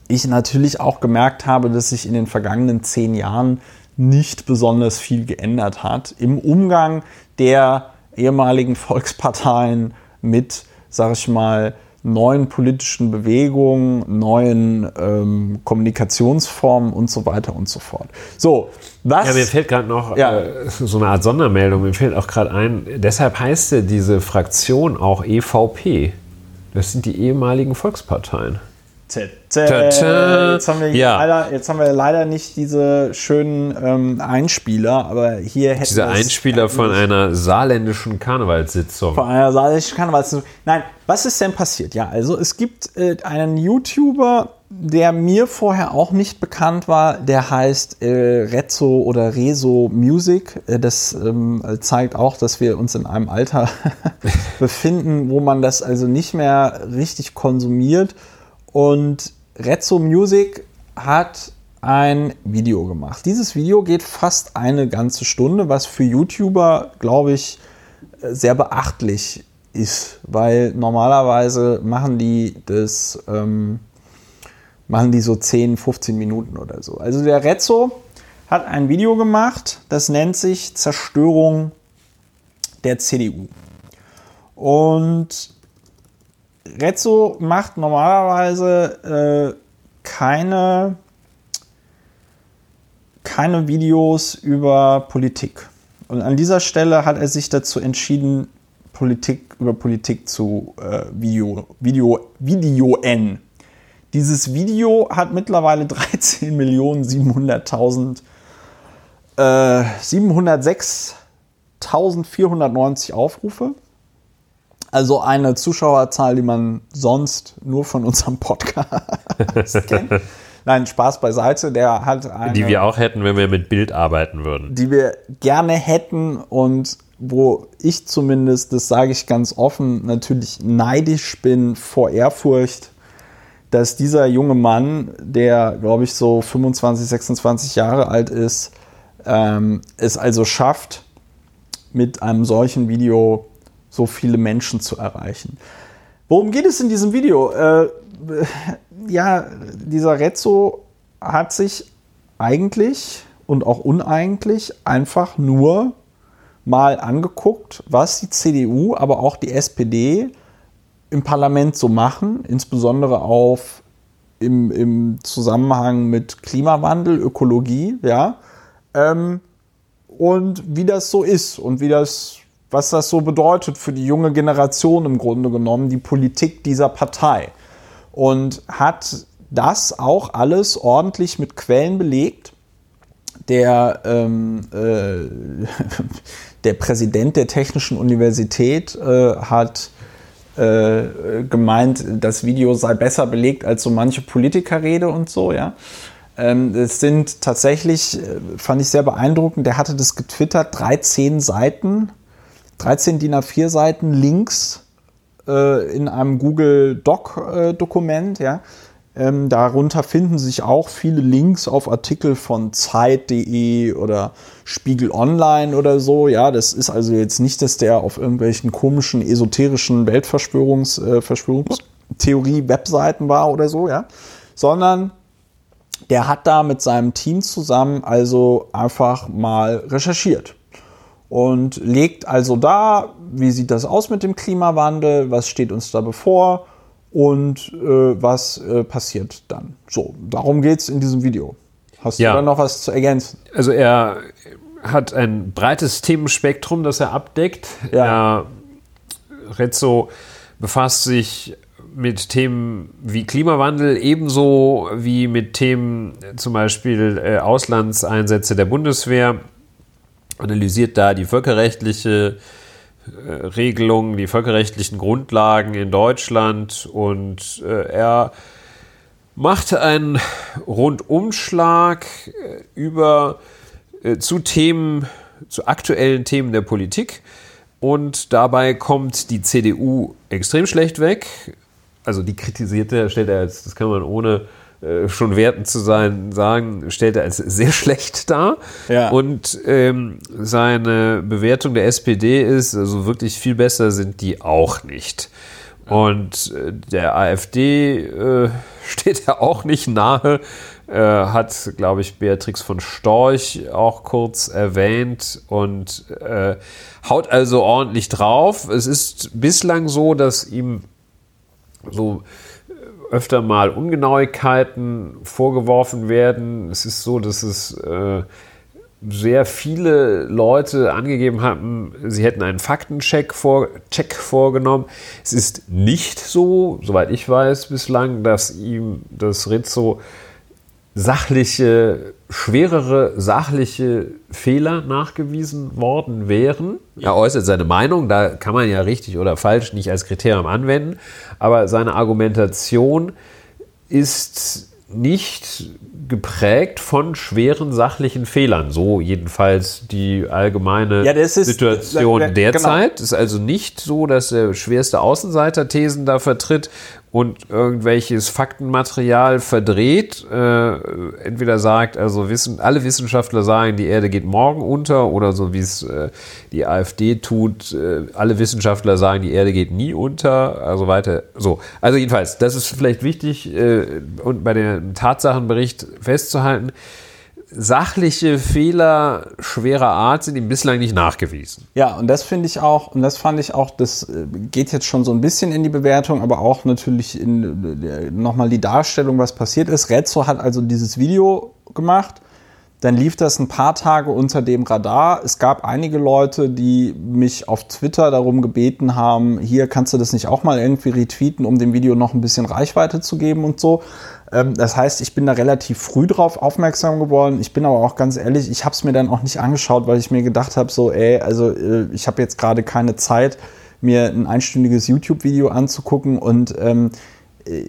Ich natürlich auch gemerkt habe, dass sich in den vergangenen zehn Jahren nicht besonders viel geändert hat im Umgang der ehemaligen Volksparteien mit, sag ich mal, neuen politischen Bewegungen, neuen ähm, Kommunikationsformen und so weiter und so fort. So, was? Ja, mir fällt gerade noch Ja. äh, so eine Art Sondermeldung. Mir fällt auch gerade ein, deshalb heißt ja diese Fraktion auch EVP. Das sind die ehemaligen Volksparteien. Jetzt, haben wir Ja. leider, jetzt haben wir leider nicht diese schönen ähm, Einspieler, aber hier wir es Einspieler von einer saarländischen Karnevalssitzung. Von einer saarländischen Karnevalssitzung. Nein, was ist denn passiert? Ja, also es gibt äh, einen YouTuber, der mir vorher auch nicht bekannt war, der heißt äh, Rezzo oder Rezo Music. Äh, das ähm, zeigt auch, dass wir uns in einem Alter [laughs] befinden, wo man das also nicht mehr richtig konsumiert. Und Rezzo Music hat ein Video gemacht. Dieses Video geht fast eine ganze Stunde, was für YouTuber, glaube ich, sehr beachtlich ist, weil normalerweise machen die das, ähm, machen die so 10, 15 Minuten oder so. Also der Rezzo hat ein Video gemacht, das nennt sich Zerstörung der CDU. Und Rezzo macht normalerweise äh, keine, keine Videos über Politik. Und an dieser Stelle hat er sich dazu entschieden, Politik über Politik zu äh, Video, Video, Video N. Dieses Video hat mittlerweile [laughs] 13.700.000 äh, 706.490 Aufrufe. Also eine Zuschauerzahl, die man sonst nur von unserem Podcast [laughs] kennt. Nein, Spaß beiseite. Der hat eine, Die wir auch hätten, wenn wir mit Bild arbeiten würden. die wir gerne hätten und wo ich zumindest, das sage ich ganz offen, natürlich neidisch bin vor Ehrfurcht, dass dieser junge Mann, der glaube ich so 25, 26 Jahre alt ist, ähm, es also schafft, mit einem solchen Video so viele Menschen zu erreichen. Worum geht es in diesem Video? Äh, ja, dieser Rezzo hat sich eigentlich und auch uneigentlich einfach nur mal angeguckt, was die CDU, aber auch die SPD im Parlament so machen, insbesondere auf im, im Zusammenhang mit Klimawandel, Ökologie, ja, ähm, und wie das so ist und wie das, was das so bedeutet für die junge Generation im Grunde genommen, die Politik dieser Partei. Und hat das auch alles ordentlich mit Quellen belegt. Der, ähm, äh, [laughs] der Präsident der Technischen Universität äh, hat äh, gemeint, das Video sei besser belegt als so manche Politikerrede und so, ja. Ähm, es sind tatsächlich, äh, fand ich sehr beeindruckend, der hatte das getwittert, 13 Seiten, 13 DIN A4 Seiten Links äh, in einem Google Doc-Dokument, äh, ja. Ähm, darunter finden sich auch viele Links auf Artikel von Zeit.de oder Spiegel Online oder so. Ja, das ist also jetzt nicht, dass der auf irgendwelchen komischen, esoterischen Weltverschwörungstheorie-Webseiten äh, war oder so, ja, sondern der hat da mit seinem Team zusammen also einfach mal recherchiert und legt also da, wie sieht das aus mit dem Klimawandel, was steht uns da bevor und äh, was äh, passiert dann. So, darum geht es in diesem Video. Hast ja. du da noch was zu ergänzen? Also er hat ein breites Themenspektrum, das er abdeckt. Ja. Er, Rezzo befasst sich mit Themen wie Klimawandel ebenso wie mit Themen zum Beispiel äh, Auslandseinsätze der Bundeswehr, analysiert da die völkerrechtliche äh, Regelungen, die völkerrechtlichen Grundlagen in Deutschland und äh, er macht einen Rundumschlag äh, über zu Themen, zu aktuellen Themen der Politik. Und dabei kommt die CDU extrem schlecht weg. Also die kritisierte, stellt er als, das kann man ohne schon wertend zu sein, sagen, stellt er als sehr [laughs] schlecht dar. Ja. Und ähm, seine Bewertung der SPD ist, also wirklich viel besser sind die auch nicht. Und äh, der AfD äh, [laughs] steht er auch nicht nahe. Äh, hat, glaube ich, Beatrix von Storch auch kurz erwähnt und äh, haut also ordentlich drauf. Es ist bislang so, dass ihm so öfter mal Ungenauigkeiten vorgeworfen werden. Es ist so, dass es äh, sehr viele Leute angegeben haben, sie hätten einen Faktencheck vor, Check vorgenommen. Es ist nicht so, soweit ich weiß bislang, dass ihm das Rizzo sachliche, schwerere sachliche Fehler nachgewiesen worden wären. Er äußert seine Meinung, da kann man ja richtig oder falsch nicht als Kriterium anwenden, aber seine Argumentation ist nicht geprägt von schweren sachlichen Fehlern. So jedenfalls die allgemeine ja, ist, Situation ja, derzeit. Genau. ist also nicht so, dass er schwerste Außenseiter-Thesen da vertritt und irgendwelches Faktenmaterial verdreht. Äh, entweder sagt, also wissen, alle Wissenschaftler sagen, die Erde geht morgen unter oder so wie es äh, die AfD tut, äh, alle Wissenschaftler sagen, die Erde geht nie unter, also weiter. So, also jedenfalls, das ist vielleicht wichtig äh, und bei dem Tatsachenbericht festzuhalten sachliche Fehler schwerer Art sind ihm bislang nicht nachgewiesen. Ja, und das finde ich auch, und das fand ich auch, das äh, geht jetzt schon so ein bisschen in die Bewertung, aber auch natürlich in äh, nochmal die Darstellung, was passiert ist. Rezzo hat also dieses Video gemacht. Dann lief das ein paar Tage unter dem Radar. Es gab einige Leute, die mich auf Twitter darum gebeten haben, hier kannst du das nicht auch mal irgendwie retweeten, um dem Video noch ein bisschen Reichweite zu geben und so. Ähm, das heißt, ich bin da relativ früh drauf aufmerksam geworden. Ich bin aber auch ganz ehrlich, ich habe es mir dann auch nicht angeschaut, weil ich mir gedacht habe, so, ey, also äh, ich habe jetzt gerade keine Zeit, mir ein einstündiges YouTube-Video anzugucken und ähm, äh,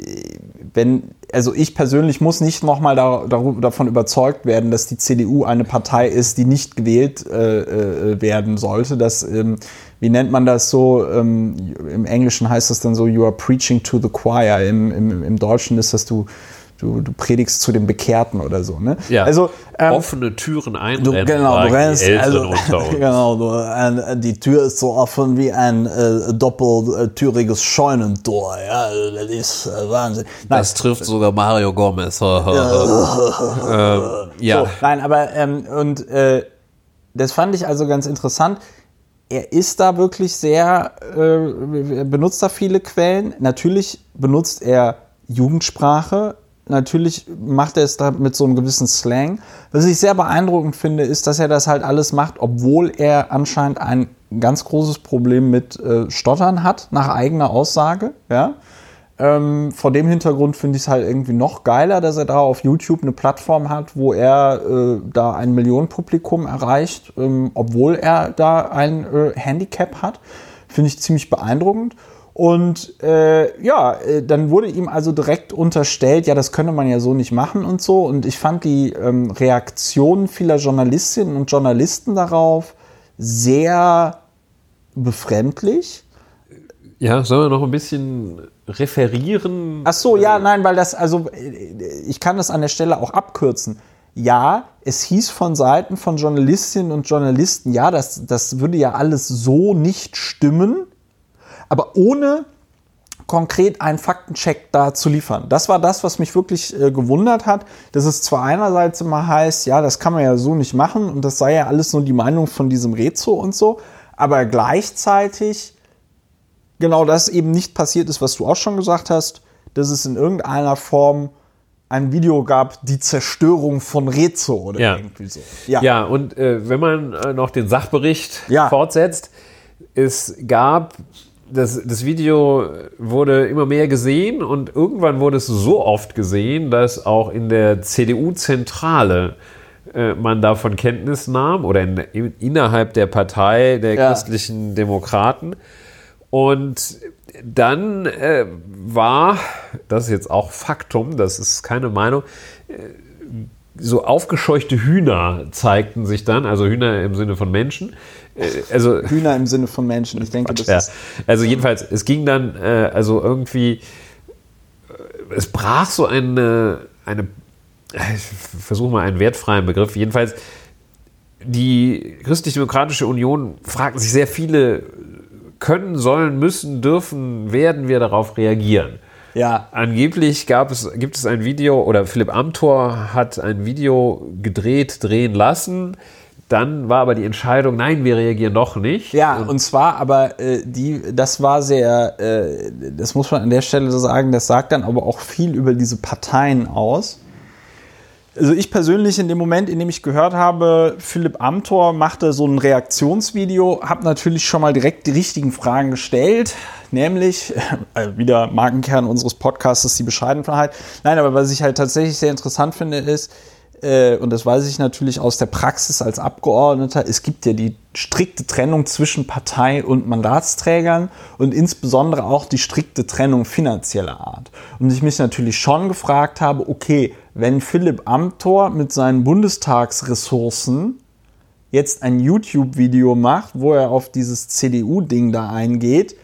wenn, also ich persönlich muss nicht nochmal da, davon überzeugt werden, dass die CDU eine Partei ist, die nicht gewählt äh, äh, werden sollte. Das, ähm, wie nennt man das so? Ähm, Im Englischen heißt das dann so, you are preaching to the choir. Im, im, im Deutschen ist das, du du, du predigst zu den Bekehrten oder so. Ne? Ja. Also, ähm, Offene Türen Du, einrennen. genau, du rennst, die Älteren also, [laughs] genau, du, ein, die Tür ist so offen wie ein äh, doppeltüriges Scheunentor. Ja, das ist äh, Wahnsinn. Nein, Das trifft sogar Mario Gomez. [laughs] [laughs] ähm, ja. So, nein, aber ähm, und äh, das fand ich also ganz interessant. Er ist da wirklich sehr, äh, benutzt da viele Quellen. Natürlich benutzt er Jugendsprache. Natürlich macht er es da mit so einem gewissen Slang. Was ich sehr beeindruckend finde, ist, dass er das halt alles macht, obwohl er anscheinend ein ganz großes Problem mit äh, Stottern hat, nach eigener Aussage. Ja? Ähm, vor dem Hintergrund finde ich es halt irgendwie noch geiler, dass er da auf YouTube eine Plattform hat, wo er äh, da ein Millionenpublikum erreicht, ähm, obwohl er da ein äh, Handicap hat. Finde ich ziemlich beeindruckend. Und äh, ja, äh, dann wurde ihm also direkt unterstellt, ja, das könne man ja so nicht machen und so. Und ich fand die ähm, Reaktionen vieler Journalistinnen und Journalisten darauf sehr befremdlich. Ja, sollen wir noch ein bisschen referieren? Ach so, ja, nein, weil das, also äh, ich kann das an der Stelle auch abkürzen. Ja, es hieß von Seiten von Journalistinnen und Journalisten, ja, das, das würde ja alles so nicht stimmen, aber ohne konkret einen Faktencheck da zu liefern. Das war das, was mich wirklich äh, gewundert hat, dass es zwar einerseits immer heißt, ja, das kann man ja so nicht machen und das sei ja alles nur die Meinung von diesem Rezo und so, aber gleichzeitig genau das eben nicht passiert ist, was du auch schon gesagt hast, dass es in irgendeiner Form ein Video gab, die Zerstörung von Rezo oder Ja. irgendwie so. Ja, und äh, wenn man äh, noch den Sachbericht Ja. fortsetzt, es gab, das, das Video wurde immer mehr gesehen und irgendwann wurde es so oft gesehen, dass auch in der CDU-Zentrale äh, man davon Kenntnis nahm oder in, in, innerhalb der Partei der Ja. christlichen Demokraten. Und dann äh, war, das ist jetzt auch Faktum, das ist keine Meinung, so aufgescheuchte Hühner zeigten sich dann, also Hühner im Sinne von Menschen. Äh, Also, [laughs] Hühner im Sinne von Menschen. Ich denke, [laughs] das ja, ist also jedenfalls, es ging dann, äh, also irgendwie, äh, es brach so eine, eine ich versuche mal einen wertfreien Begriff, jedenfalls, die Christlich-Demokratische Union fragten sich sehr viele, können, sollen, müssen, dürfen, werden wir darauf reagieren? ja. Angeblich gab es, gibt es ein Video oder Philipp Amthor hat ein Video gedreht, drehen lassen. Dann war aber die Entscheidung, nein, wir reagieren doch nicht. Ja, und zwar aber äh, die, das war sehr, äh, das muss man an der Stelle so sagen, das sagt dann aber auch viel über diese Parteien aus. Also ich persönlich in dem Moment, in dem ich gehört habe, Philipp Amthor machte so ein Reaktionsvideo, habe natürlich schon mal direkt die richtigen Fragen gestellt, nämlich äh, [laughs] wieder Markenkern unseres Podcasts die Bescheidenheit. Nein, aber was ich halt tatsächlich sehr interessant finde ist, äh, und das weiß ich natürlich aus der Praxis als Abgeordneter, es gibt ja die strikte Trennung zwischen Partei und Mandatsträgern und insbesondere auch die strikte Trennung finanzieller Art. Und ich mich natürlich schon gefragt habe, okay, wenn Philipp Amthor mit seinen Bundestagsressourcen jetzt ein YouTube-Video macht, wo er auf dieses CDU-Ding da eingeht,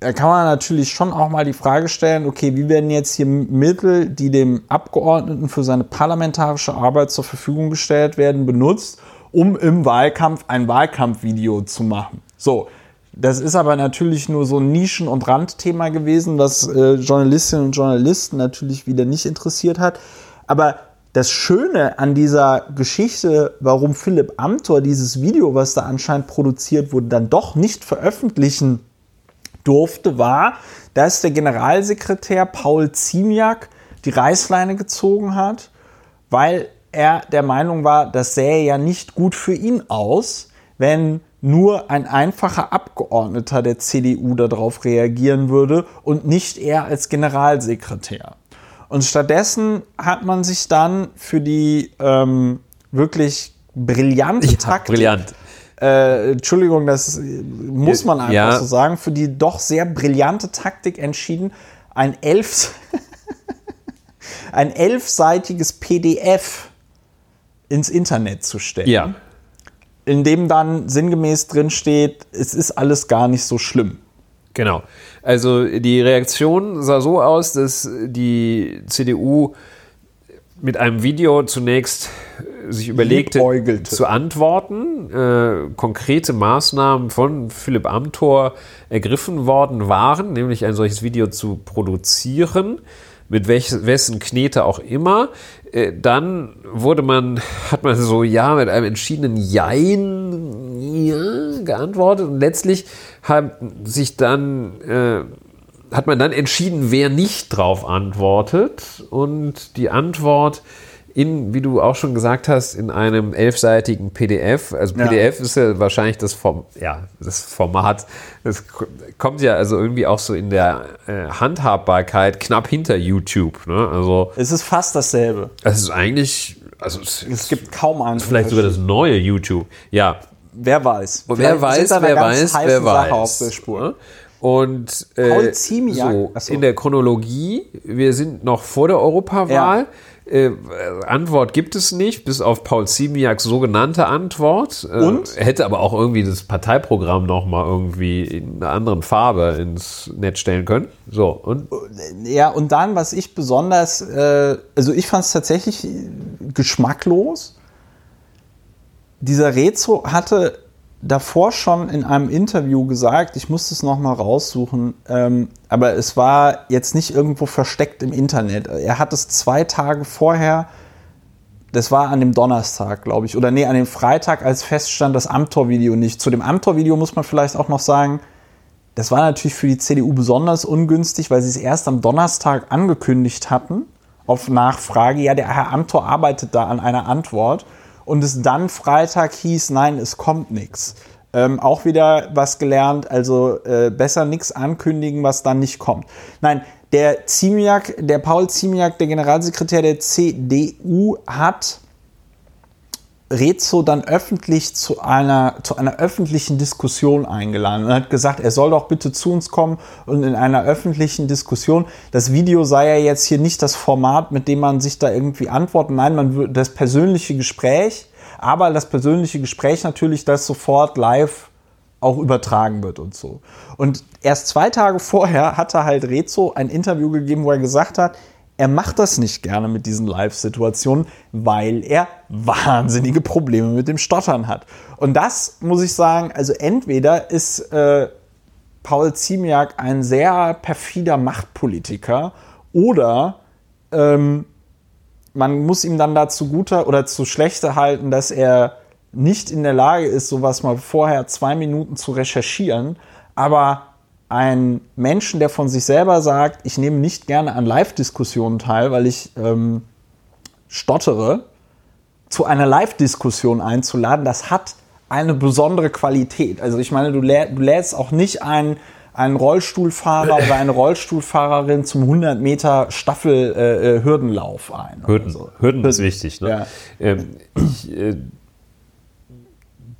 da kann man natürlich schon auch mal die Frage stellen, okay, wie werden jetzt hier Mittel, die dem Abgeordneten für seine parlamentarische Arbeit zur Verfügung gestellt werden, benutzt, um im Wahlkampf ein Wahlkampfvideo zu machen. So, das ist aber natürlich nur so ein Nischen- und Randthema gewesen, was äh, Journalistinnen und Journalisten natürlich wieder nicht interessiert hat. Aber das Schöne an dieser Geschichte, warum Philipp Amthor dieses Video, was da anscheinend produziert wurde, dann doch nicht veröffentlichen durfte, war, dass der Generalsekretär Paul Ziemiak die Reißleine gezogen hat, weil er der Meinung war, das sähe ja nicht gut für ihn aus, wenn nur ein einfacher Abgeordneter der CDU darauf reagieren würde und nicht er als Generalsekretär. Und stattdessen hat man sich dann für die ähm, wirklich brillante Taktik brillant. äh, Entschuldigung, das muss man einfach Ja. so sagen, für die doch sehr brillante Taktik entschieden, ein elf [laughs] ein elfseitiges PDF ins Internet zu stellen, Ja. in dem dann sinngemäß drin steht, es ist alles gar nicht so schlimm. Genau. Also die Reaktion sah so aus, dass die CDU mit einem Video zunächst sich überlegte Liebäugelte. zu antworten, äh, konkrete Maßnahmen von Philipp Amthor ergriffen worden waren, nämlich ein solches Video zu produzieren, mit welch, wessen Knete auch immer. Äh, dann wurde man, [laughs] hat man so ja mit einem entschiedenen Jein ja, geantwortet und letztlich hat sich dann äh, hat man dann entschieden, wer nicht drauf antwortet und die Antwort in, wie du auch schon gesagt hast, in einem elfseitigen PDF. Also Ja. PDF ist ja wahrscheinlich das, Form, ja, das Format, das kommt ja also irgendwie auch so in der äh, Handhabbarkeit knapp hinter YouTube. Ne? Also Es ist fast dasselbe. es ist eigentlich, also es, Es gibt kaum einen. vielleicht sogar das neue YouTube. Ja, Wer weiß. wer Vielleicht weiß, wer weiß, wer Sache weiß. auf der Spur. Und äh, so, in der Chronologie, wir sind noch vor der Europawahl. Äh, Antwort gibt es nicht, bis auf Paul Ziemiaks sogenannte Antwort. Äh, Und? Hätte aber auch irgendwie das Parteiprogramm noch mal irgendwie in einer anderen Farbe ins Netz stellen können. So, und Ja, und dann, was ich besonders, äh, also ich fand es tatsächlich geschmacklos. Dieser Rezo hatte davor schon in einem Interview gesagt, ich musste es nochmal raussuchen, ähm, aber es war jetzt nicht irgendwo versteckt im Internet. Er hat es zwei Tage vorher, das war an dem Donnerstag, glaube ich, oder nee, an dem Freitag, als feststand, das Amtor-Video nicht. Zu dem Amtor-Video muss man vielleicht auch noch sagen, das war natürlich für die CDU besonders ungünstig, weil sie es erst am Donnerstag angekündigt hatten, auf Nachfrage, ja, der Herr Amthor arbeitet da an einer Antwort. Und es dann Freitag hieß, nein, es kommt nichts. Ähm, auch wieder was gelernt, also äh, besser nichts ankündigen, was dann nicht kommt. Nein, der Ziemiak, der Paul Ziemiak, der Generalsekretär der CDU, hat Rezo dann öffentlich zu einer, zu einer öffentlichen Diskussion eingeladen und hat gesagt, er soll doch bitte zu uns kommen und in einer öffentlichen Diskussion, das Video sei ja jetzt hier nicht das Format, mit dem man sich da irgendwie antworten, nein, man würde das persönliche Gespräch, aber das persönliche Gespräch natürlich, das sofort live auch übertragen wird und so. Und erst zwei Tage vorher hatte halt Rezo ein Interview gegeben, wo er gesagt hat, er macht das nicht gerne mit diesen Live-Situationen, weil er wahnsinnige Probleme mit dem Stottern hat. Und das muss ich sagen, also entweder ist äh, Paul Ziemiak ein sehr perfider Machtpolitiker oder ähm, man muss ihm dann dazu guter oder zu schlechter halten, dass er nicht in der Lage ist, sowas mal vorher zwei Minuten zu recherchieren, aber ein Menschen, der von sich selber sagt, ich nehme nicht gerne an Live-Diskussionen teil, weil ich ähm, stottere, zu einer Live-Diskussion einzuladen, das hat eine besondere Qualität. Also ich meine, du, lä du lädst auch nicht einen, einen Rollstuhlfahrer oder eine Rollstuhlfahrerin zum 100 Meter Staffel äh, äh, Hürdenlauf ein. Hürden, so. Hürden ist wichtig. Ne? Ja. Ähm, ich äh,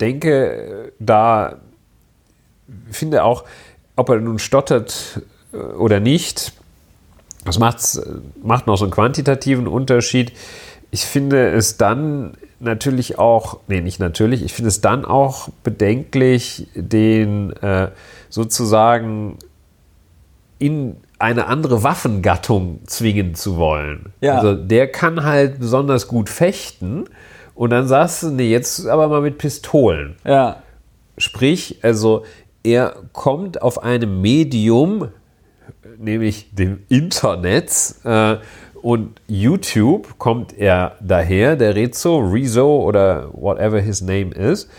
denke, da finde auch, ob er nun stottert äh, oder nicht, das macht's, macht noch so einen quantitativen Unterschied. Ich finde es dann natürlich auch, nee, nicht natürlich, ich finde es dann auch bedenklich, den äh, sozusagen in eine andere Waffengattung zwingen zu wollen. Ja. Also der kann halt besonders gut fechten und dann sagst du, nee, jetzt aber mal mit Pistolen. Ja. Sprich, also er kommt auf einem Medium, nämlich dem Internet, äh, und YouTube kommt er daher, der Rezo, Rezo oder whatever his name is.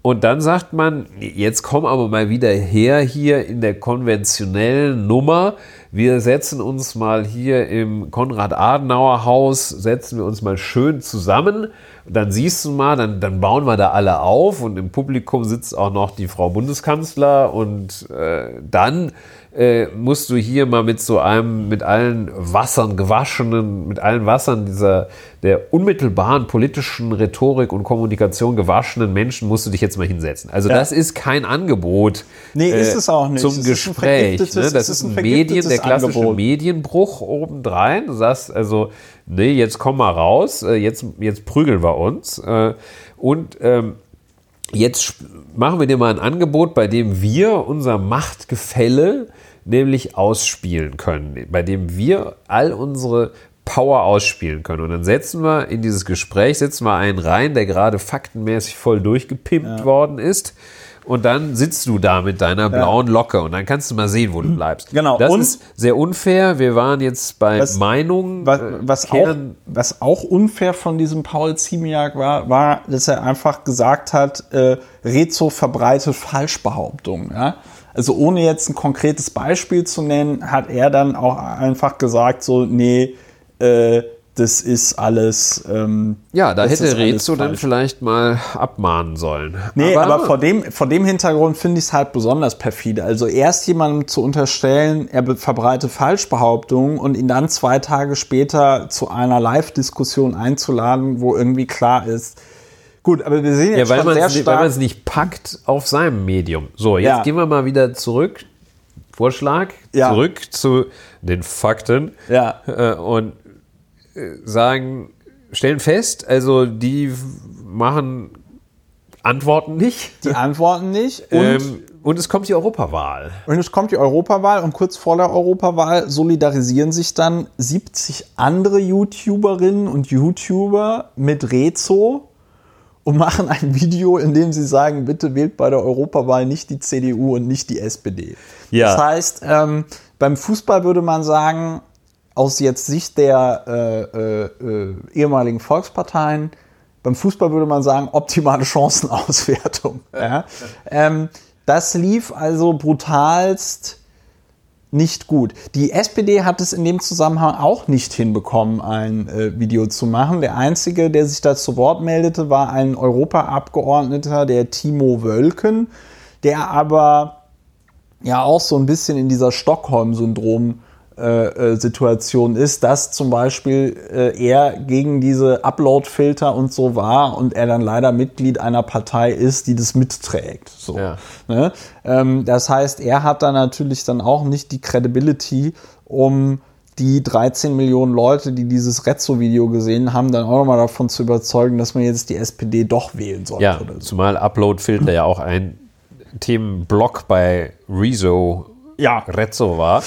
Und dann sagt man, jetzt komm aber mal wieder her hier in der konventionellen Nummer. Wir setzen uns mal hier im Konrad-Adenauer-Haus, setzen wir uns mal schön zusammen. Dann siehst du mal, dann, dann bauen wir da alle auf und im Publikum sitzt auch noch die Frau Bundeskanzler und äh, dann äh, musst du hier mal mit so einem, mit allen Wassern gewaschenen, mit allen Wassern dieser, der unmittelbaren politischen Rhetorik und Kommunikation gewaschenen Menschen musst du dich jetzt mal hinsetzen. Also Ja. das ist kein Angebot Nee, ist es auch nicht. zum Es ist Gespräch. vergiftetes- Ne? Das ist ist ein ein Medien, der klassische Angebot. Medienbruch obendrein. Du sagst also, nee, jetzt komm mal raus, äh, jetzt, jetzt prügeln wir uns. Äh, Und ähm, jetzt machen wir dir mal ein Angebot, bei dem wir unser Machtgefälle nämlich ausspielen können, bei dem wir all unsere Power ausspielen können. Und dann setzen wir in dieses Gespräch, setzen wir einen rein, der gerade faktenmäßig voll durchgepimpt worden ist. Und dann sitzt du da mit deiner blauen Locke und dann kannst du mal sehen, wo du bleibst. Genau. Das Und- ist sehr unfair. Wir waren jetzt bei Was- Meinungen. Was, äh, was, auch, was auch unfair von diesem Paul Ziemiak war, war, dass er einfach gesagt hat, äh, Rezo verbreitet Falschbehauptungen. Ja? Also ohne jetzt ein konkretes Beispiel zu nennen, hat er dann auch einfach gesagt, so, nee, äh, das ist alles. Ähm, Ja, da hätte Rezo dann vielleicht mal abmahnen sollen. Nee, aber, vor, dem, vor dem Hintergrund finde ich es halt besonders perfide. Also erst jemandem zu unterstellen, er verbreite Falschbehauptungen und ihn dann zwei Tage später zu einer Live-Diskussion einzuladen, wo irgendwie klar ist. Gut, aber wir sehen Ja, jetzt weil schon man sehr es weil stark. man's nicht packt auf seinem Medium. So, jetzt Ja. gehen wir mal wieder zurück. Vorschlag, Ja. zurück zu den Fakten Ja. äh, und äh, sagen, stellen fest, also die machen Antworten nicht. die antworten nicht. [laughs] Und, ähm, und es kommt die Europawahl. und es kommt die Europawahl und kurz vor der Europawahl solidarisieren sich dann 70 andere YouTuberinnen und YouTuber mit Rezo und machen ein Video, in dem sie sagen, bitte wählt bei der Europawahl nicht die CDU und nicht die SPD. Ja. Das heißt, ähm, beim Fußball würde man sagen, aus jetzt Sicht der äh, äh, äh, ehemaligen Volksparteien, beim Fußball würde man sagen, optimale Chancenauswertung. [laughs] Ja? Ähm, das lief also brutalst nicht gut. Die SPD hat es in dem Zusammenhang auch nicht hinbekommen, ein äh, Video zu machen. Der einzige, der sich da zu Wort meldete, war ein Europaabgeordneter, der Timo Wölken, der aber ja auch so ein bisschen in dieser Stockholm-Syndrom äh, äh, Situation ist, dass zum Beispiel äh, er gegen diese Upload-Filter und so war und er dann leider Mitglied einer Partei ist, die das mitträgt. So. Ja. Ne? Ähm, das heißt, er hat dann natürlich dann auch nicht die Credibility, um die 13 Millionen Leute, die dieses Rezzo-Video gesehen haben, dann auch nochmal davon zu überzeugen, dass man jetzt die SPD doch wählen sollte. Ja, oder so. zumal Upload-Filter ja auch ein Themenblock bei Rezo Ja. Rezzo war.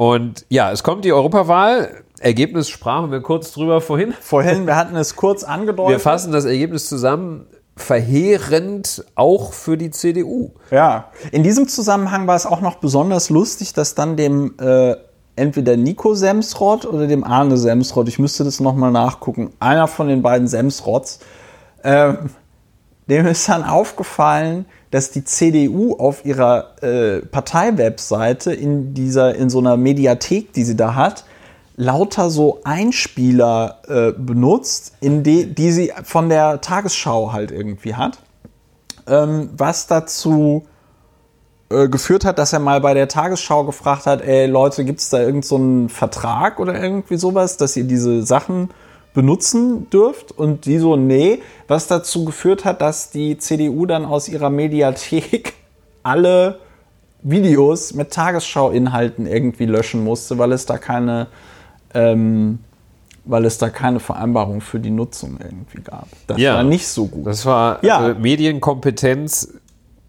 Und ja, es kommt die Europawahl. Ergebnis sprachen wir kurz drüber vorhin. Vorhin, wir hatten es kurz angedeutet. Wir fassen das Ergebnis zusammen. Verheerend auch für die CDU. Ja, in diesem Zusammenhang war es auch noch besonders lustig, dass dann dem äh, entweder Nico Semsrott oder dem Arne Semsrott, ich müsste das nochmal nachgucken, einer von den beiden Semsrotts, ähm, dem ist dann aufgefallen, dass die CDU auf ihrer äh, Parteiwebseite in dieser, in so einer Mediathek, die sie da hat, lauter so Einspieler äh, benutzt, in die, die sie von der Tagesschau halt irgendwie hat. Ähm, was dazu äh, geführt hat, dass er mal bei der Tagesschau gefragt hat, ey Leute, gibt es da irgendeinen so Vertrag oder irgendwie sowas, dass ihr diese Sachen benutzen dürft? Und die so, nee, was dazu geführt hat, dass die CDU dann aus ihrer Mediathek [laughs] alle Videos mit Tagesschau-Inhalten irgendwie löschen musste, weil es da keine ähm, weil es da keine Vereinbarung für die Nutzung irgendwie gab. Das Ja. war nicht so gut. Das war Ja. also Medienkompetenz.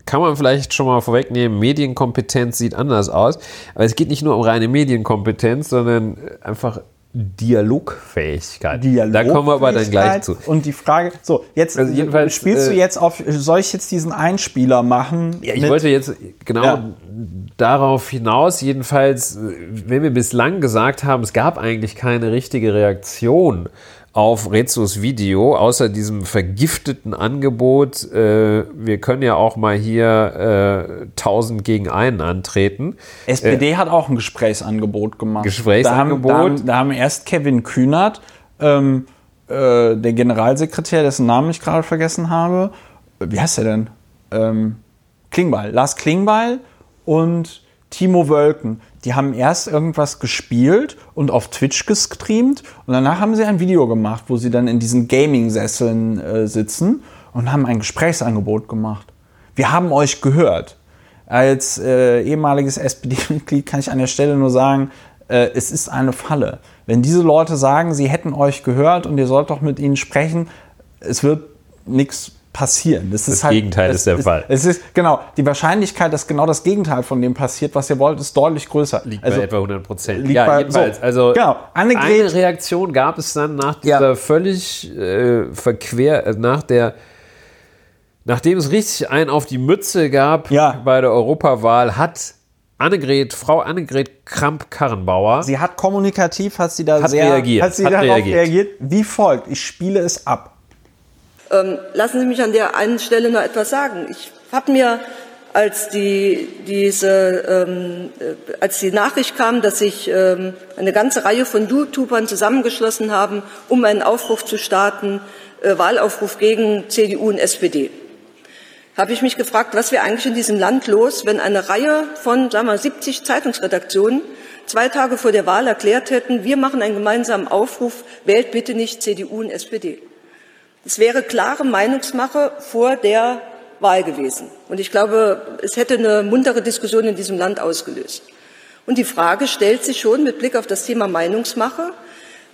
Kann man vielleicht schon mal vorwegnehmen, Medienkompetenz sieht anders aus. Aber es geht nicht nur um reine Medienkompetenz, sondern einfach Dialogfähigkeit. Da kommen wir aber dann gleich zu. Und die Frage, so, jetzt Also spielst du äh, jetzt auf, soll ich jetzt diesen Einspieler machen? Ja, ich mit- wollte jetzt genau Ja. darauf hinaus, jedenfalls, wenn wir bislang gesagt haben, es gab eigentlich keine richtige Reaktion auf Rezos Video, außer diesem vergifteten Angebot, äh, wir können ja auch mal hier äh, 1000 gegen einen antreten. SPD hat auch ein Gesprächsangebot gemacht. Gesprächsangebot. Da haben, da haben, da haben erst Kevin Kühnert, ähm, äh, der Generalsekretär, dessen Namen ich gerade vergessen habe, wie heißt er denn? Ähm, Klingbeil, Lars Klingbeil und Timo Wölken. Die haben erst irgendwas gespielt und auf Twitch gestreamt und danach haben sie ein Video gemacht, wo sie dann in diesen Gaming-Sesseln äh, sitzen und haben ein Gesprächsangebot gemacht. Wir haben euch gehört. Als äh, ehemaliges SPD-Mitglied kann ich an der Stelle nur sagen, äh, es ist eine Falle. Wenn diese Leute sagen, sie hätten euch gehört und ihr sollt doch mit ihnen sprechen, es wird nichts passieren. Das, Das ist halt, Gegenteil es, ist der es, Fall. Es ist, genau, die Wahrscheinlichkeit, dass genau das Gegenteil von dem passiert, was ihr wollt, ist deutlich größer. Liegt also, bei etwa 100 Prozent. liegt Ja, bei- jedenfalls. so. Also Genau. Eine Reaktion gab es dann nach Ja. dieser völlig äh, verquer, äh, nach der, nachdem es richtig einen auf die Mütze gab Ja. bei der Europawahl, hat Annegret, Frau Annegret Kramp-Karrenbauer, sie hat kommunikativ, hat sie da Hat sehr, reagiert, hat sie hat darauf reagiert. reagiert. Wie folgt, ich spiele es ab. Ähm, lassen Sie mich an der einen Stelle noch etwas sagen. Ich habe mir, als die, diese, ähm, äh, als die Nachricht kam, dass sich ähm, eine ganze Reihe von YouTubern zusammengeschlossen haben, um einen Aufruf zu starten, äh, Wahlaufruf gegen CDU und SPD, habe ich mich gefragt, was wäre eigentlich in diesem Land los, wenn eine Reihe von, sagen wir, 70 Zeitungsredaktionen zwei Tage vor der Wahl erklärt hätten, wir machen einen gemeinsamen Aufruf, wählt bitte nicht CDU und SPD. Es wäre klare Meinungsmache vor der Wahl gewesen. Und ich glaube, es hätte eine muntere Diskussion in diesem Land ausgelöst. Und die Frage stellt sich schon mit Blick auf das Thema Meinungsmache,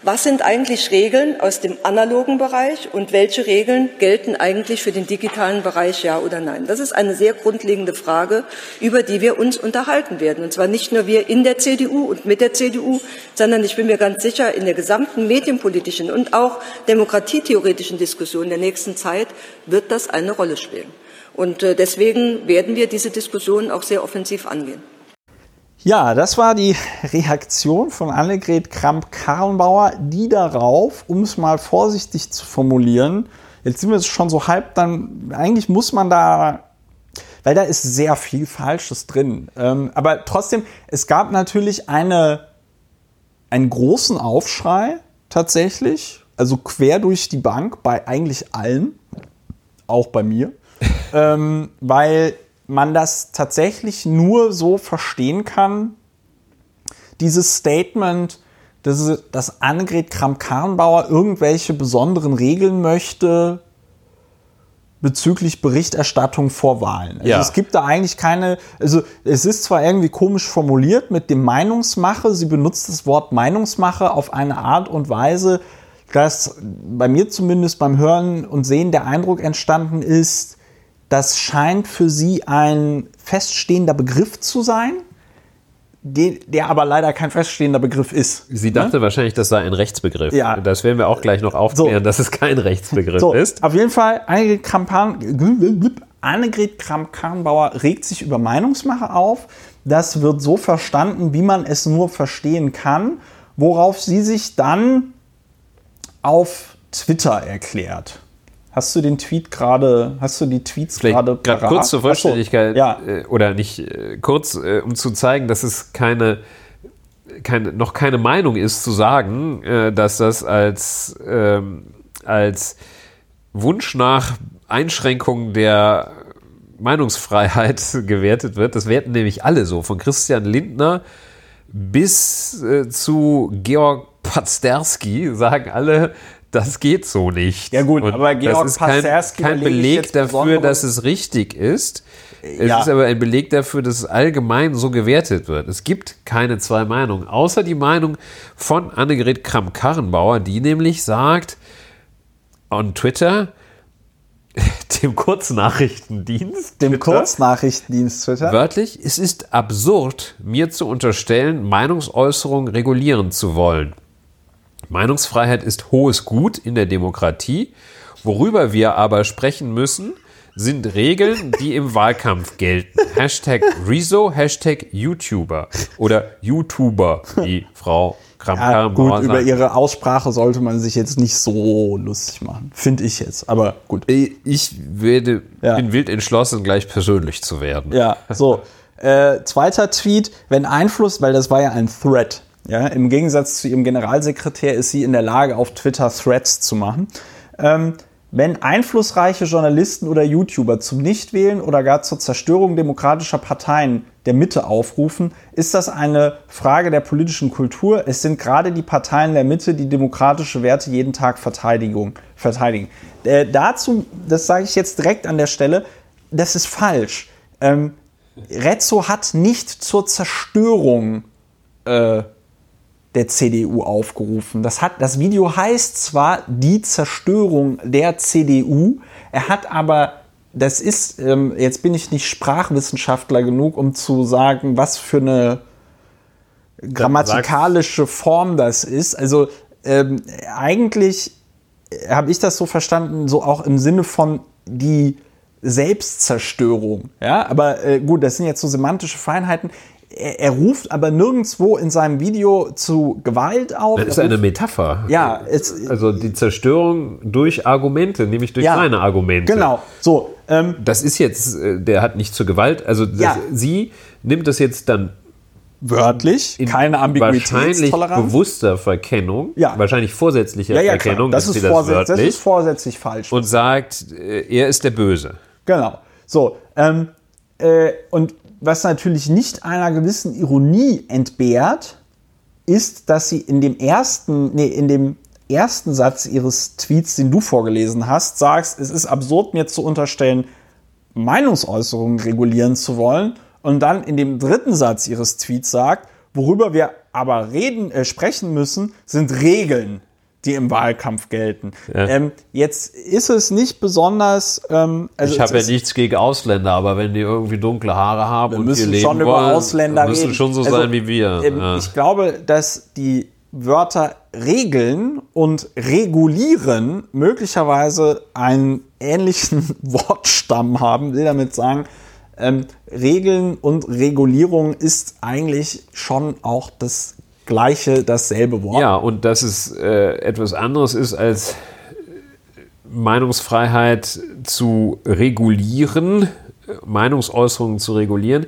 was sind eigentlich Regeln aus dem analogen Bereich und welche Regeln gelten eigentlich für den digitalen Bereich, ja oder nein? Das ist eine sehr grundlegende Frage, über die wir uns unterhalten werden. Und zwar nicht nur wir in der CDU und mit der CDU, sondern ich bin mir ganz sicher, in der gesamten medienpolitischen und auch demokratietheoretischen Diskussion der nächsten Zeit wird das eine Rolle spielen. Und äh, deswegen werden wir diese Diskussion auch sehr offensiv angehen. Ja, das war die Reaktion von Annegret Kramp-Karrenbauer, die darauf, um es mal vorsichtig zu formulieren, jetzt sind wir schon so halb, dann eigentlich muss man da, weil da ist sehr viel Falsches drin. Ähm, aber trotzdem, es gab natürlich eine, einen großen Aufschrei tatsächlich, also quer durch die Bank bei eigentlich allen, auch bei mir, [laughs] ähm, weil man das tatsächlich nur so verstehen kann, dieses Statement, dass, dass Annegret Kramp-Karrenbauer irgendwelche besonderen Regeln möchte bezüglich Berichterstattung vor Wahlen. Also Ja. es gibt da eigentlich keine, also es ist zwar irgendwie komisch formuliert mit dem Meinungsmache, sie benutzt das Wort Meinungsmache auf eine Art und Weise, dass bei mir zumindest beim Hören und Sehen der Eindruck entstanden ist, das scheint für sie ein feststehender Begriff zu sein, den, der aber leider kein feststehender Begriff ist. sie dachte wahrscheinlich, das sei ein Rechtsbegriff. Ja. Das werden wir auch gleich noch aufklären, So. dass es kein Rechtsbegriff So, ist. auf jeden Fall, Annegret Kramp-Karrenbauer regt sich über Meinungsmache auf. Das wird so verstanden, wie man es nur verstehen kann, worauf sie sich dann auf Twitter erklärt. Hast du den Tweet gerade, hast du die Tweets gerade gerade kurz zur Ach so, Vollständigkeit Ja, äh, oder nicht äh, kurz, äh, um zu zeigen, dass es keine, keine noch keine Meinung ist, zu sagen, dass das als, ähm, als Wunsch nach Einschränkung der Meinungsfreiheit [laughs] gewertet wird. Das werten nämlich alle so, von Christian Lindner bis äh, zu Georg Pazderski sagen alle, das geht so nicht. Ja gut, Und aber Georg das ist kein, kein Beleg dafür, dass es richtig ist. Es Ja. ist aber ein Beleg dafür, dass es allgemein so gewertet wird. Es gibt keine zwei Meinungen, außer die Meinung von Annegret Kramp-Karrenbauer, die nämlich sagt on Twitter, [laughs] dem Kurznachrichtendienst, dem Twitter, Kurznachrichtendienst Twitter. Wörtlich, es ist absurd, mir zu unterstellen, Meinungsäußerung regulieren zu wollen. Meinungsfreiheit ist hohes Gut in der Demokratie. Worüber wir aber sprechen müssen, sind Regeln, die im Wahlkampf gelten. Hashtag Rezo, Hashtag YouTuber oder YouTuber, wie Frau Ja, Kramp-Karrenbauer gut, über sagt. ihre Aussprache sollte man sich jetzt nicht so lustig machen. Finde ich jetzt, aber gut. Ich werde, Ja. bin wild entschlossen, gleich persönlich zu werden. Ja, so. Äh, zweiter Tweet, wenn Einfluss, weil das war ja ein Thread. Ja, Im Gegensatz zu ihrem Generalsekretär ist sie in der Lage, auf Twitter Threads zu machen. Ähm, wenn einflussreiche Journalisten oder YouTuber zum Nichtwählen oder gar zur Zerstörung demokratischer Parteien der Mitte aufrufen, ist das eine Frage der politischen Kultur. Es sind gerade die Parteien der Mitte, die demokratische Werte jeden Tag verteidigen. Äh, dazu, das sage ich jetzt direkt an der Stelle, das ist falsch. Ähm, Rezzo hat nicht zur Zerstörung äh, der CDU aufgerufen. Das, hat, das Video heißt zwar die Zerstörung der CDU, er hat aber, das ist, ähm, jetzt bin ich nicht Sprachwissenschaftler genug, um zu sagen, was für eine grammatikalische Form das ist. Also ähm, eigentlich habe ich das so verstanden, so auch im Sinne von die Selbstzerstörung. Ja, aber äh, gut, das sind jetzt so semantische Feinheiten. Er, er, ruft aber nirgendwo in seinem Video zu Gewalt auf. Das ist eine Metapher. Ja, es, also die Zerstörung durch Argumente, nämlich durch ja, seine Argumente. Genau. So. Ähm, das ist jetzt, äh, der hat nicht zur Gewalt. Also das, ja. sie nimmt das jetzt dann wörtlich, keine Ambiguitätstoleranz. Wahrscheinlich bewusster Verkennung, ja. wahrscheinlich vorsätzlicher ja, ja, Verkennung, das, ist, das, das, das ist vorsätzlich falsch. Und sagt, äh, er ist der Böse. Genau. So, ähm, äh, und was natürlich nicht einer gewissen Ironie entbehrt, ist, dass sie in dem ersten, nee, in dem ersten Satz ihres Tweets, den du vorgelesen hast, sagst, es ist absurd, mir zu unterstellen, Meinungsäußerungen regulieren zu wollen und dann in dem dritten Satz ihres Tweets sagt, worüber wir aber reden, äh, sprechen müssen, sind Regeln, die im Wahlkampf gelten. Ja. Ähm, jetzt ist es nicht besonders. Ähm, also ich habe ja nichts gegen Ausländer, aber wenn die irgendwie dunkle Haare haben wir und müssen hier schon leben über wollen, Ausländer müssen reden. schon so also, sein wie wir. Ähm, ja. Ich glaube, dass die Wörter regeln und regulieren möglicherweise einen ähnlichen [laughs] Wortstamm haben, will damit sagen, ähm, Regeln und Regulierung ist eigentlich schon auch das gleiche, dasselbe Wort. Ja, und dass es äh, etwas anderes ist als Meinungsfreiheit zu regulieren, Meinungsäußerungen zu regulieren.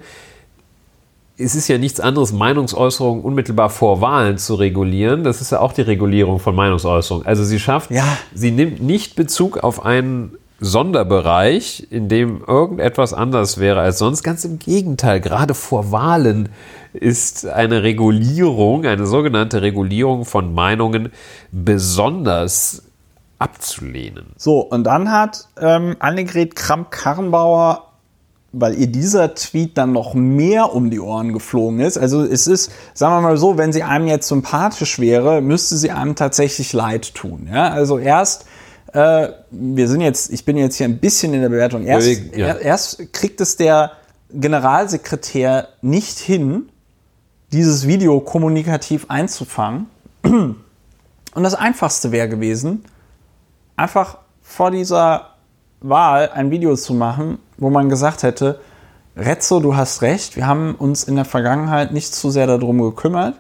Es ist ja nichts anderes, Meinungsäußerungen unmittelbar vor Wahlen zu regulieren. Das ist ja auch die Regulierung von Meinungsäußerungen. Also sie schafft, ja. sie nimmt nicht Bezug auf einen Sonderbereich, in dem irgendetwas anders wäre als sonst. Ganz im Gegenteil, gerade vor Wahlen ist eine Regulierung, eine sogenannte Regulierung von Meinungen besonders abzulehnen. So, und dann hat ähm, Annegret Kramp-Karrenbauer, weil ihr dieser Tweet dann noch mehr um die Ohren geflogen ist, also es ist, sagen wir mal so, wenn sie einem jetzt sympathisch wäre, müsste sie einem tatsächlich leid tun. Ja? Also erst äh, wir sind jetzt, ich bin jetzt hier ein bisschen in der Bewertung. Erst, ja. erst kriegt es der Generalsekretär nicht hin, dieses Video kommunikativ einzufangen. [clears throat] Und das Einfachste wäre gewesen, einfach vor dieser Wahl ein Video zu machen, wo man gesagt hätte, Rezzo, du hast recht, wir haben uns in der Vergangenheit nicht zu sehr darum gekümmert.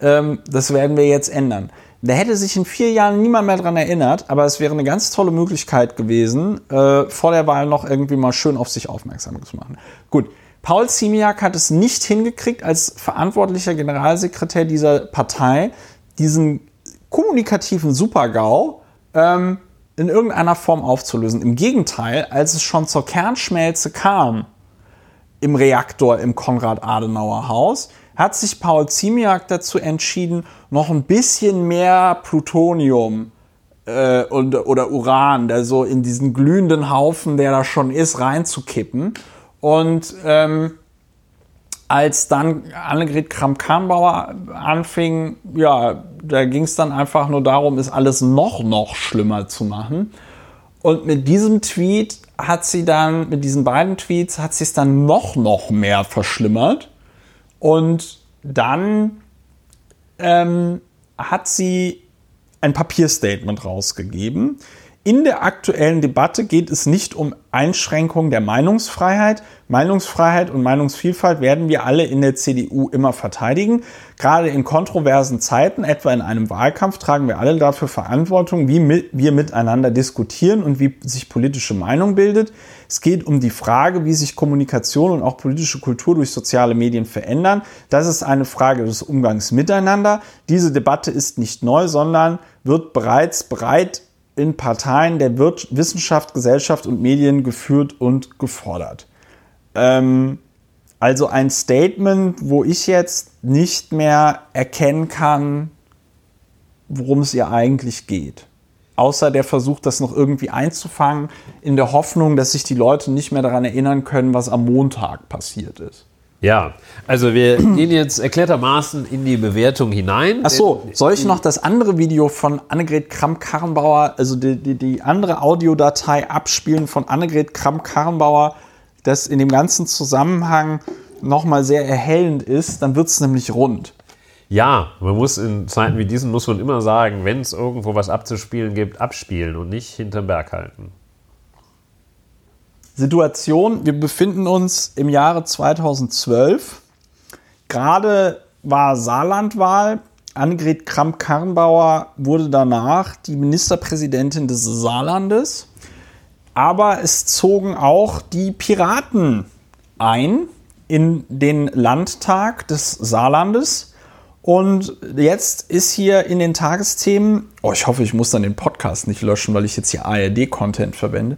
Ähm, das werden wir jetzt ändern. Da hätte sich in vier Jahren niemand mehr dran erinnert, aber es wäre eine ganz tolle Möglichkeit gewesen, äh, vor der Wahl noch irgendwie mal schön auf sich aufmerksam zu machen. Gut, Paul Ziemiak hat es nicht hingekriegt, als verantwortlicher Generalsekretär dieser Partei diesen kommunikativen Supergau ähm, in irgendeiner Form aufzulösen. Im Gegenteil, als es schon zur Kernschmelze kam im Reaktor im Konrad-Adenauer-Haus, hat sich Paul Ziemiak dazu entschieden, noch ein bisschen mehr Plutonium äh, und, oder Uran, der so in diesen glühenden Haufen, der da schon ist, reinzukippen. Und ähm, als dann Annegret Kramp-Karrenbauer anfing, ja, da ging es dann einfach nur darum, es alles noch, noch schlimmer zu machen. Und mit diesem Tweet hat sie dann, mit diesen beiden Tweets, hat sie es dann noch, noch mehr verschlimmert. Und dann ähm, hat sie ein Papierstatement rausgegeben. In der aktuellen Debatte geht es nicht um Einschränkung der Meinungsfreiheit. Meinungsfreiheit und Meinungsvielfalt werden wir alle in der CDU immer verteidigen. Gerade in kontroversen Zeiten, etwa in einem Wahlkampf, tragen wir alle dafür Verantwortung, wie wir miteinander diskutieren und wie sich politische Meinung bildet. Es geht um die Frage, wie sich Kommunikation und auch politische Kultur durch soziale Medien verändern. Das ist eine Frage des Umgangs miteinander. Diese Debatte ist nicht neu, sondern wird bereits breit in Parteien der Wissenschaft, Gesellschaft und Medien geführt und gefordert. Ähm, also ein Statement, wo ich jetzt nicht mehr erkennen kann, worum es ihr eigentlich geht. Außer der Versuch, das noch irgendwie einzufangen, in der Hoffnung, dass sich die Leute nicht mehr daran erinnern können, was am Montag passiert ist. Ja, also wir [clears throat] gehen jetzt erklärtermaßen in die Bewertung hinein. Ach so, soll ich noch das andere Video von Annegret Kramp-Karrenbauer, also die, die, die andere Audiodatei abspielen von Annegret Kramp-Karrenbauer, das in dem ganzen Zusammenhang nochmal sehr erhellend ist, dann wird es nämlich rund. Ja, man muss in Zeiten wie diesen muss man immer sagen, wenn es irgendwo was abzuspielen gibt, abspielen und nicht hinterm Berg halten. Situation, wir befinden uns im Jahre 2012. Gerade war Saarlandwahl. Annegret Kramp-Karrenbauer wurde danach die Ministerpräsidentin des Saarlandes. Aber es zogen auch die Piraten ein in den Landtag des Saarlandes. Und jetzt ist hier in den Tagesthemen, oh, ich hoffe, ich muss dann den Podcast nicht löschen, weil ich jetzt hier ARD-Content verwende.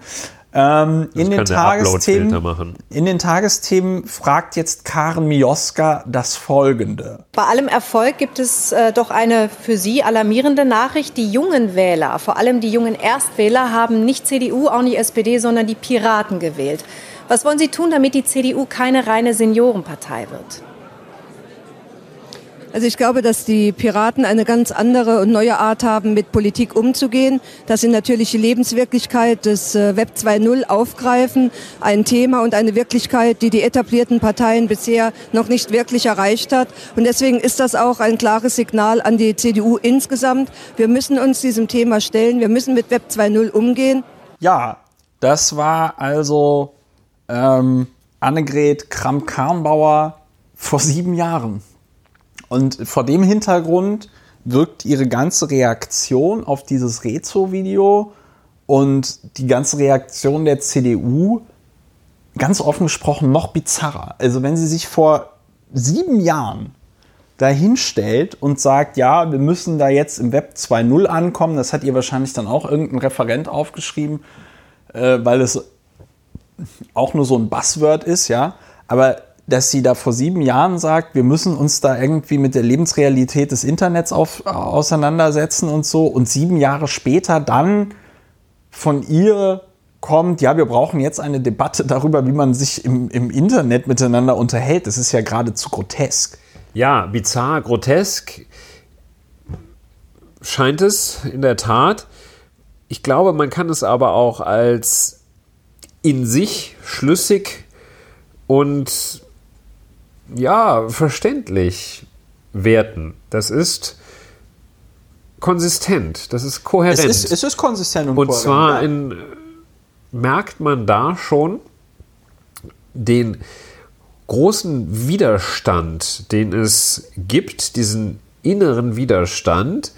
Ähm, in, den Tagesthemen, in den Tagesthemen fragt jetzt Karen Mioska das Folgende. Bei allem Erfolg gibt es äh, doch eine für Sie alarmierende Nachricht. Die jungen Wähler, vor allem die jungen Erstwähler, haben nicht CDU, auch nicht SPD, sondern die Piraten gewählt. Was wollen Sie tun, damit die CDU keine reine Seniorenpartei wird? Also ich glaube, dass die Piraten eine ganz andere und neue Art haben, mit Politik umzugehen, dass sie natürlich die Lebenswirklichkeit des äh, Web 2.0 aufgreifen, ein Thema und eine Wirklichkeit, die die etablierten Parteien bisher noch nicht wirklich erreicht hat. Und deswegen ist das auch ein klares Signal an die CDU insgesamt. Wir müssen uns diesem Thema stellen, wir müssen mit Web 2.0 umgehen. Ja, das war also ähm, Annegret Kramp-Karrenbauer vor sieben Jahren. Und vor dem Hintergrund wirkt ihre ganze Reaktion auf dieses Rezo-Video und die ganze Reaktion der CDU ganz offen gesprochen noch bizarrer. Also wenn sie sich vor sieben Jahren dahinstellt und sagt, ja, wir müssen da jetzt im Web 2.0 ankommen, das hat ihr wahrscheinlich dann auch irgendein Referent aufgeschrieben, äh, weil es auch nur so ein Buzzword ist, ja. Aber dass sie da vor sieben Jahren sagt, wir müssen uns da irgendwie mit der Lebensrealität des Internets auf, auseinandersetzen und so. Und sieben Jahre später dann von ihr kommt, ja, wir brauchen jetzt eine Debatte darüber, wie man sich im, im Internet miteinander unterhält. Das ist ja geradezu grotesk. Ja, bizarr, grotesk scheint es in der Tat. Ich glaube, man kann es aber auch als in sich schlüssig und ja, verständlich werten. Das ist konsistent, das ist kohärent. Es ist, es ist konsistent und, und kohärent. Und zwar in, merkt man da schon den großen Widerstand, den es gibt, diesen inneren Widerstand,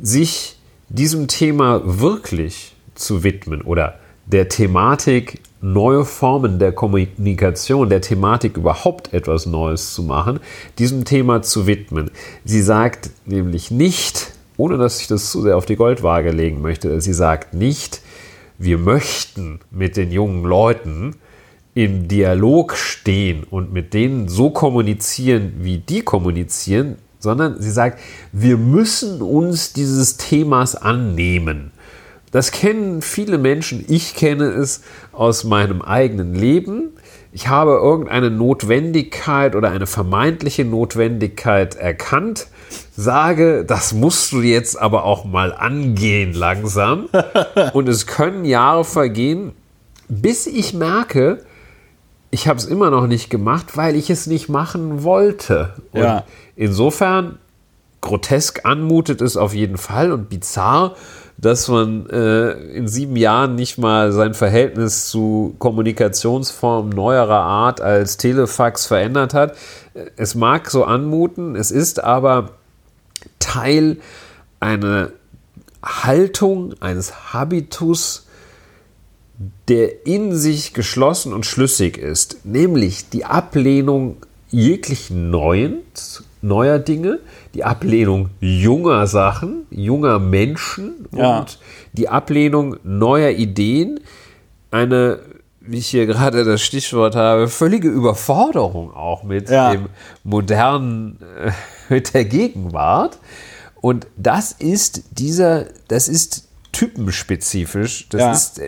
sich diesem Thema wirklich zu widmen oder der Thematik neue Formen der Kommunikation, der Thematik überhaupt etwas Neues zu machen, diesem Thema zu widmen. Sie sagt nämlich nicht, ohne dass ich das zu sehr auf die Goldwaage legen möchte, sie sagt nicht, wir möchten mit den jungen Leuten im Dialog stehen und mit denen so kommunizieren, wie die kommunizieren, sondern sie sagt, wir müssen uns dieses Themas annehmen. Das kennen viele Menschen. Ich kenne es aus meinem eigenen Leben. Ich habe irgendeine Notwendigkeit oder eine vermeintliche Notwendigkeit erkannt, sage, das musst du jetzt aber auch mal angehen langsam. [laughs] Und es können Jahre vergehen, bis ich merke, ich habe es immer noch nicht gemacht, weil ich es nicht machen wollte. Und ja. insofern grotesk anmutet es auf jeden Fall und bizarr dass man äh, in sieben Jahren nicht mal sein Verhältnis zu Kommunikationsformen neuerer Art als Telefax verändert hat. Es mag so anmuten, es ist aber Teil einer Haltung, eines Habitus, der in sich geschlossen und schlüssig ist, nämlich die Ablehnung jeglichen Neuen, neuer Dinge, die Ablehnung junger Sachen, junger Menschen ja. und die Ablehnung neuer Ideen, eine, wie ich hier gerade das Stichwort habe, völlige Überforderung auch mit ja. dem modernen, äh, [laughs] mit der Gegenwart. Und das ist dieser, das ist typenspezifisch, das ja. ist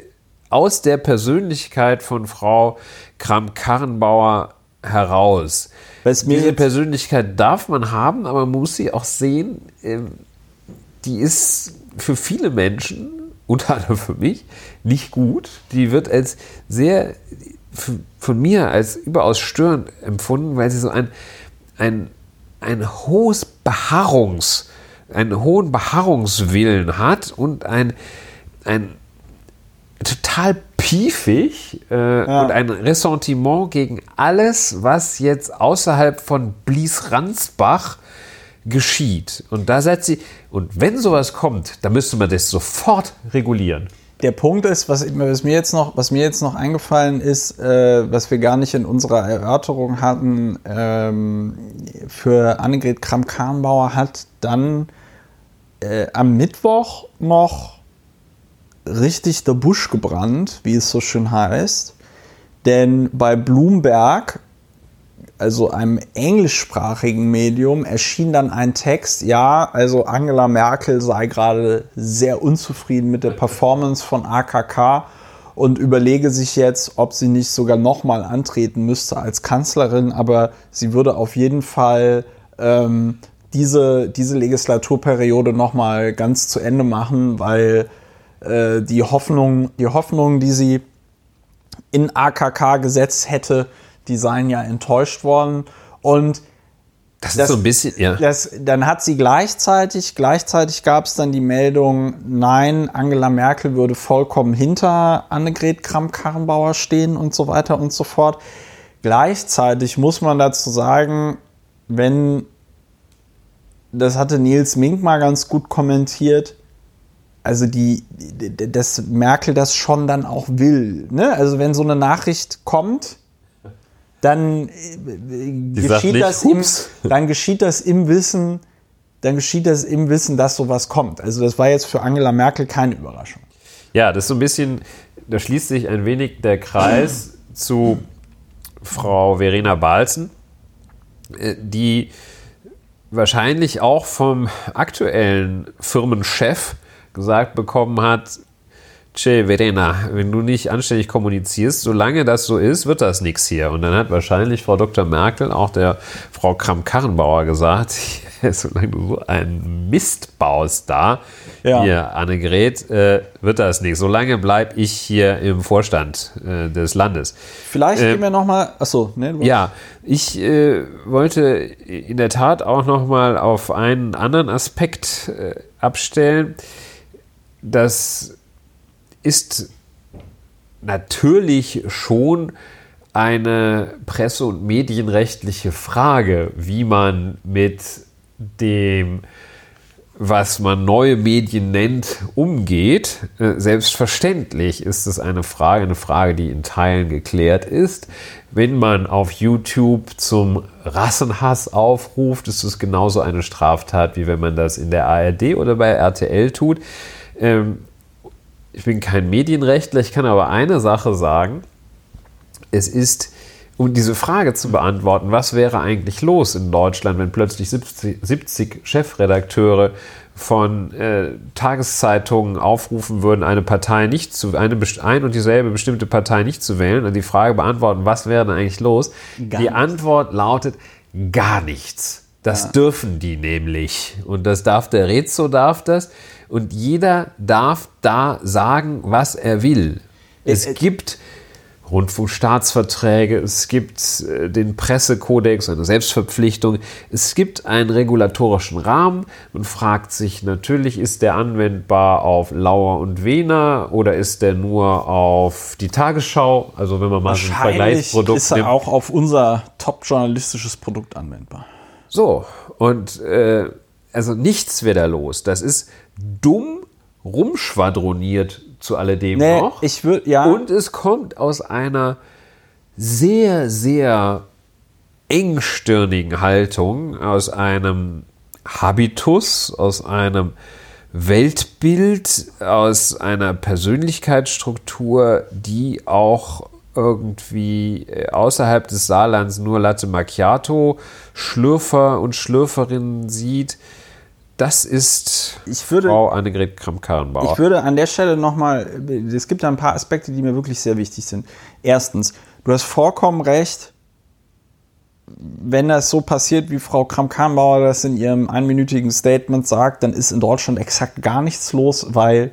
aus der Persönlichkeit von Frau Kramp-Karrenbauer heraus. Diese Persönlichkeit darf man haben, aber man muss sie auch sehen, ähm, die ist für viele Menschen, unter anderem für mich, nicht gut. Die wird als sehr, von mir als überaus störend empfunden, weil sie so ein, ein, ein hohes Beharrungs, einen hohen Beharrungswillen hat und ein, ein total piefig äh, und ein Ressentiment gegen alles, was jetzt außerhalb von Blies-Ransbach geschieht. Und da sagt sie, und wenn sowas kommt, dann müsste man das sofort regulieren. Der Punkt ist, was, was, mir, jetzt noch, was mir jetzt noch eingefallen ist, äh, was wir gar nicht in unserer Erörterung hatten, ähm, für Annegret Kramp-Karrenbauer hat dann äh, am Mittwoch noch richtig der Busch gebrannt, wie es so schön heißt. Denn bei Bloomberg, also einem englischsprachigen Medium, erschien dann ein Text, ja, also Angela Merkel sei gerade sehr unzufrieden mit der Performance von AKK und überlege sich jetzt, ob sie nicht sogar nochmal antreten müsste als Kanzlerin, aber sie würde auf jeden Fall ähm, diese, diese Legislaturperiode nochmal ganz zu Ende machen, weil äh, die Hoffnung, die Hoffnung, die sie in AKK gesetzt hätte, die seien ja enttäuscht worden. Und Das, Das- ist so ein bisschen, ja. das, dann hat sie gleichzeitig, gleichzeitig gab es dann die Meldung, nein, Angela Merkel würde vollkommen hinter Annegret Kramp-Karrenbauer stehen und so weiter und so fort. Gleichzeitig muss man dazu sagen, wenn, das hatte Nils Mink mal ganz gut kommentiert, also die, dass Merkel das schon dann auch will. Ne? Also wenn so eine Nachricht kommt, dann äh, geschieht nicht, das im, [laughs] dann geschieht das im Wissen, dann geschieht das im Wissen, dass sowas kommt. Also das war jetzt für Angela Merkel keine Überraschung. Ja, das ist so ein bisschen, da schließt sich ein wenig der Kreis [clears throat] zu Frau Verena Balzen, äh, die wahrscheinlich auch vom aktuellen Firmenchef gesagt bekommen hat, Che, Verena, wenn du nicht anständig kommunizierst, solange das so ist, wird das nichts hier. Und dann hat wahrscheinlich Frau Dr. Merkel auch der Frau Kramp-Karrenbauer gesagt, [laughs] solange du so einen Mist baust da, Ja. hier, Annegret, äh, wird das nichts. Solange bleibe ich hier im Vorstand äh, des Landes. Vielleicht Äh, gehen wir nochmal, achso, ne? Ja, ich äh, wollte in der Tat auch noch mal auf einen anderen Aspekt äh, abstellen. Das ist natürlich schon eine presse- und medienrechtliche Frage, wie man mit dem was man neue Medien nennt, umgeht. Äh, Selbstverständlich ist es eine Frage, eine Frage, die in Teilen geklärt ist. Wenn man auf YouTube zum Rassenhass aufruft, ist es genauso eine Straftat, wie wenn man das in der ARD oder bei RTL tut. Ähm, ich bin kein Medienrechtler, ich kann aber eine Sache sagen. Es ist, um diese Frage zu beantworten, was wäre eigentlich los in Deutschland, wenn plötzlich 70, 70 Chefredakteure von äh, Tageszeitungen aufrufen würden, eine Partei nicht zu, eine ein und dieselbe bestimmte Partei nicht zu wählen und die Frage beantworten, was wäre denn eigentlich los? die Antwort lautet gar nichts. Das dürfen die nämlich. Und das darf der Rezo darf das. Und jeder darf da sagen, was er will. Es äh, gibt Rundfunkstaatsverträge, es gibt äh, den Pressekodex, eine Selbstverpflichtung, es gibt einen regulatorischen Rahmen. Man fragt sich natürlich, ist der anwendbar auf Lauer und Wehner oder ist der nur auf die Tagesschau? Also wenn man mal so ein Vergleichsprodukt ist er nimmt. auch auf unser top-journalistisches Produkt anwendbar. So, und äh, also nichts wäre da los. Das ist dumm rumschwadroniert zu alledem Nee, noch. ich würde, ja. Und es kommt aus einer sehr, sehr engstirnigen Haltung, aus einem Habitus, aus einem Weltbild, aus einer Persönlichkeitsstruktur, die auch irgendwie äh, außerhalb des Saarlands nur Latte Macchiato, Schlürfer und Schlürferinnen sieht. Das ist Ich würde- Frau Annegret Kramp-Karrenbauer. Ich würde an der Stelle nochmal, es gibt da ein paar Aspekte, die mir wirklich sehr wichtig sind. Erstens, du hast vollkommen recht, wenn das so passiert, wie Frau Kramp-Karrenbauer das in ihrem einminütigen Statement sagt, dann ist in Deutschland exakt gar nichts los, weil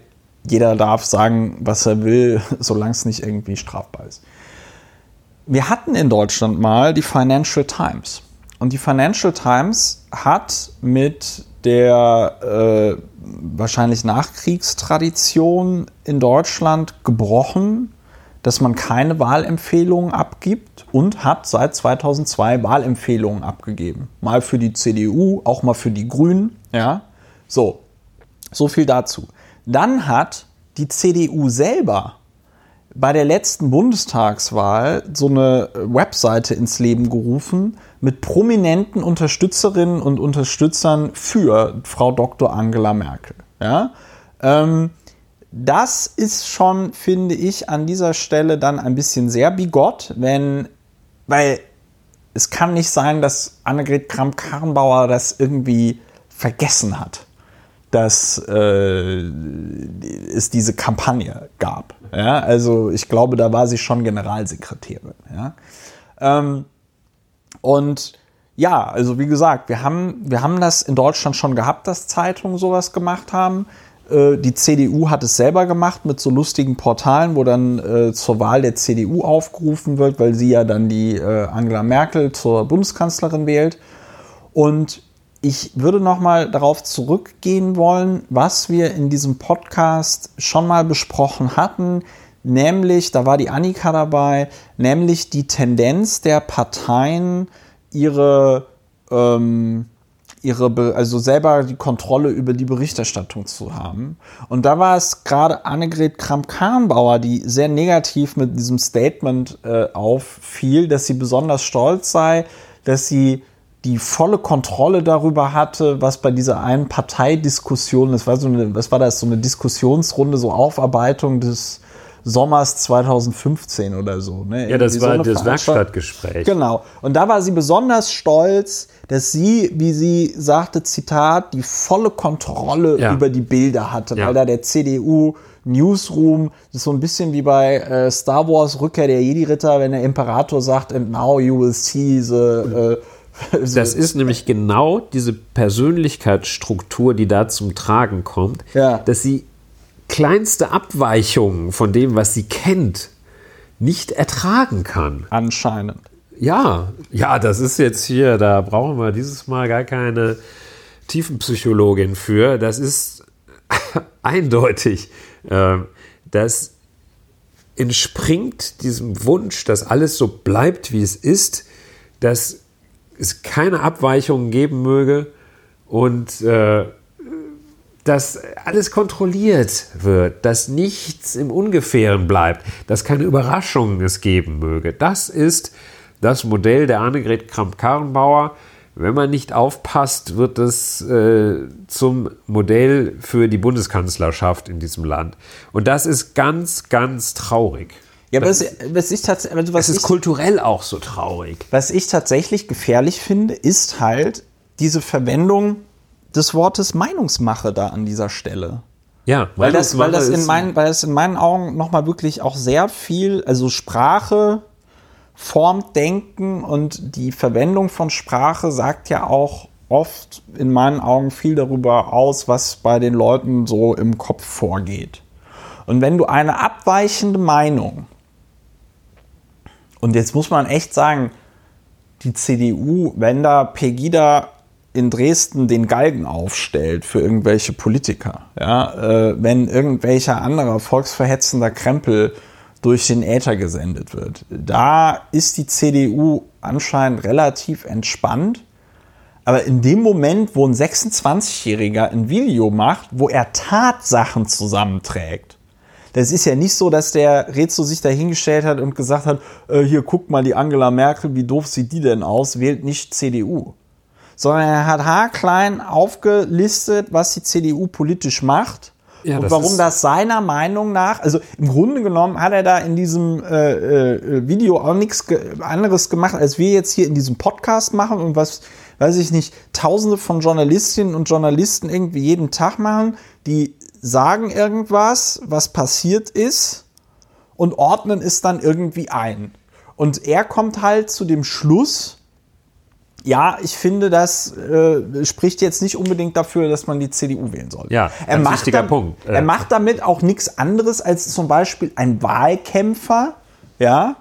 jeder darf sagen, was er will, [laughs] solange es nicht irgendwie strafbar ist. Wir hatten in Deutschland mal die Financial Times. Und die Financial Times hat mit der äh, wahrscheinlich Nachkriegstradition in Deutschland gebrochen, dass man keine Wahlempfehlungen abgibt und hat seit 2002 Wahlempfehlungen abgegeben. Mal für die CDU, auch mal für die Grünen. Ja, so, so viel dazu. Dann hat die CDU selber bei der letzten Bundestagswahl so eine Webseite ins Leben gerufen mit prominenten Unterstützerinnen und Unterstützern für Frau Dr. Angela Merkel. Ja? Ähm, das ist schon, finde ich, an dieser Stelle dann ein bisschen sehr bigott, wenn, weil es kann nicht sein, dass Annegret Kramp-Karrenbauer das irgendwie vergessen hat, dass äh, es diese Kampagne gab. Ja? Also ich glaube, da war sie schon Generalsekretärin. Ja? Ähm, und ja, also wie gesagt, wir haben, wir haben das in Deutschland schon gehabt, dass Zeitungen sowas gemacht haben. Äh, die CDU hat es selber gemacht mit so lustigen Portalen, wo dann äh, zur Wahl der CDU aufgerufen wird, weil sie ja dann die äh, Angela Merkel zur Bundeskanzlerin wählt. Und ich würde noch mal darauf zurückgehen wollen, was wir in diesem Podcast schon mal besprochen hatten, nämlich, da war die Annika dabei, nämlich die Tendenz der Parteien, ihre ähm, ihre, also selber die Kontrolle über die Berichterstattung zu haben. Und da war es gerade Annegret Kramp-Karrenbauer, die sehr negativ mit diesem Statement äh, auffiel, dass sie besonders stolz sei, dass sie die volle Kontrolle darüber hatte, was bei dieser einen Parteidiskussion, das war so eine, was war das, so eine Diskussionsrunde, so Aufarbeitung des Sommers 2015 oder so. Ne? Ja, das war so das Werkstattgespräch. Genau. Und da war sie besonders stolz, dass sie, wie sie sagte, Zitat, die volle Kontrolle ja. über die Bilder hatte, ja. weil da der CDU Newsroom, das ist so ein bisschen wie bei äh, Star Wars Rückkehr der Jedi-Ritter, wenn der Imperator sagt, and now you will see the äh, das ist nämlich genau diese Persönlichkeitsstruktur, die da zum Tragen kommt, ja. dass sie kleinste Abweichungen von dem, was sie kennt, nicht ertragen kann. Anscheinend. Ja, ja, das ist jetzt hier, da brauchen wir dieses Mal gar keine Tiefenpsychologin für. Das ist [laughs] eindeutig. Ähm, das entspringt diesem Wunsch, dass alles so bleibt, wie es ist, dass es keine Abweichungen geben möge und äh, dass alles kontrolliert wird, dass nichts im Ungefähren bleibt, dass keine Überraschungen es geben möge. Das ist das Modell der Annegret Kramp-Karrenbauer. Wenn man nicht aufpasst, wird es äh, zum Modell für die Bundeskanzlerschaft in diesem Land. Und das ist ganz, ganz traurig. Ja, aber was, was ich tatsächlich. Also es ist ich, kulturell auch so traurig. Was ich tatsächlich gefährlich finde, ist halt diese Verwendung des Wortes Meinungsmache da an dieser Stelle. Ja, weil das, weil das in meinen, weil das in meinen Augen nochmal wirklich auch sehr viel, also Sprache formt Denken und die Verwendung von Sprache sagt ja auch oft in meinen Augen viel darüber aus, was bei den Leuten so im Kopf vorgeht. Und wenn du eine abweichende Meinung, und jetzt muss man echt sagen, die CDU, wenn da Pegida in Dresden den Galgen aufstellt für irgendwelche Politiker, ja, äh, wenn irgendwelcher anderer volksverhetzender Krempel durch den Äther gesendet wird. Da ist die CDU anscheinend relativ entspannt. Aber in dem Moment, wo ein 26-Jähriger ein Video macht, wo er Tatsachen zusammenträgt, das ist ja nicht so, dass der Rezo sich dahingestellt hat und gesagt hat, äh, hier guck mal die Angela Merkel, wie doof sieht die denn aus, wählt nicht CDU sondern er hat haarklein aufgelistet, was die CDU politisch macht. Ja, und warum das seiner Meinung nach, also im Grunde genommen hat er da in diesem äh, äh, Video auch nichts ge anderes gemacht, als wir jetzt hier in diesem Podcast machen und was, weiß ich nicht, tausende von Journalistinnen und Journalisten irgendwie jeden Tag machen, die sagen irgendwas, was passiert ist und ordnen es dann irgendwie ein. Und er kommt halt zu dem Schluss, ja, ich finde, das äh, spricht jetzt nicht unbedingt dafür, dass man die CDU wählen soll. Ja, er macht wichtiger dam- Punkt. Er macht damit auch nichts anderes als zum Beispiel ein Wahlkämpfer, ja,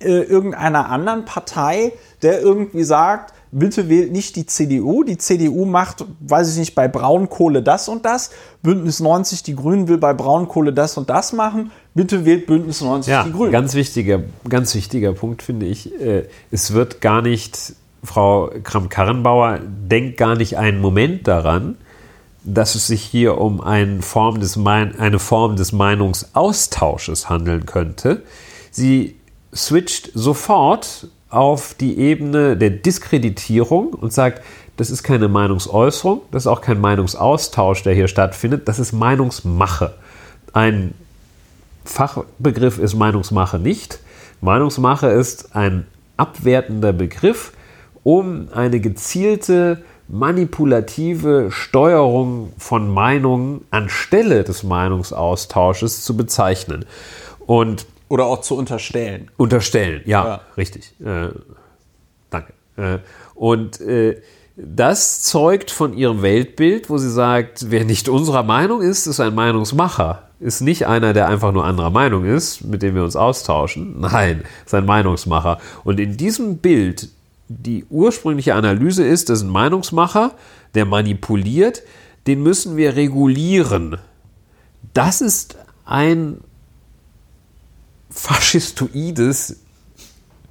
äh, irgendeiner anderen Partei, der irgendwie sagt, bitte wählt nicht die CDU. Die CDU macht, weiß ich nicht, bei Braunkohle das und das. Bündnis 90, die Grünen will bei Braunkohle das und das machen. Bitte wählt Bündnis 90, Ja, die Grünen. ganz wichtiger, ganz wichtiger Punkt finde ich. Äh, es wird gar nicht, Frau Kramp-Karrenbauer denkt gar nicht einen Moment daran, dass es sich hier um eine Form des, Mein- eine Form des Meinungsaustausches handeln könnte. Sie switcht sofort auf die Ebene der Diskreditierung und sagt, das ist keine Meinungsäußerung, das ist auch kein Meinungsaustausch, der hier stattfindet, das ist Meinungsmache. Ein Fachbegriff ist Meinungsmache nicht. Meinungsmache ist ein abwertender Begriff, um eine gezielte manipulative Steuerung von Meinungen anstelle des Meinungsaustausches zu bezeichnen. Und Oder auch zu unterstellen. Unterstellen, ja, Ja. richtig. Äh, danke. Äh, und äh, das zeugt von ihrem Weltbild, wo sie sagt, wer nicht unserer Meinung ist, ist ein Meinungsmacher. Ist nicht einer, der einfach nur anderer Meinung ist, mit dem wir uns austauschen. Nein, ist ein Meinungsmacher. Und in diesem Bild, die ursprüngliche Analyse ist, das ist ein Meinungsmacher, der manipuliert, den müssen wir regulieren. Das ist ein faschistoides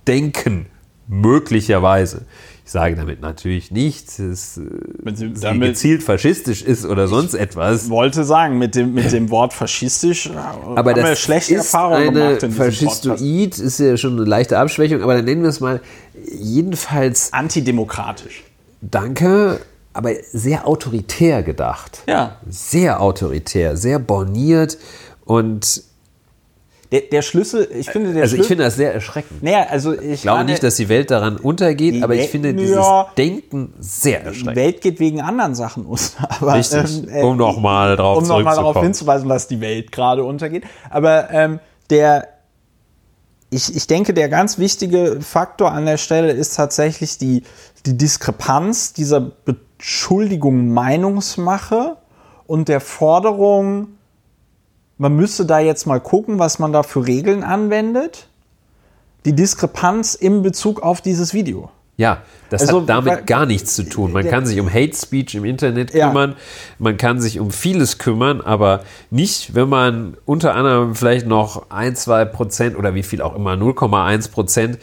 Denken, möglicherweise. Ich sage damit natürlich nicht, dass es Wenn Sie sie damit- gezielt faschistisch ist oder sonst etwas. wollte sagen, mit dem, mit dem Wort faschistisch Aber haben wir das schlechte ist Erfahrungen eine gemacht in. Faschistoid, ist ja schon eine leichte Abschwächung, aber dann nennen wir es mal jedenfalls Antidemokratisch. Danke, aber sehr autoritär gedacht. Ja. Sehr autoritär, sehr borniert und Der, der Schlüssel, ich finde, der also ich Schlüssel. finde das sehr erschreckend. naja, also ich Ich glaube meine, nicht, dass die Welt daran untergeht, Die aber ich finde dieses Ja. Denken sehr die erschreckend. Welt geht wegen anderen Sachen unter. [laughs] Aber, Richtig, ähm, äh, um nochmal drauf um nochmal darauf hinzuweisen, dass die Welt gerade untergeht. Aber ähm, der, ich, ich denke, der ganz wichtige Faktor an der Stelle ist tatsächlich die, die Diskrepanz dieser Beschuldigung Meinungsmache und der Forderung, man müsste da jetzt mal gucken, was man da für Regeln anwendet. Die Diskrepanz im Bezug auf dieses Video. Ja, das Also, hat damit gar nichts zu tun. Man kann sich um Hate Speech im Internet Ja. kümmern, man kann sich um vieles kümmern, aber nicht, wenn man unter anderem vielleicht noch ein, zwei Prozent oder wie viel auch immer, 0,1 Prozent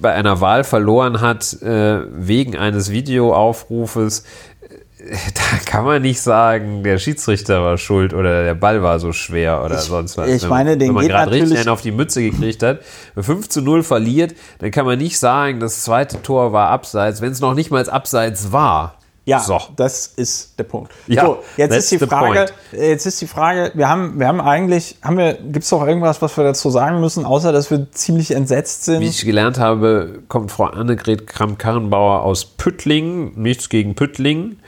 bei einer Wahl verloren hat äh, wegen eines Videoaufrufes. [laughs] Da kann man nicht sagen, der Schiedsrichter war schuld oder der Ball war so schwer oder Ich- sonst was. ich Wenn meine, man, den wenn man gerade richtig einen auf die Mütze gekriegt hat, wenn 5 zu 0 verliert, dann kann man nicht sagen, das zweite Tor war abseits, wenn es noch nicht mal abseits war. Ja, So. das ist der Punkt. Ja, so, jetzt ist die Frage, jetzt ist die Frage, wir haben, wir haben eigentlich, haben wir, gibt es doch irgendwas, was wir dazu sagen müssen, außer dass wir ziemlich entsetzt sind? Wie ich gelernt habe, kommt Frau Annegret Kramp-Karrenbauer aus Püttlingen. Nichts gegen Püttlingen.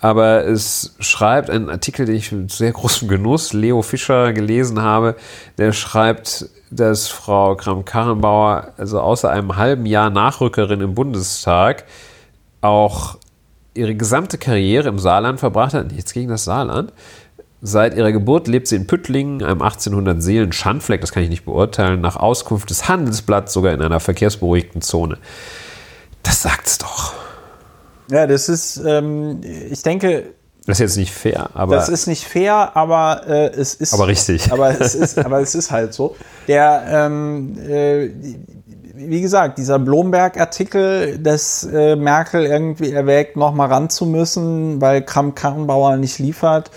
Aber es schreibt einen Artikel, den ich mit sehr großem Genuss Leo Fischer gelesen habe. Der schreibt, dass Frau Kramp-Karrenbauer also außer einem halben Jahr Nachrückerin im Bundestag auch ihre gesamte Karriere im Saarland verbracht hat. Nichts gegen das Saarland. Seit ihrer Geburt lebt sie in Püttlingen, einem 1800 Seelen Schandfleck, das kann ich nicht beurteilen, nach Auskunft des Handelsblatts sogar in einer verkehrsberuhigten Zone. Das sagt's doch. Ja, das ist, ähm, ich denke, Das ist jetzt nicht fair, aber das ist nicht fair, aber äh, es ist. Aber richtig. [laughs] Aber es ist, aber es ist halt so. Der, ähm, äh, wie gesagt, dieser Blomberg-Artikel, dass äh, Merkel irgendwie erwägt, nochmal ran zu müssen, weil Kramp-Karrenbauer nicht liefert,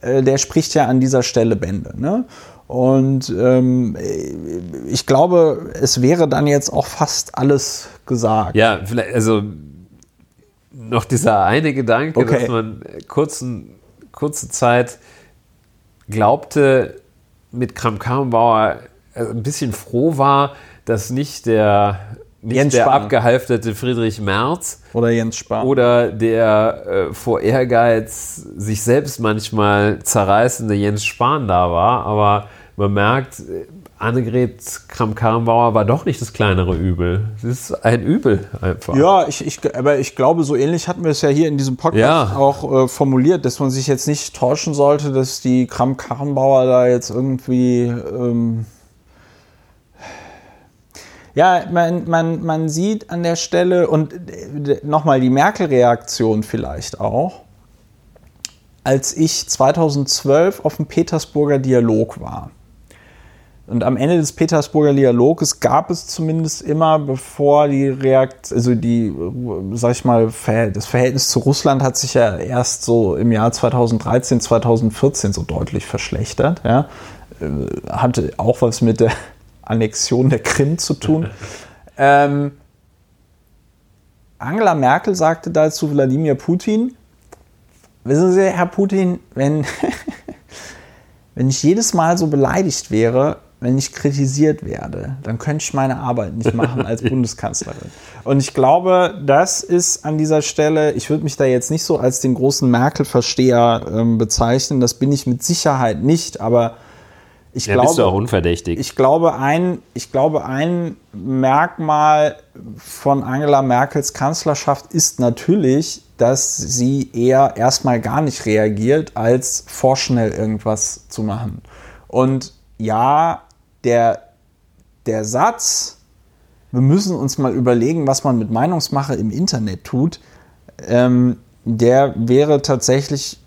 äh, der spricht ja an dieser Stelle Bände. Ne? Und ähm, ich glaube, es wäre dann jetzt auch fast alles gesagt. ja, vielleicht, also noch dieser eine Gedanke, Okay. dass man kurzen, kurze Zeit glaubte, mit Kramp-Karrenbauer äh, ein bisschen froh war, dass nicht der, nicht Jens der Spahn. abgehalfterte Friedrich Merz Oder Jens Spahn. oder der äh, vor Ehrgeiz sich selbst manchmal zerreißende Jens Spahn da war, aber man merkt, äh, Annegret Kramp-Karrenbauer war doch nicht das kleinere Übel. Sie ist ein Übel einfach. Ja, ich, ich, aber ich glaube, so ähnlich hatten wir es ja hier in diesem Podcast Ja. auch äh, formuliert, dass man sich jetzt nicht täuschen sollte, dass die Kramp-Karrenbauer da jetzt irgendwie. Ähm ja, man, man, man sieht an der Stelle und nochmal die Merkel-Reaktion vielleicht auch, als ich 2012 auf dem Petersburger Dialog war. Und am Ende des Petersburger Dialoges gab es zumindest immer, bevor die Reaktion, also die, sag ich mal, das Verhältnis zu Russland hat sich ja erst so im Jahr 2013, 2014 so deutlich verschlechtert. Ja. Äh, Hatte auch was mit der [laughs] Annexion der Krim zu tun. [laughs] ähm, Angela Merkel sagte dazu Wladimir Putin, wissen Sie, Herr Putin, wenn, [laughs] wenn ich jedes Mal so beleidigt wäre, wenn ich kritisiert werde, dann könnte ich meine Arbeit nicht machen als [laughs] Bundeskanzlerin. Und ich glaube, das ist an dieser Stelle, ich würde mich da jetzt nicht so als den großen Merkel-Versteher ähm, bezeichnen, das bin ich mit Sicherheit nicht, aber ich Ja, glaube, bist du auch unverdächtig. ich glaube, ein, ich glaube, ein Merkmal von Angela Merkels Kanzlerschaft ist natürlich, dass sie eher erstmal gar nicht reagiert, als vorschnell irgendwas zu machen. Und ja, der, der Satz, wir müssen uns mal überlegen, was man mit Meinungsmache im Internet tut, ähm, der wäre tatsächlich,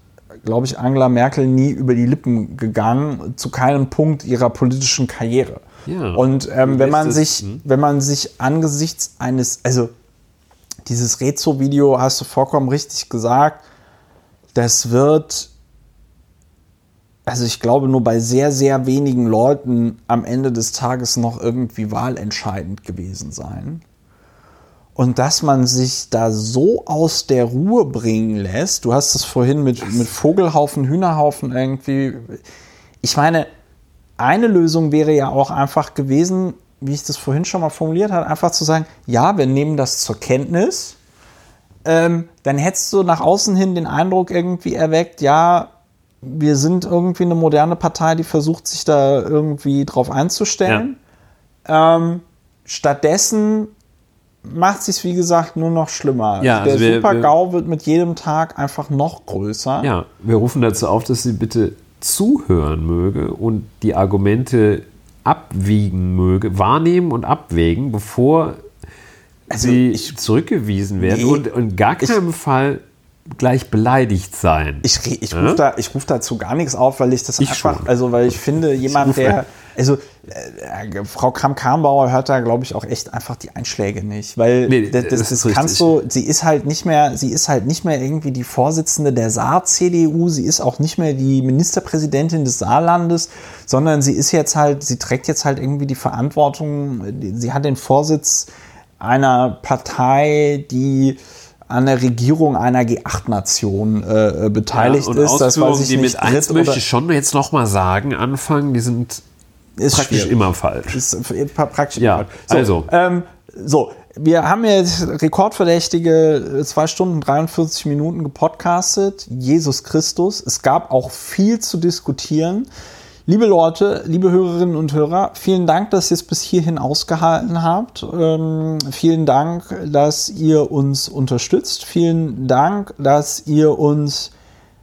glaube ich, Angela Merkel nie über die Lippen gegangen, zu keinem Punkt ihrer politischen Karriere. Ja. Und ähm, wenn man sich, hm? wenn man sich angesichts eines, also dieses Rezo-Video hast du vollkommen richtig gesagt, das wird, also ich glaube nur bei sehr, sehr wenigen Leuten am Ende des Tages noch irgendwie wahlentscheidend gewesen sein. Und dass man sich da so aus der Ruhe bringen lässt, du hast es vorhin mit, mit Vogelhaufen, Hühnerhaufen irgendwie. Ich meine, eine Lösung wäre ja auch einfach gewesen, wie ich das vorhin schon mal formuliert habe, einfach zu sagen, ja, wir nehmen das zur Kenntnis. Ähm, dann hättest du nach außen hin den Eindruck irgendwie erweckt, ja, wir sind irgendwie eine moderne Partei, die versucht, sich da irgendwie drauf einzustellen. Ähm, stattdessen macht sich wie gesagt nur noch schlimmer. Ja, Der also wir- Super-GAU wird mit jedem Tag einfach noch größer. Ja, wir rufen dazu auf, dass sie bitte zuhören möge und die Argumente abwiegen möge, wahrnehmen und abwägen, bevor sie ich- zurückgewiesen werden Nee. und in gar keinem Fall gleich beleidigt sein. Ich, ich Ja? rufe da, ich ruf dazu gar nichts auf, weil ich das Ich einfach, schon. also weil ich finde, jemand, rufe- der, also äh, Frau Kram-Karrenbauer hört da, glaube ich, auch echt einfach die Einschläge nicht, weil Nee, das, das, das das ist kannst richtig. du, sie ist halt nicht mehr, sie ist halt nicht mehr irgendwie die Vorsitzende der Saar-CDU, sie ist auch nicht mehr die Ministerpräsidentin des Saarlandes, sondern sie ist jetzt halt, sie trägt jetzt halt irgendwie die Verantwortung, sie hat den Vorsitz einer Partei, die an der Regierung einer G8-Nation äh, äh, beteiligt und ist. Das weiß ich die nicht. mit eins möchte ich schon jetzt nochmal sagen, anfangen, die sind ist praktisch schwierig. immer falsch. ist äh, pra- praktisch Ja, immer. so, also. Ähm, so, wir haben jetzt rekordverdächtige 2 Stunden 43 Minuten gepodcastet. Jesus Christus. Es gab auch viel zu diskutieren. Liebe Leute, liebe Hörerinnen und Hörer, vielen Dank, dass ihr es bis hierhin ausgehalten habt. Ähm, vielen Dank, dass ihr uns unterstützt. Vielen Dank, dass ihr uns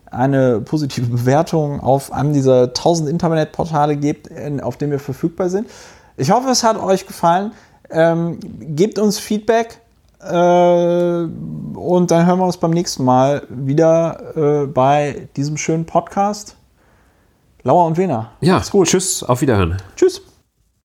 eine positive Bewertung auf einem dieser 1000 Internetportale gebt, auf denen wir verfügbar sind. Ich hoffe, es hat euch gefallen. Ähm, gebt uns Feedback äh, und dann hören wir uns beim nächsten Mal wieder äh, bei diesem schönen Podcast. Lauer und Wena. Ja, Macht's gut. tschüss, auf Wiederhören. Tschüss.